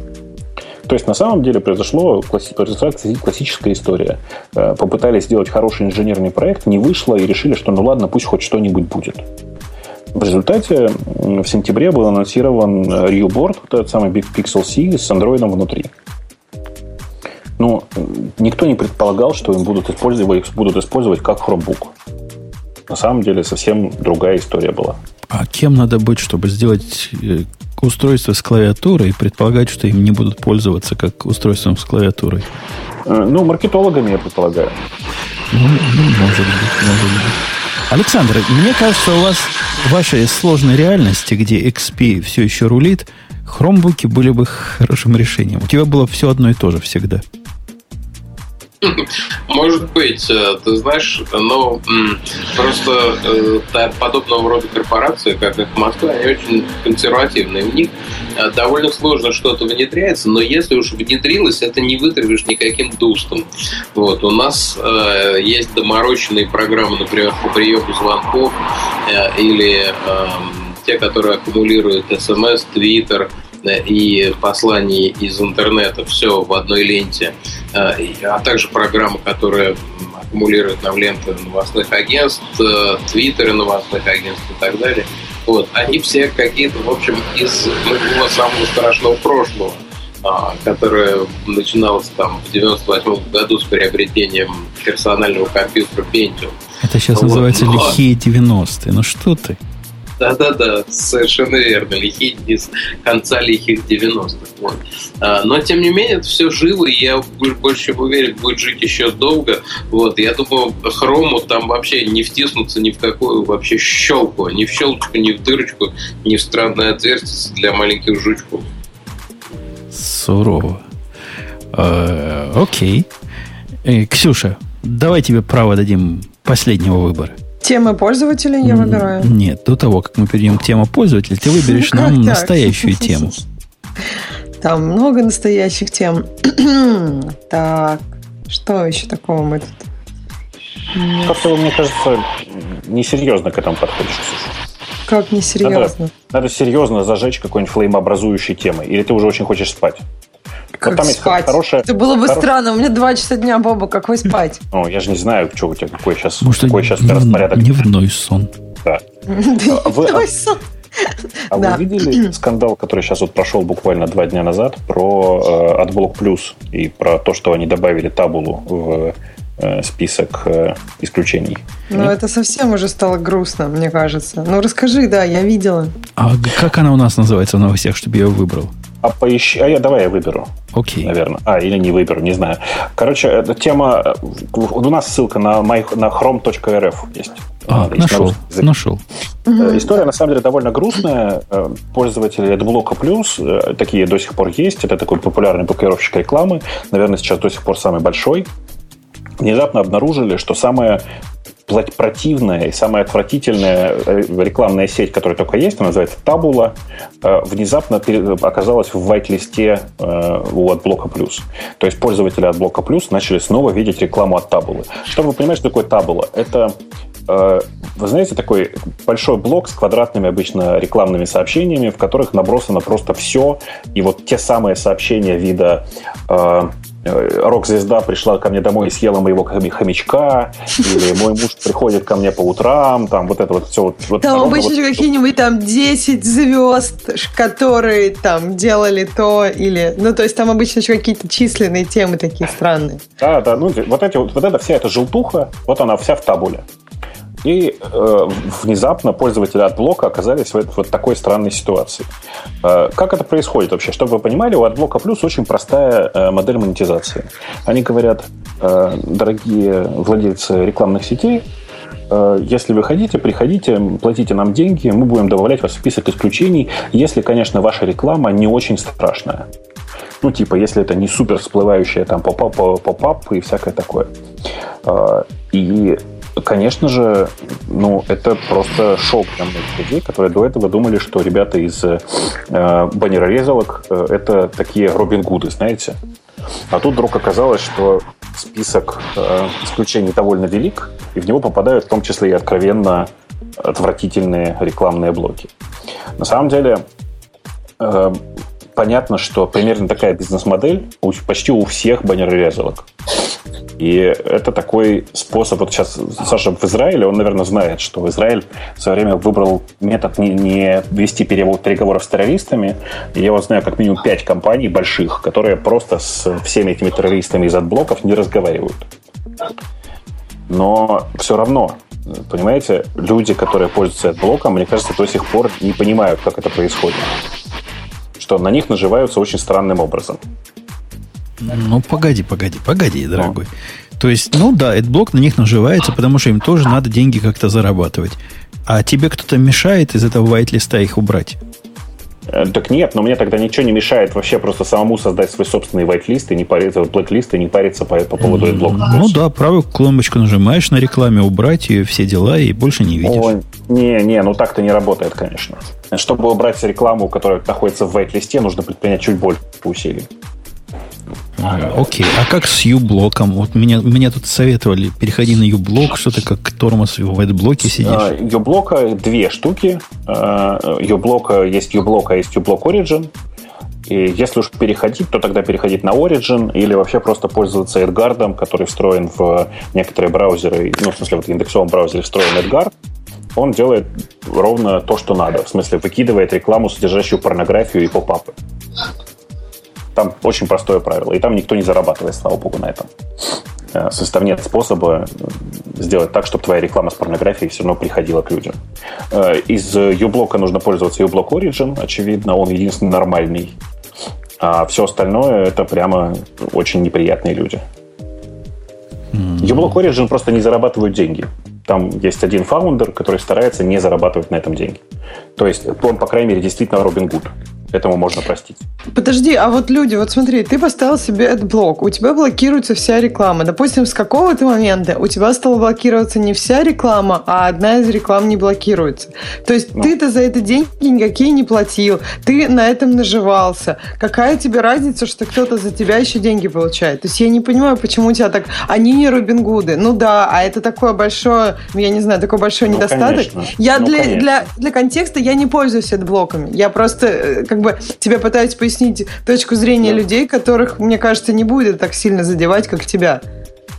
То есть, на самом деле, произошло, произошла классическая история. Э, попытались сделать хороший инженерный проект, не вышло, и решили, что ну ладно, пусть хоть что-нибудь будет. В результате в сентябре был анонсирован RioBoard, тот самый Big Pixel C с андроидом внутри. Ну, никто не предполагал, что им будут использовать, их будут использовать как Chromebook. На самом деле совсем другая история была. А кем надо быть, чтобы сделать э, устройство с клавиатурой и предполагать, что им не будут пользоваться как устройством с клавиатурой? Э, ну, маркетологами, я предполагаю. Ну, ну может быть, может быть. Александр, мне кажется, у вас в вашей сложной реальности, где XP все еще рулит, хромбуки были бы хорошим решением. У тебя было все одно и то же всегда. Может быть, э, ты знаешь, но просто э, подобного рода корпорации, как их Москва, они очень консервативные. У них э, довольно сложно что-то внедряется, но если уж внедрилось, это не вытравишь никаким дустом. Вот. У нас есть доморощенные программы, например, по приему звонков или э, те, которые аккумулируют смс, твиттер, и посланий из интернета все в одной ленте, а также программа, которая аккумулируют нам ленты новостных агентств, э, твиттеры новостных агентств и так далее. Вот, они все какие-то, в общем, из моего самого страшного прошлого, а, которое начиналось там в 98 году с приобретением персонального компьютера Pentium. Это сейчас вот. называется лихие 90-е. Ну что ты? Да-да-да, совершенно верно. Лихие с конца лихих 90-х. Вот. А, но, тем не менее, это все живо, и я больше чем уверен, будет жить еще долго. Вот. Я думаю, хрому там вообще не втиснуться ни в какую вообще щелку. Ни в щелочку, ни в дырочку, ни в странное отверстие для маленьких жучков. Сурово. Э, окей. Э, Ксюша, давай тебе право дадим последнего выбора. Темы пользователя я выбираю? Нет, до того, как мы перейдем к теме пользователя, ты выберешь ну, нам настоящую тему. Там много настоящих тем. так, что еще такого мы тут? Как-то, мне кажется, несерьезно к этому подходишь, Как несерьезно? Надо, надо серьезно зажечь какой-нибудь флеймообразующей темой. Или ты уже очень хочешь спать? Как там спать? есть хорошая... Это было бы хорош... странно. У меня два часа дня, Боба, какой спать? Ну, я же не знаю, что у тебя, какой сейчас, Может, какой сейчас днев... распорядок. Дневной сон. Да. Дневной сон. А вы видели скандал, который сейчас вот прошел буквально два дня назад про э, AdBlock Plus и про то, что они добавили табулу в э, список э, исключений? Ну, Нет? это совсем уже стало грустно, мне кажется. Ну, расскажи, да, я видела. А как она у нас называется в новостях, чтобы я ее выбрал? А поищи, а я давай я выберу. Окей. Okay. Наверное. А, или не выберу, не знаю. Короче, эта тема... У нас ссылка на, my, на chrome.rf есть. А, есть нашел, нашел. Э, история, на самом деле, довольно грустная. Э, пользователи AdBlock Plus, э, такие до сих пор есть. Это такой популярный блокировщик рекламы. Наверное, сейчас до сих пор самый большой. Внезапно обнаружили, что самое противная и самая отвратительная э, рекламная сеть, которая только есть, она называется Табула, э, внезапно оказалась в вайт-листе э, у AdBlock Plus. То есть пользователи AdBlock Plus начали снова видеть рекламу от Табулы. Чтобы вы понимали, что такое Табула? Это вы знаете, такой большой блок с квадратными обычно рекламными сообщениями, в которых набросано просто все, и вот те самые сообщения вида рок-звезда пришла ко мне домой и съела моего хомячка, или мой муж приходит ко мне по утрам, там вот это вот все. Вот, вот там обычно вот, какие-нибудь там 10 звезд, которые там делали то, или... Ну, то есть там обычно еще какие-то численные темы такие странные. Да, да, ну вот, эти, вот, вот эта вся эта желтуха, вот она вся в табуле. И э, внезапно пользователи от блока оказались в вот такой странной ситуации. Э, как это происходит вообще? Чтобы вы понимали, у AdBlock Plus очень простая э, модель монетизации. Они говорят, э, дорогие владельцы рекламных сетей, э, если вы хотите, приходите, платите нам деньги, мы будем добавлять вас в список исключений, если, конечно, ваша реклама не очень страшная. Ну, типа, если это не супер всплывающая там pop-up, pop-up и всякое такое. Э, и Конечно же, ну, это просто шок для многих людей, которые до этого думали, что ребята из э, баннерорезалок э, это такие Робин Гуды, знаете. А тут вдруг оказалось, что список э, исключений довольно велик, и в него попадают в том числе и откровенно отвратительные рекламные блоки. На самом деле, э, понятно, что примерно такая бизнес-модель почти у всех баннерорезалок. И это такой способ, вот сейчас Саша в Израиле, он, наверное, знает, что Израиль в свое время выбрал метод не, не вести перевод переговоров с террористами. Я вот знаю как минимум пять компаний больших, которые просто с всеми этими террористами из AdBlock ов не разговаривают. Но все равно, понимаете, люди, которые пользуются AdBlock ом, мне кажется, до сих пор не понимают, как это происходит. Что на них наживаются очень странным образом. Ну, погоди, погоди, погоди, дорогой. Ну. То есть, ну да, этот блок на них наживается, потому что им тоже надо деньги как-то зарабатывать. А тебе кто-то мешает из этого вайт-листа их убрать? Э, так нет, но мне тогда ничего не мешает вообще просто самому создать свой собственный whitelist и не париться, blacklist и не париться по, по поводу блока. Ну да, правую кнопочку нажимаешь на рекламе, убрать ее, все дела, и больше не видишь. О, не, не, ну так-то не работает, конечно. Чтобы убрать рекламу, которая находится в whitelist, нужно предпринять чуть больше усилий. Окей, а как с U-блоком? Вот меня, меня тут советовали, переходи на U-блок, что ты как тормоз в блоке сидишь. U-блока две штуки. U-блока есть U-блок, а есть U-блок Origin. И если уж переходить, то тогда переходить на Origin или вообще просто пользоваться AdGuard, который встроен в некоторые браузеры, ну, в смысле, вот в индексовом браузере встроен AdGuard, он делает ровно то, что надо. В смысле, выкидывает рекламу, содержащую порнографию и поп-апы. Там очень простое правило. И там никто не зарабатывает, слава богу, на этом. Э, Состав нет способа сделать так, чтобы твоя реклама с порнографией все равно приходила к людям. Э, из uBlock нужно пользоваться uBlock Origin, очевидно, он единственный нормальный. А все остальное это прямо очень неприятные люди. UBlock Origin просто не зарабатывают деньги. Там есть один фаундер, который старается не зарабатывать на этом деньги. То есть он, по крайней мере, действительно Робин Гуд этому можно простить. Подожди, а вот люди, вот смотри, ты поставил себе блок, у тебя блокируется вся реклама. Допустим, с какого-то момента у тебя стала блокироваться не вся реклама, а одна из реклам не блокируется. То есть ну. ты-то за это деньги никакие не платил, ты на этом наживался. Какая тебе разница, что кто-то за тебя еще деньги получает? То есть я не понимаю, почему у тебя так... Они не Робин Гуды. Ну да, а это такое большое, я не знаю, такой большой ну, недостаток. Конечно. Я ну, для, для, для контекста я не пользуюсь блоками. Я просто э, как бы тебе пытаюсь пояснить точку зрения да. людей, которых, мне кажется, не будет так сильно задевать, как тебя.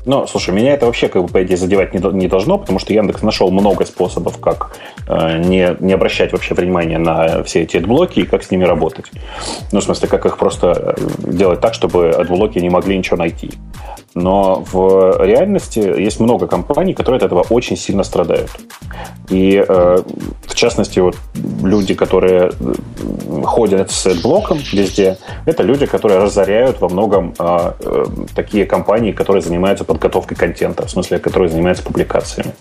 Ну, слушай, меня это вообще, как бы, по идее, задевать не, не должно, потому что Яндекс нашел много способов, как э, не, не обращать вообще внимания на все эти адблоки и как с ними работать. Ну, в смысле, как их просто э, делать так, чтобы адблоки не могли ничего найти. Но в реальности есть много компаний, которые от этого очень сильно страдают. И, э, в частности, вот люди, которые ходят с блоком везде, это люди, которые разоряют во многом э, э, такие компании, которые занимаются подготовкой контента, в смысле, которые занимаются публикациями.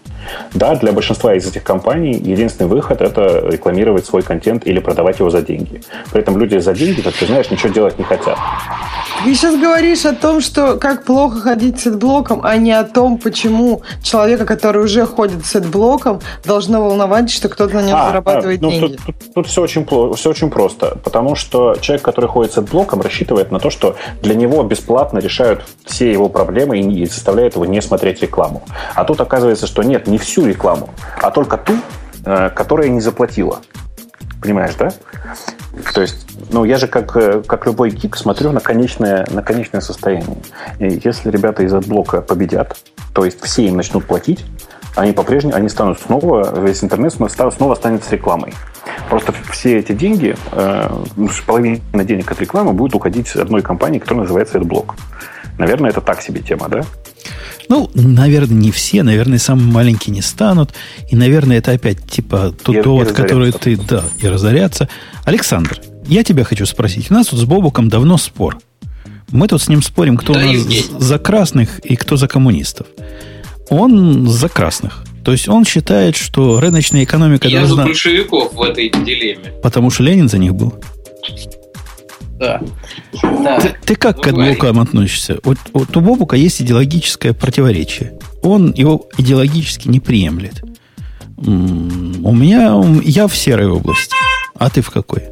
Да, для большинства из этих компаний единственный выход – это рекламировать свой контент или продавать его за деньги. При этом люди за деньги, как ты знаешь, ничего делать не хотят. Ты сейчас говоришь о том, что как плохо ходить с блоком, а не о том, почему человека, который уже ходит с блоком, должно волновать, что кто-то на нем а, зарабатывает а, ну, деньги. Тут, тут, тут все, очень, все очень просто. Потому что человек, который ходит с AdBlock ом, рассчитывает на то, что для него бесплатно решают все его проблемы и заставляют его не смотреть рекламу. А тут оказывается, что нет, не всю рекламу, а только ту, э, которая не заплатила. Понимаешь, да? То есть, ну, я же как, э, как любой гик смотрю на конечное, на конечное состояние. И если ребята из AdBlock а победят, то есть все им начнут платить, они по-прежнему, они станут снова, весь интернет снова останется рекламой. Просто все эти деньги, э, ну, половина денег от рекламы будет уходить одной компании, которая называется AdBlock. Наверное, это так себе тема, да? Ну, наверное, не все, наверное, самые маленькие не станут. И, наверное, это опять типа тот и, довод, и который ты, да, и разоряться. Александр, я тебя хочу спросить. У нас тут с Бобуком давно спор. Мы тут с ним спорим, кто да, у нас за красных и кто за коммунистов. Он за красных. То есть он считает, что рыночная экономика я должна... Я за большевиков в этой дилемме. Потому что Ленин за них был? Да. Ты, ты как ну, к Адбукам относишься? Вот, вот у Бобука есть идеологическое противоречие. Он его идеологически не приемлет. У меня... Я в серой области. А ты в какой?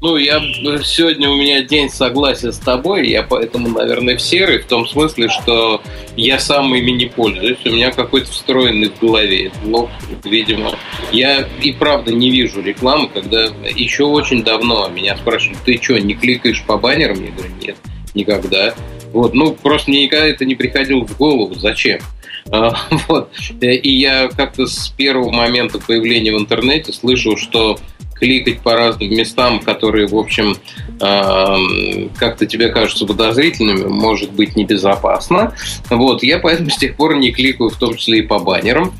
Ну, я сегодня у меня день согласия с тобой, я поэтому, наверное, в серый, в том смысле, что я сам ими не пользуюсь, у меня какой-то встроенный в голове блок, видимо. Я и правда не вижу рекламы, когда еще очень давно меня спрашивают, ты что, не кликаешь по баннерам? Я говорю, нет, никогда. Вот, ну, просто мне никогда это не приходило в голову, зачем? А, вот. И я как-то с первого момента появления в интернете слышу, что кликать по разным местам, которые, в общем, э, как-то тебе кажутся подозрительными, может быть небезопасно. Вот, я поэтому с тех пор не кликаю, в том числе и по баннерам.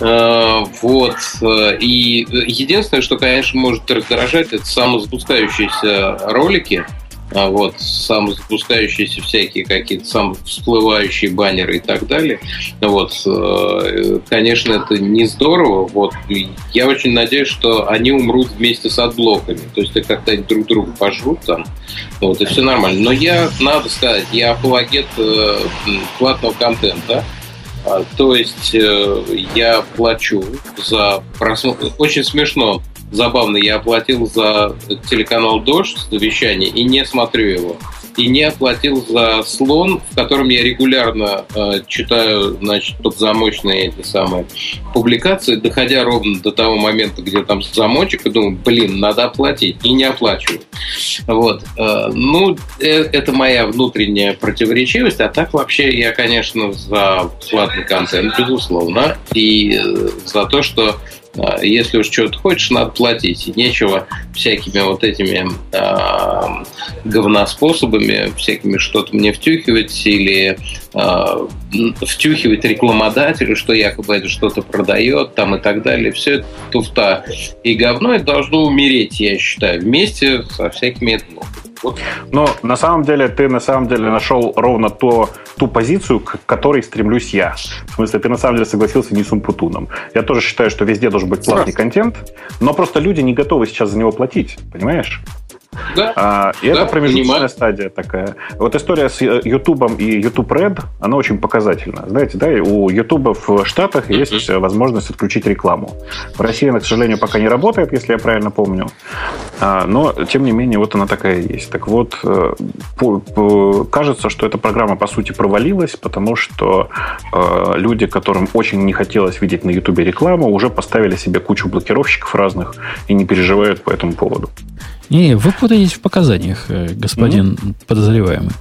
Э, вот, и единственное, что, конечно, может раздражать, это самозапускающиеся ролики, а вот самозапускающиеся всякие какие-то сам всплывающие баннеры и так далее. Вот, э, конечно, это не здорово. Вот, я очень надеюсь, что они умрут вместе с AdBlock ами. То есть, как-то друг друга пожрут там. Вот, и все нормально. Но я, надо сказать, я апологет э, платного контента. А, то есть э, я плачу за просмотр. Очень смешно забавно, я оплатил за телеканал «Дождь» вещание и не смотрю его. и не оплатил за слон, в котором я регулярно э, читаю, значит, подзамочные эти самые публикации, доходя ровно до того момента, где там замочек, и думаю, блин, надо оплатить, и не оплачиваю. Вот. Э, ну, э, это моя внутренняя противоречивость, а так вообще я, конечно, за платный контент, безусловно, и э, за то, что если уж что-то хочешь, надо платить. Нечего всякими вот этими э, говноспособами, всякими что-то мне втюхивать или э, втюхивать рекламодателю, что якобы это что-то продает там и так далее. Все это туфта и говно, это должно умереть, я считаю, вместе со всякими этими но на самом деле ты на самом деле нашел ровно то, ту позицию, к которой стремлюсь я. В смысле, ты на самом деле согласился не с Умпутуном. Я тоже считаю, что везде должен быть платный контент, но просто люди не готовы сейчас за него платить, понимаешь? Да. А, и да, это промежуточная понимаю. стадия такая. Вот история с YouTube э, и YouTube Red, она очень показательна. Знаете, да, у YouTube в Штатах есть mm-hmm. возможность отключить рекламу. В России она, к сожалению, пока не работает, если я правильно помню. А, но, тем не менее, вот она такая есть. Так вот, э, кажется, что эта программа, по сути, провалилась, потому что э, люди, которым очень не хотелось видеть на YouTube рекламу, уже поставили себе кучу блокировщиков разных и не переживают по этому поводу. Не, вы путаетесь в показаниях, э, господин mm-hmm. подозреваемый.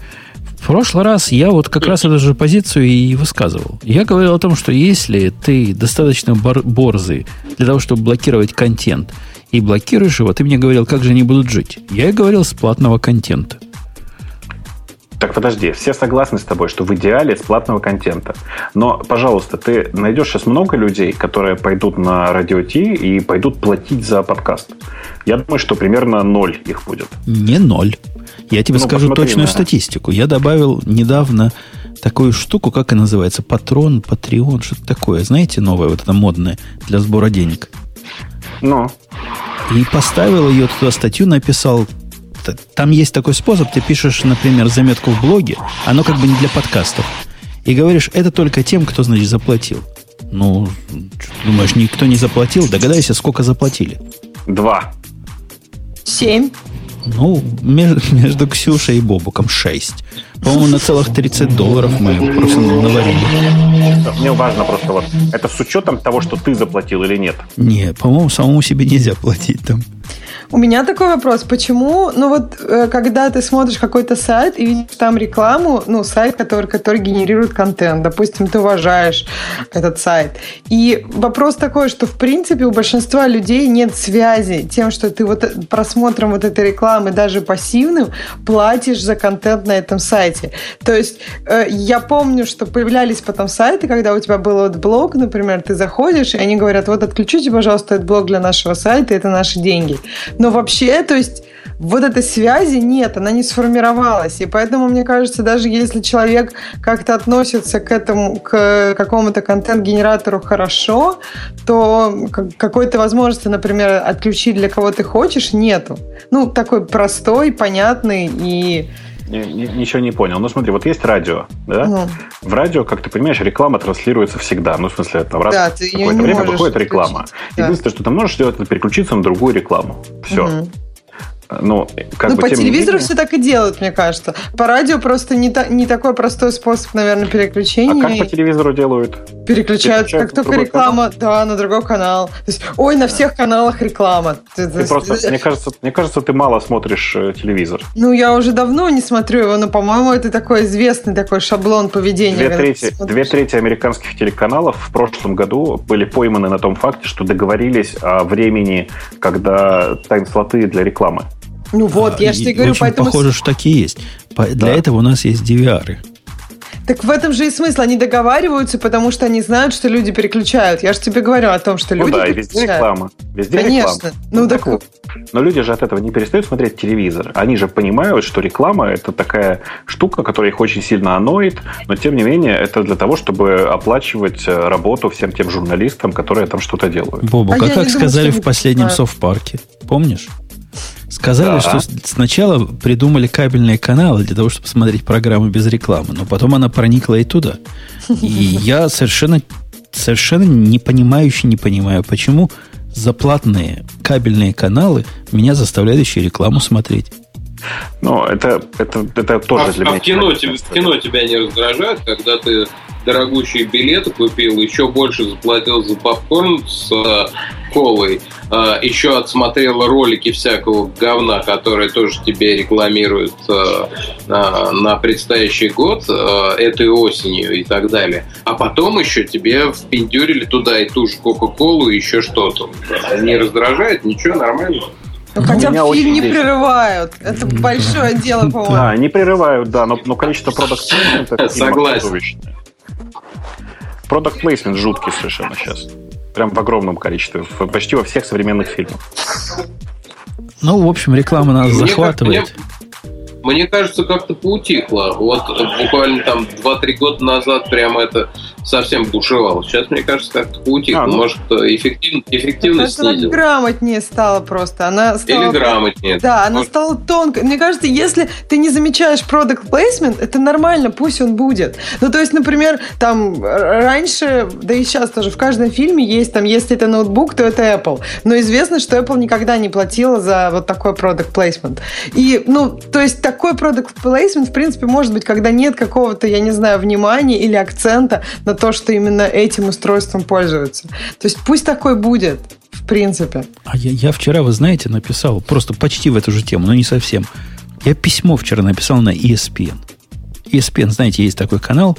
В прошлый раз я вот как раз эту же позицию и высказывал. Я говорил о том, что если ты достаточно борзый для того, чтобы блокировать контент, и блокируешь его, ты мне говорил, как же они будут жить. Я и говорил с платного контента. Так подожди, все согласны с тобой, что в идеале с платного контента. Но, пожалуйста, ты найдешь сейчас много людей, которые пойдут на радио Ти и пойдут платить за подкаст. Я думаю, что примерно ноль их будет. Не ноль. Я тебе ну, скажу точную на... статистику. Я добавил недавно такую штуку, как она называется, патрон, патреон, что-то такое. Знаете, новое, вот это модное для сбора денег. Ну. И поставил ее туда статью, написал, там есть такой способ, ты пишешь, например, заметку в блоге, оно как бы не для подкастов. И говоришь, это только тем, кто, значит, заплатил. Ну, думаешь, никто не заплатил? Догадайся, сколько заплатили. Два. Семь. Ну, между, между Ксюшей и Бобуком 6. По-моему, на целых 30 долларов мы просто наварили. Мне важно просто вот, это с учетом того, что ты заплатил или нет? Не, по-моему, самому себе нельзя платить там. У меня такой вопрос. Почему, ну вот, э, когда ты смотришь какой-то сайт и видишь там рекламу, ну, сайт, который, который генерирует контент, допустим, ты уважаешь этот сайт. И вопрос такой, что, в принципе, у большинства людей нет связи тем, что ты вот просмотром вот этой рекламы, даже пассивным, платишь за контент на этом сайте. То есть э, я помню, что появлялись потом сайты, когда у тебя был вот блог, например, ты заходишь, и они говорят, вот отключите, пожалуйста, этот блог для нашего сайта, это наши деньги. Но вообще, то есть вот этой связи нет, она не сформировалась. И поэтому, мне кажется, даже если человек как-то относится к этому, к какому-то контент-генератору хорошо, то какой-то возможности, например, отключить для кого ты хочешь, нету. Ну, такой простой, понятный и Ничего не понял. Ну, смотри, вот есть радио, да? Угу. В радио, как ты понимаешь, реклама транслируется всегда. Ну, в смысле, там раз да, в какое-то время выходит реклама. Да. Единственное, что ты можешь сделать, это переключиться на другую рекламу. Все. Угу. Ну, как ну бы, по телевизору менее... все так и делают, мне кажется. По радио просто не, та, не такой простой способ, наверное, переключения. А как по телевизору делают? Переключают, Переключают как только реклама, канал? да, на другой канал. То есть, ой, на всех каналах реклама. Ты, ты просто, мне, кажется, мне кажется, ты мало смотришь э, телевизор. Ну, я уже давно не смотрю его, но, по-моему, это такой известный такой шаблон поведения. Две трети, две трети американских телеканалов в прошлом году были пойманы на том факте, что договорились о времени, когда тайм-слоты для рекламы. Ну вот, я же тебе говорю, очень поэтому... похоже, что такие есть. Для этого у нас есть DVR. Так в этом же и смысл. Они договариваются, потому что они знают, что люди переключают. Я же тебе говорю о том, что ну люди да, и везде реклама. Везде Конечно. реклама. Ну, так... так... Но люди же от этого не перестают смотреть телевизор. Они же понимают, что реклама – это такая штука, которая их очень сильно аноит, но тем не менее это для того, чтобы оплачивать э, работу всем тем журналистам, которые там что-то делают. Бобу, а как, как сказали в последнем совпарке? Помнишь? Сказали, да. что сначала придумали кабельные каналы для того, чтобы смотреть программы без рекламы, но потом она проникла и туда. И я совершенно, совершенно не понимающе не понимаю, почему заплатные кабельные каналы меня заставляют еще рекламу смотреть. Ну, это, это, это тоже а, для а меня... В кино, в кино тебя не раздражает, когда ты дорогущие билеты купил, еще больше заплатил за попкорн с э, колой, э, еще отсмотрел ролики всякого говна, которые тоже тебе рекламируют э, э, на предстоящий год, э, этой осенью и так далее. А потом еще тебе впендюрили туда и ту же Кока-Колу, и еще что-то. Не раздражает? Ничего, нормально. Ну, хотя фильм не прерывают. Это большое дело, по-моему. Да, не прерывают, да, но, но количество продукт Согласен. Продукт плейсмент жуткий совершенно сейчас. Прям в огромном количестве. Почти во всех современных фильмах. Ну, в общем, реклама нас мне захватывает. Как, мне, мне кажется, как-то поутихло. Вот буквально там 2-3 года назад прямо это совсем бушевало. Сейчас, мне кажется, как-то поутихло. А, ну, Может, эффектив, эффективность снизилась. Она грамотнее стала просто. Она стала... Или грамотнее. Да, она Может... стала тонкой. Мне кажется, если ты не замечаешь product placement, это нормально, пусть он будет. Ну, то есть, например, там раньше, да и сейчас тоже в каждом фильме есть там, если это ноутбук, то это Apple. Но известно, что Apple никогда не платила за вот такой product placement. И, ну, то есть такой product placement, в принципе, может быть, когда нет какого-то, я не знаю, внимания или акцента на то, что именно этим устройством пользуются. То есть пусть такой будет, в принципе. А я, я вчера, вы знаете, написал просто почти в эту же тему, но не совсем. Я письмо вчера написал на ESPN. ESPN, знаете, есть такой канал.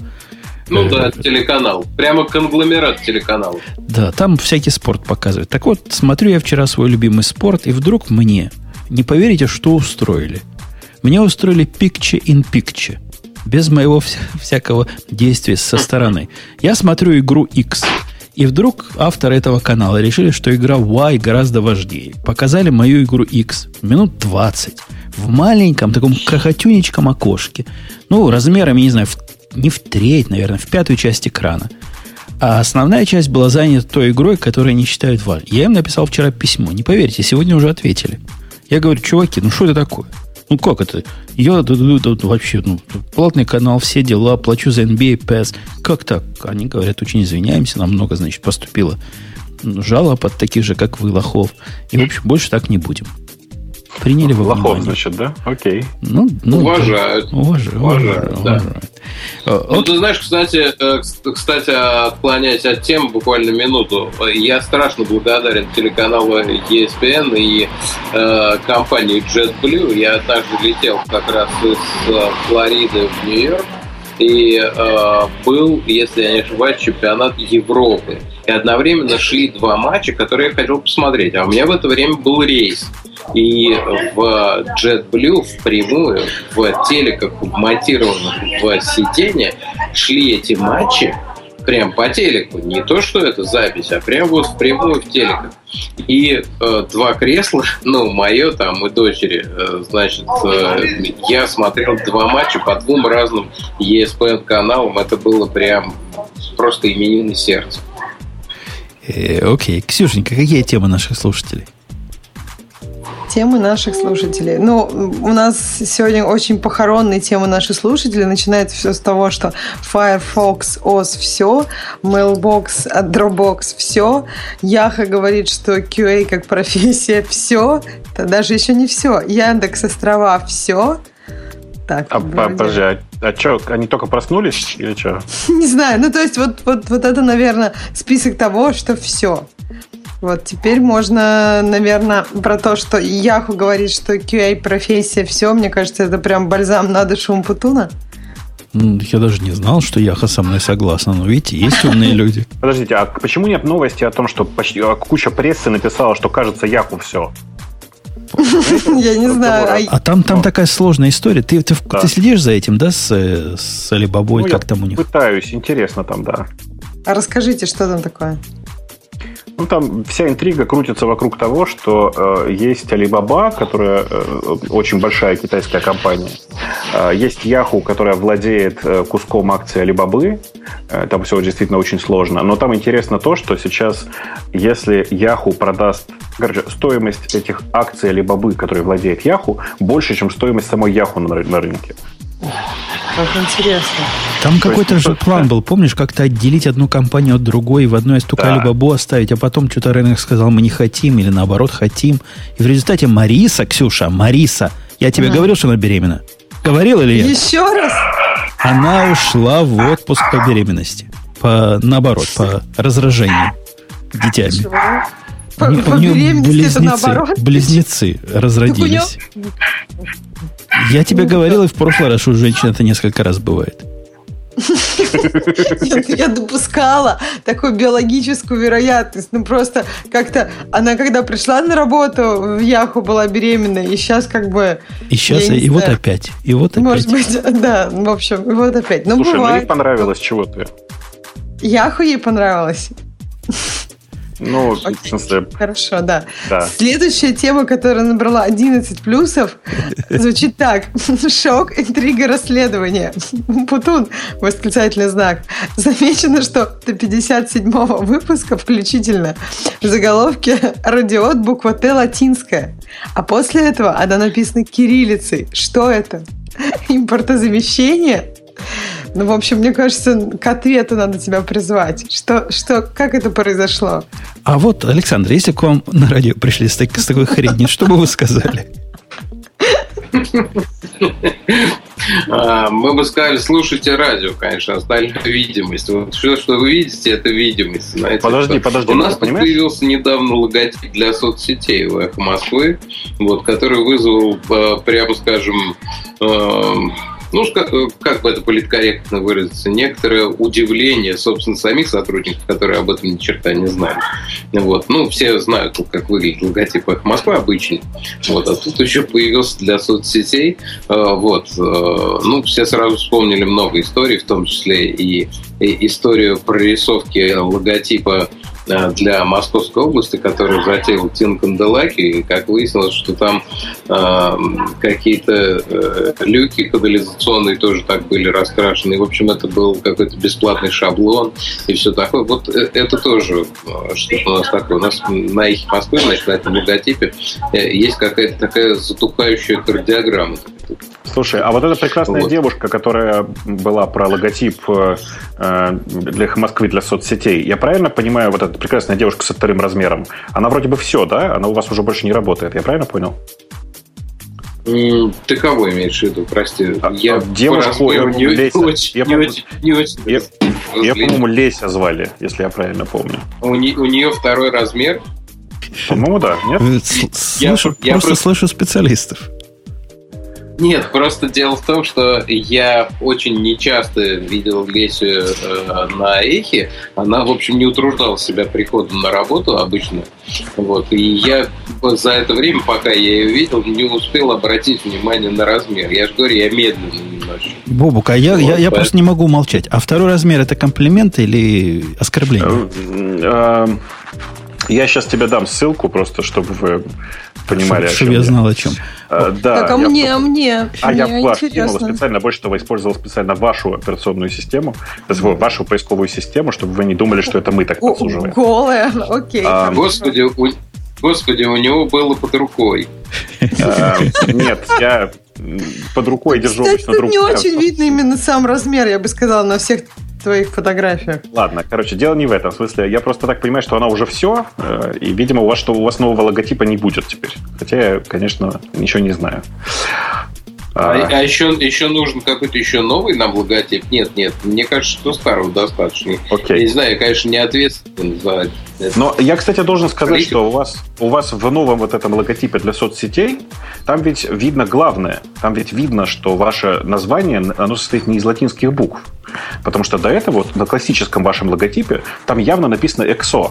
Ну да, телеканал. Прямо конгломерат телеканалов. Да, там всякий спорт показывает. Так вот, смотрю я вчера свой любимый спорт, и вдруг мне, не поверите, что устроили. Мне устроили picture in picture. Без моего вся, всякого действия со стороны. Я смотрю игру X. И вдруг авторы этого канала решили, что игра Y гораздо важнее. Показали мою игру X минут 20 в маленьком таком крохотюнечком окошке. Ну, размерами, не знаю, в, не в треть, наверное, в пятую часть экрана. А основная часть была занята той игрой, которую они считают важной. Я им написал вчера письмо. Не поверите, сегодня уже ответили. Я говорю, чуваки, ну что это такое? Ну как это? Я вообще, ну, платный канал, все дела, плачу за NBA Pass. Как так? Они говорят, очень извиняемся, нам много, значит, поступило жалоб от таких же, как вы, лохов. И, в общем, больше так не будем. Приняли во Лохов, внимание. значит, да? Окей. Ну, ну, уважают. Да, уважают. Уважают, да. уважают. А, ну, ты знаешь, кстати, э, кстати, отклоняясь от темы буквально минуту, я страшно благодарен телеканалу ESPN и э, компании JetBlue. Я однажды летел как раз из э, Флориды в Нью-Йорк, и э, был, если я не ошибаюсь, чемпионат Европы. И одновременно шли два матча, которые я хотел посмотреть. А у меня в это время был рейс. И в JetBlue впрямую, в телеках, вмонтированных в сиденье, шли эти матчи прям по телеку. Не то, что это запись, а прям вот впрямую в телеках. И э, два кресла, ну, мое там и дочери, э, значит, э, я смотрел два матча по двум разным ESPN каналам. Это было прям просто именины сердца. Э, окей. Ксюшенька, какие темы наших слушателей? Темы наших слушателей. Ну, у нас сегодня очень похоронные темы наших слушателей. Начинается все с того, что Firefox OS все, Mailbox от Dropbox все, Яха говорит, что QA как профессия все, это даже еще не все, Яндекс острова все. Так, а, вроде... подожди, а, а что, они только проснулись или что? Не знаю, ну то есть вот, вот, вот это, наверное, список того, что все. Вот теперь можно, наверное, про то, что Яху говорит, что QA профессия, все, мне кажется, это прям бальзам на душу Умпутуна. Я даже не знал, что Яха со мной согласна. Но видите, есть умные люди. Подождите, а почему нет новости о том, что почти а куча прессы написала, что кажется Яху все? Я не знаю. А там там такая сложная история. Ты ты следишь за этим, да, с с Алибабой, ну, как там у них? Пытаюсь, интересно там, да. А расскажите, что там такое? Ну, там вся интрига крутится вокруг того, что э, есть Alibaba, которая э, очень большая китайская компания. Э, есть Yahoo, которая владеет э, куском акций Alibaba. Э, там все действительно очень сложно. Но там интересно то, что сейчас, если Yahoo продаст... Короче, стоимость этих акций Alibaba, которые владеет Yahoo, больше, чем стоимость самой Yahoo на, на рынке. Как интересно. Там какой-то же план был, помнишь, как-то отделить одну компанию от другой, в одной стука да. Alibaba оставить, а потом что-то рынок сказал, мы не хотим, или наоборот хотим. И в результате Мариса, Ксюша, Мариса, Я тебе говорил, что она беременна? Говорил или нет? Еще раз? Она ушла в отпуск по беременности. По, наоборот, по разражению детьми. По, у, по у нее близнецы, близнецы разродились. Я тебе говорил и в прошлый раз, что у женщин это несколько раз бывает. Нет, я допускала такую биологическую вероятность. Ну, просто как-то она, когда пришла на работу в Яху, была беременна, и сейчас как бы... И сейчас, и вот опять. И вот опять. Может быть, да, в общем, и вот опять. Ну, Слушай, бывает. ну ей понравилось чего ты? Яху ей понравилось. Ну, Окей. в смысле... Хорошо, да. да. Следующая тема, которая набрала 11 плюсов, звучит так. Шок, интрига, расследование. Путун, восклицательный знак. Замечено, что до 57-го выпуска включительно в заголовке «Радиот» буква «Т» латинская. А после этого она написана кириллицей. Что это? Импортозамещение? Ну, в общем, мне кажется, к ответу надо тебя призвать. Что, что, как это произошло? А вот, Александр, если к вам на радио пришли с, так, с такой хренью, что бы вы сказали? А, мы бы сказали, слушайте радио, конечно, остальная видимость. Вот все, что вы видите, это видимость. Знаете, подожди, что? подожди. У нас появился недавно логотип для соцсетей в «Эхо Москвы», вот, который вызвал, а, прямо скажем, а, ну, как, э, как бы это политкорректно выразиться, некоторое удивление, собственно, самих сотрудников, которые об этом ни черта не знали. Вот. Ну, все знают, как выглядит логотип «Эхо Москвы» обычный. Вот. А тут еще появился для соцсетей. Э, вот. Э, ну, все сразу вспомнили много историй, в том числе и, историю прорисовки логотипа для Московской области, которую затеял Тин Канделаки, и как выяснилось, что там э, какие-то э, люки канализационные тоже так были раскрашены. И, в общем, это был какой-то бесплатный шаблон и все такое. Вот э, это тоже э, что-то у нас такое. У нас на их Москвы, значит, на этом логотипе есть какая-то такая затухающая кардиограмма. Слушай, а вот эта прекрасная вот. девушка, которая была про логотип для Москвы для соцсетей, я правильно понимаю, вот эта прекрасная девушка со вторым размером, она вроде бы все, да? Она у вас уже больше не работает, я правильно понял? Ты кого имеешь в виду, прости? А, я а девушку не, Леся. Не очень, я, не очень, не очень я, я, по-моему, Леся звали, если я правильно помню. У, не, у нее второй размер? По-моему, да. Нет? Слышу, я, просто, я просто слышу специалистов. Нет, просто дело в том, что я очень нечасто видел Лесю э, на эхе. Она, в общем, не утруждала себя приходом на работу обычно. Вот. И я за это время, пока я ее видел, не успел обратить внимание на размер. Я же говорю, я медленно немножко. Бобук, а я, вот, я, я просто не могу молчать. А второй размер это комплимент или оскорбление? Э, э, я сейчас тебе дам ссылку, просто чтобы вы понимали, чтобы, чтобы я знал о чем. А, да, так, а мне, я, а мне? А мне я ваш кинул специально, больше того, использовал специально вашу операционную систему, вашу поисковую систему, чтобы вы не думали, что это мы так подсуживаем. Голая, окей. А, Господи, у, Господи, у него было под рукой. А, нет, я под рукой держу Кстати, обычно друг. не очень видно именно сам размер, я бы сказала, на всех твоих фотографиях. Ладно, короче, дело не в этом. В смысле, я просто так понимаю, что она уже все, э, и, видимо, у вас что у вас нового логотипа не будет теперь. Хотя я, конечно, ничего не знаю. А, а, а еще, еще нужен какой-то еще новый нам логотип? Нет, нет, мне кажется, что старого достаточно. Okay. Я не знаю, я, конечно, не ответственен за это. Но я, кстати, должен сказать, Смотрите. что у вас, у вас в новом вот этом логотипе для соцсетей, там ведь видно главное. Там ведь видно, что ваше название, оно состоит не из латинских букв. Потому что до этого вот на классическом вашем логотипе там явно написано «EXO».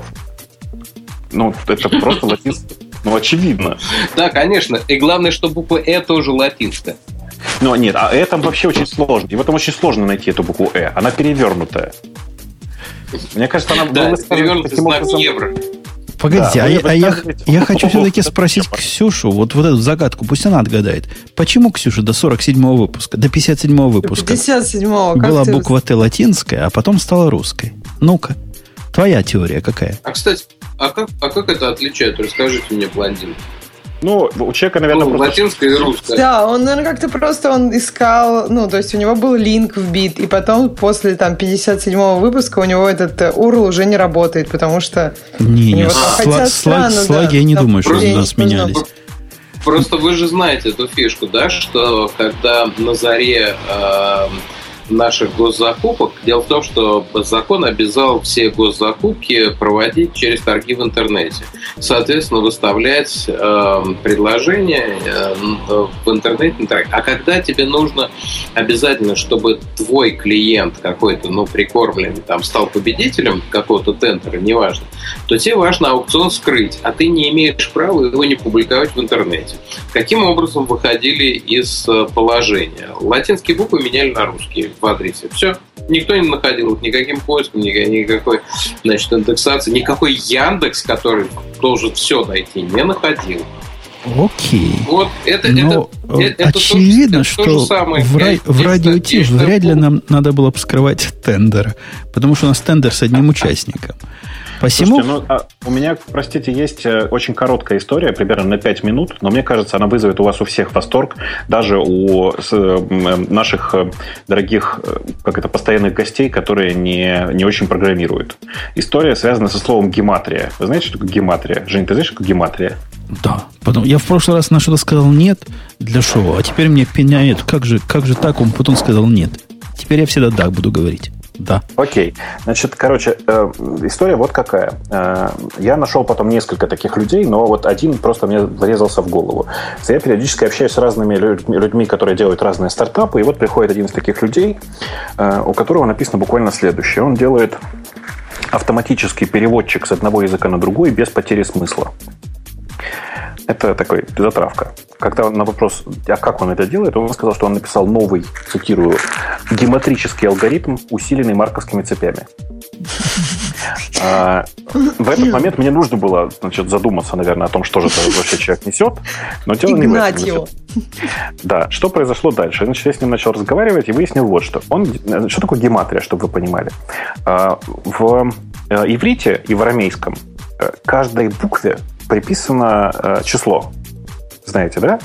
Ну, это просто латинский ну, очевидно. Да, конечно. И главное, что буква «э» тоже латинская. Ну, нет, а «э» там вообще очень сложно. И в этом очень сложно найти эту букву «э». Она перевернутая. Мне кажется, она... Да, перевернутый знак образом... евро. Погодите, да, а, я, а я, я хочу все-таки спросить Ксюшу, вот, вот эту загадку, пусть она отгадает. Почему, Ксюша, до 47-го выпуска, до 57-го выпуска 57-го, была буква Т латинская, а потом стала русской? Ну-ка, твоя теория какая? А, кстати, а как, а как это отличает? Расскажите мне, блондин. Ну, у человека, наверное, ну, просто... латинское и русское. Да, он, наверное, как-то просто он искал, ну, то есть у него был линк в бит, и потом после там 57-го выпуска у него этот URL уже не работает, потому что... Не, не, сла- сла- слаги я не думаю, что у нас менялись. Просто вы же знаете эту фишку, да, что когда на заре э, наших госзакупок. Дело в том, что закон обязал все госзакупки проводить через торги в интернете. Соответственно, выставлять э, предложения э, в интернете. А когда тебе нужно обязательно, чтобы твой клиент какой-то, ну, прикормленный, там, стал победителем какого-то тендера, неважно, то тебе важно аукцион скрыть, а ты не имеешь права его не публиковать в интернете. Каким образом выходили из э, положения? Латинские буквы меняли на русские в адресе. Все. Никто не находил их никаким поиском, никакой значит, индексации, никакой Яндекс, который должен все найти, не находил. Окей. Вот это, Но это, это очевидно, то, что то самое, в, ра- в радио вряд ли нам надо было бы скрывать тендер, потому что у нас тендер с одним участником. Посему... Слушайте, ну, а у меня, простите, есть э, очень короткая история, примерно на 5 минут, но мне кажется, она вызовет у вас у всех восторг, даже у э, наших э, дорогих, как это, постоянных гостей, которые не, не очень программируют. История связана со словом гематрия. Вы знаете, что такое гематрия? Жень, ты знаешь, что такое гематрия? Да. Потом, я в прошлый раз на что-то сказал нет для шоу, а теперь мне пеняет, как же, как же так, он потом сказал нет. Теперь я всегда так буду говорить. Да. Окей. Значит, короче, э, история вот какая. Э, я нашел потом несколько таких людей, но вот один просто мне врезался в голову. Я периодически общаюсь с разными людьми, которые делают разные стартапы, и вот приходит один из таких людей, э, у которого написано буквально следующее. Он делает автоматический переводчик с одного языка на другой без потери смысла. Это такой затравка. Когда на вопрос, а как он это делает, он сказал, что он написал новый, цитирую, геометрический алгоритм, усиленный марковскими цепями. А, в этот момент мне нужно было значит, задуматься, наверное, о том, что же это вообще человек несет. Но дело не в этом. Да, что произошло дальше? Значит, я с ним начал разговаривать и выяснил вот что. Он, что такое гематрия, чтобы вы понимали? А, в э, иврите и в арамейском э, каждой букве приписано э, число. Знаете, да?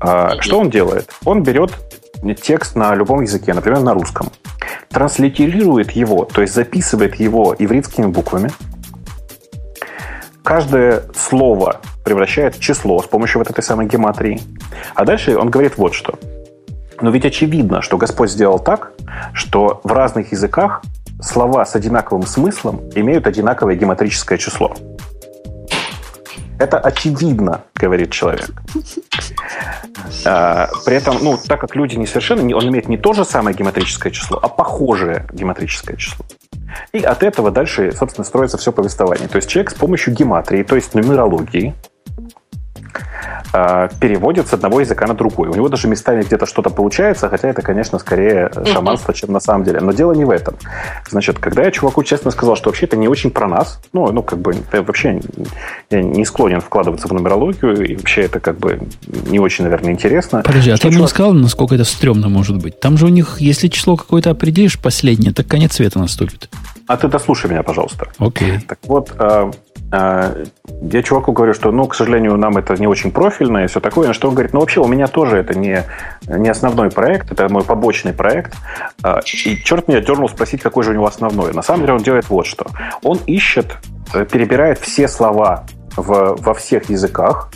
Э, что он делает? Он берет текст на любом языке, например, на русском, транслитерирует его, то есть записывает его ивритскими буквами, каждое слово превращает в число с помощью вот этой самой гематрии. А дальше он говорит вот что. Но ведь очевидно, что Господь сделал так, что в разных языках слова с одинаковым смыслом имеют одинаковое гематрическое число. Это очевидно, говорит человек. А, при этом, ну, так как люди не совершенно, он имеет не то же самое геометрическое число, а похожее геометрическое число. И от этого дальше, собственно, строится все повествование. То есть человек с помощью гематрии, то есть нумерологии, переводит с одного языка на другой. У него даже местами где-то что-то получается, хотя это, конечно, скорее шаманство, чем на самом деле. Но дело не в этом. Значит, когда я чуваку честно сказал, что вообще это не очень про нас, ну, ну как бы вообще я не склонен вкладываться в нумерологию, и вообще это как бы не очень, наверное, интересно. Подожди, а ты ему чувак... не сказал, насколько это стрёмно может быть? Там же у них, если число какое-то определишь последнее, так конец света наступит. А ты дослушай меня, пожалуйста. Окей. Так вот, э, я чуваку говорю, что, ну, к сожалению, нам это не очень профильно и все такое. На что он говорит, ну, вообще, у меня тоже это не, не основной проект, это мой побочный проект. Э, и черт меня дернул спросить, какой же у него основной. На самом деле он делает вот что. Он ищет, перебирает все слова в, во всех языках,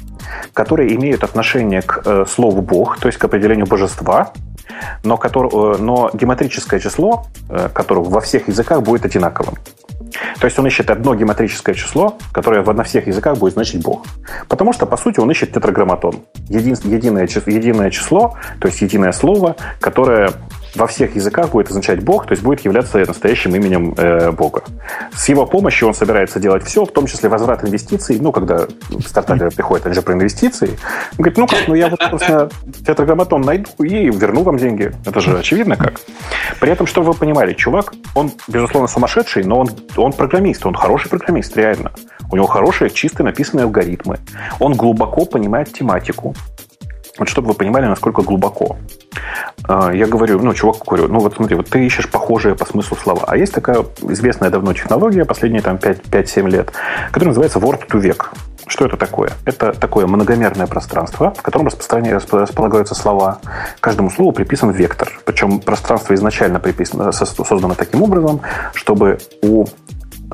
которые имеют отношение к э, слову Бог, то есть к определению божества, но, который, э, но геометрическое число, э, которое во всех языках будет одинаковым. То есть он ищет одно геометрическое число, которое на всех языках будет значить Бог. Потому что, по сути, он ищет тетраграмматон. Един, единое, единое число, то есть единое слово, которое во всех языках будет означать Бог, то есть будет являться настоящим именем э, Бога. С его помощью он собирается делать все, в том числе возврат инвестиций. Ну, когда стартаперы приходят, они же про инвестиции. Он говорит, ну как, ну я вот, собственно, тетраграмматон найду и верну вам деньги. Это же очевидно как. При этом, чтобы вы понимали, чувак, он, безусловно, сумасшедший, но он, он программист, он хороший программист, реально. У него хорошие, чистые написанные алгоритмы. Он глубоко понимает тематику. Вот чтобы вы понимали, насколько глубоко. А, я говорю, ну, чувак, говорю, ну вот смотри, вот ты ищешь похожие по смыслу слова. А есть такая известная давно технология, последние там 5-7 лет, которая называется Word to Vec. Что это такое? Это такое многомерное пространство, в котором располагаются слова. Каждому слову приписан вектор. Причем пространство изначально приписано, создано таким образом, чтобы у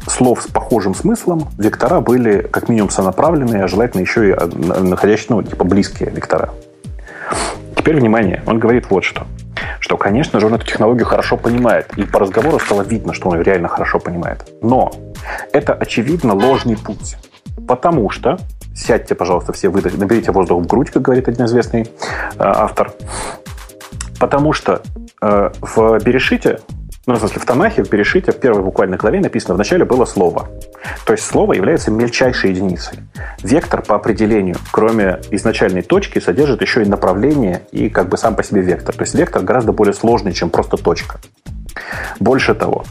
слов с похожим смыслом вектора были как минимум сонаправленные, а желательно еще и находящие, ну, типа близкие вектора. Теперь внимание, он говорит вот что. Что, конечно же, он эту технологию хорошо понимает. И по разговору стало видно, что он реально хорошо понимает. Но это, очевидно, ложный путь. Потому что, сядьте, пожалуйста, все, выдать, наберите воздух в грудь, как говорит один известный э, автор. Потому что э, в Берешите ну, в смысле, в Танахе, в Перешите, в первой буквальной главе написано, вначале было слово. То есть слово является мельчайшей единицей. Вектор по определению, кроме изначальной точки, содержит еще и направление и как бы сам по себе вектор. То есть вектор гораздо более сложный, чем просто точка. Больше того,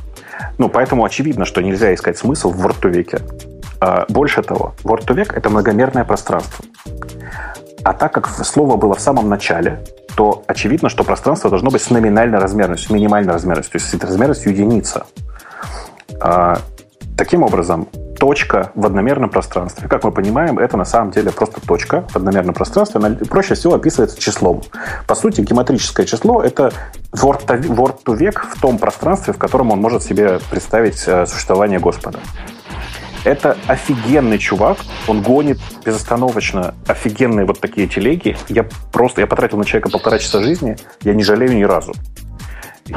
ну, поэтому очевидно, что нельзя искать смысл в word а, Больше того, word это многомерное пространство. А так как слово было в самом начале, то очевидно, что пространство должно быть с номинальной размерностью, минимальной размерностью, то есть с размерностью единица. А, таким образом, точка в одномерном пространстве. Как мы понимаем, это на самом деле просто точка в одномерном пространстве. Она проще всего описывается числом. По сути, геометрическое число — это word век в том пространстве, в котором он может себе представить э, существование Господа. Это офигенный чувак. Он гонит безостановочно офигенные вот такие телеги. Я просто, я потратил на человека полтора часа жизни, я не жалею ни разу.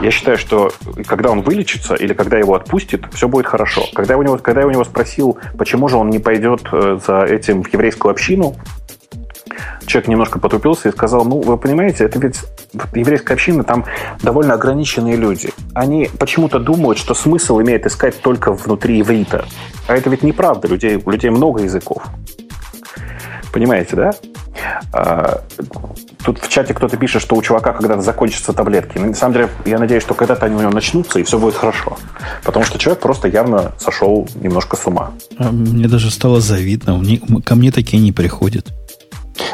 Я считаю, что когда он вылечится или когда его отпустит, все будет хорошо. Когда я у него, когда я у него спросил, почему же он не пойдет э, за этим в еврейскую общину, человек немножко потупился и сказал, ну, вы понимаете, это ведь еврейская община, там довольно ограниченные люди. Они почему-то думают, что смысл имеет искать только внутри иврита. А это ведь неправда. Людей, у людей много языков. Понимаете, да? А, тут в чате кто-то пишет, что у чувака когда-то закончатся таблетки. На самом деле, я надеюсь, что когда-то они у него начнутся, и все будет хорошо. Потому что человек просто явно сошел немножко с ума. А мне даже стало завидно. Ко мне такие не приходят.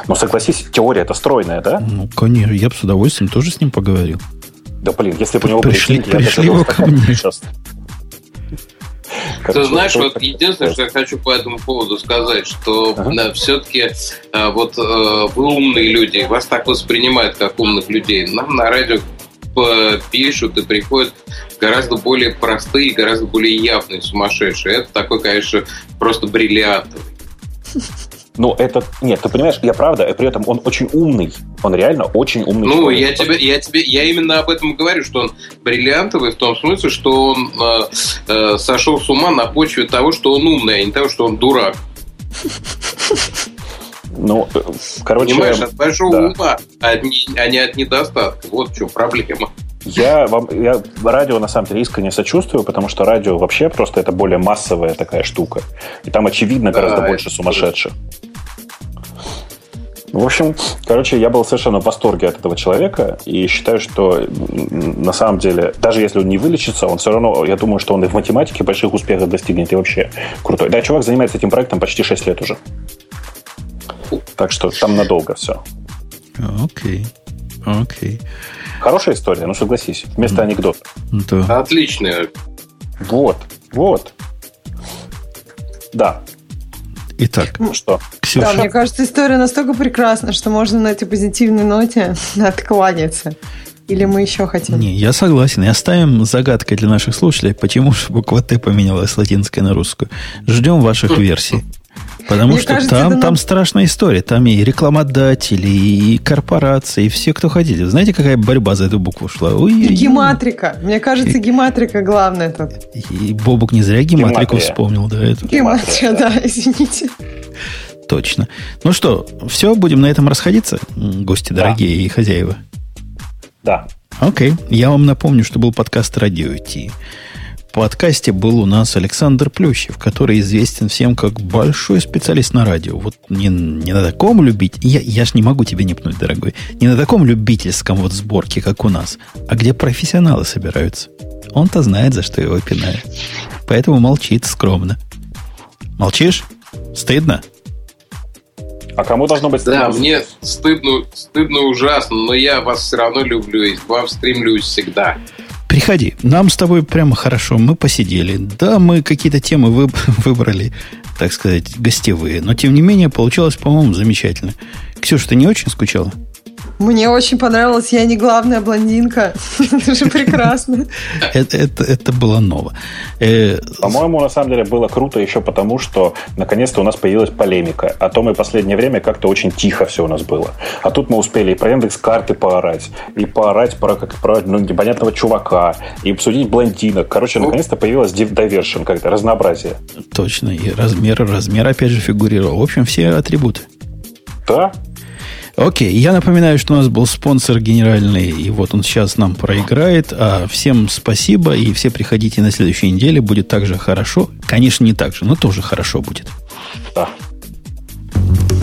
Ну, согласись, теория это стройная, да? Ну, конечно, я бы с удовольствием тоже с ним поговорил. Да, блин, если бы у него пришли, были пришли я бы ко мне. Сейчас. Ты знаешь, вот единственное, что я хочу по этому поводу сказать, что ага. все-таки а, вот а, вы умные люди, вас так воспринимают как умных людей. Нам на радио пишут и приходят гораздо более простые, гораздо более явные сумасшедшие. Это такой, конечно, просто бриллиантовый. Ну, это... Нет, ты понимаешь, я правда, и при этом он очень умный. Он реально очень умный. Ну, человек. я тебе, я тебе, я именно об этом говорю, что он бриллиантовый в том смысле, что он э, э, сошел с ума на почве того, что он умный, а не того, что он дурак. Ну, э, короче... Понимаешь, от большого да. ума, а не, а не от недостатка. Вот в чем проблема. Я вам я радио на самом деле искренне сочувствую, потому что радио вообще просто это более массовая такая штука. И там, очевидно, гораздо да, больше сумасшедших. В общем, короче, я был совершенно в восторге от этого человека и считаю, что на самом деле, даже если он не вылечится, он все равно, я думаю, что он и в математике больших успехов достигнет и вообще крутой. Да, чувак занимается этим проектом почти 6 лет уже. Так что там надолго все. Окей. Okay. Окей. Okay. Хорошая история, ну согласись. Вместо mm. анекдота. Да. Отличная. Вот, вот. Да. Итак, ну что? Ксюша. Да, мне кажется, история настолько прекрасна, что можно на этой позитивной ноте откланяться. Или мы еще хотим? Не, я согласен. И оставим загадкой для наших слушателей, почему же буква Т поменялась с латинской на русскую. Ждем ваших версий. Потому Мне что кажется, там, нам... там страшная история. Там и рекламодатели, и корпорации, и все, кто хотите. Знаете, какая борьба за эту букву шла? Ой, и гематрика. Мне кажется, гематрика главное тут. И Бобук не зря гематрику Гематрия. вспомнил. Да, эту. Гематрия, да, извините. Точно. Ну что, все, будем на этом расходиться, гости да. дорогие и хозяева? Да. Окей. Я вам напомню, что был подкаст «Радио Ти» подкасте был у нас Александр Плющев, который известен всем как большой специалист на радио. Вот не, не на таком любить, я, я ж не могу тебе не пнуть, дорогой, не на таком любительском вот сборке, как у нас, а где профессионалы собираются. Он-то знает, за что его пинают. Поэтому молчит скромно. Молчишь? Стыдно? А кому должно быть стыдно? Да, мне стыдно, стыдно ужасно, но я вас все равно люблю и к вам стремлюсь всегда. Приходи. Нам с тобой прямо хорошо. Мы посидели. Да, мы какие-то темы выбрали, так сказать, гостевые. Но, тем не менее, получилось, по-моему, замечательно. Ксюша, ты не очень скучала? Мне очень понравилось «Я не главная блондинка». Это же прекрасно. Это, было ново. Э, По-моему, на самом деле было круто еще потому, что наконец-то у нас появилась полемика. А то мы последнее время как-то очень тихо все у нас было. А тут мы успели и про индекс карты поорать, и поорать про, как, про ну, непонятного чувака, и обсудить блондинок. Короче, наконец-то появилась diversion, как-то разнообразие. Точно. И размер, размер опять же фигурировал. В общем, все атрибуты. Да, Окей, я напоминаю, что у нас был спонсор генеральный, и вот он сейчас нам проиграет. А всем спасибо, и все приходите на следующей неделе, будет также хорошо. Конечно, не так же, но тоже хорошо будет. Да.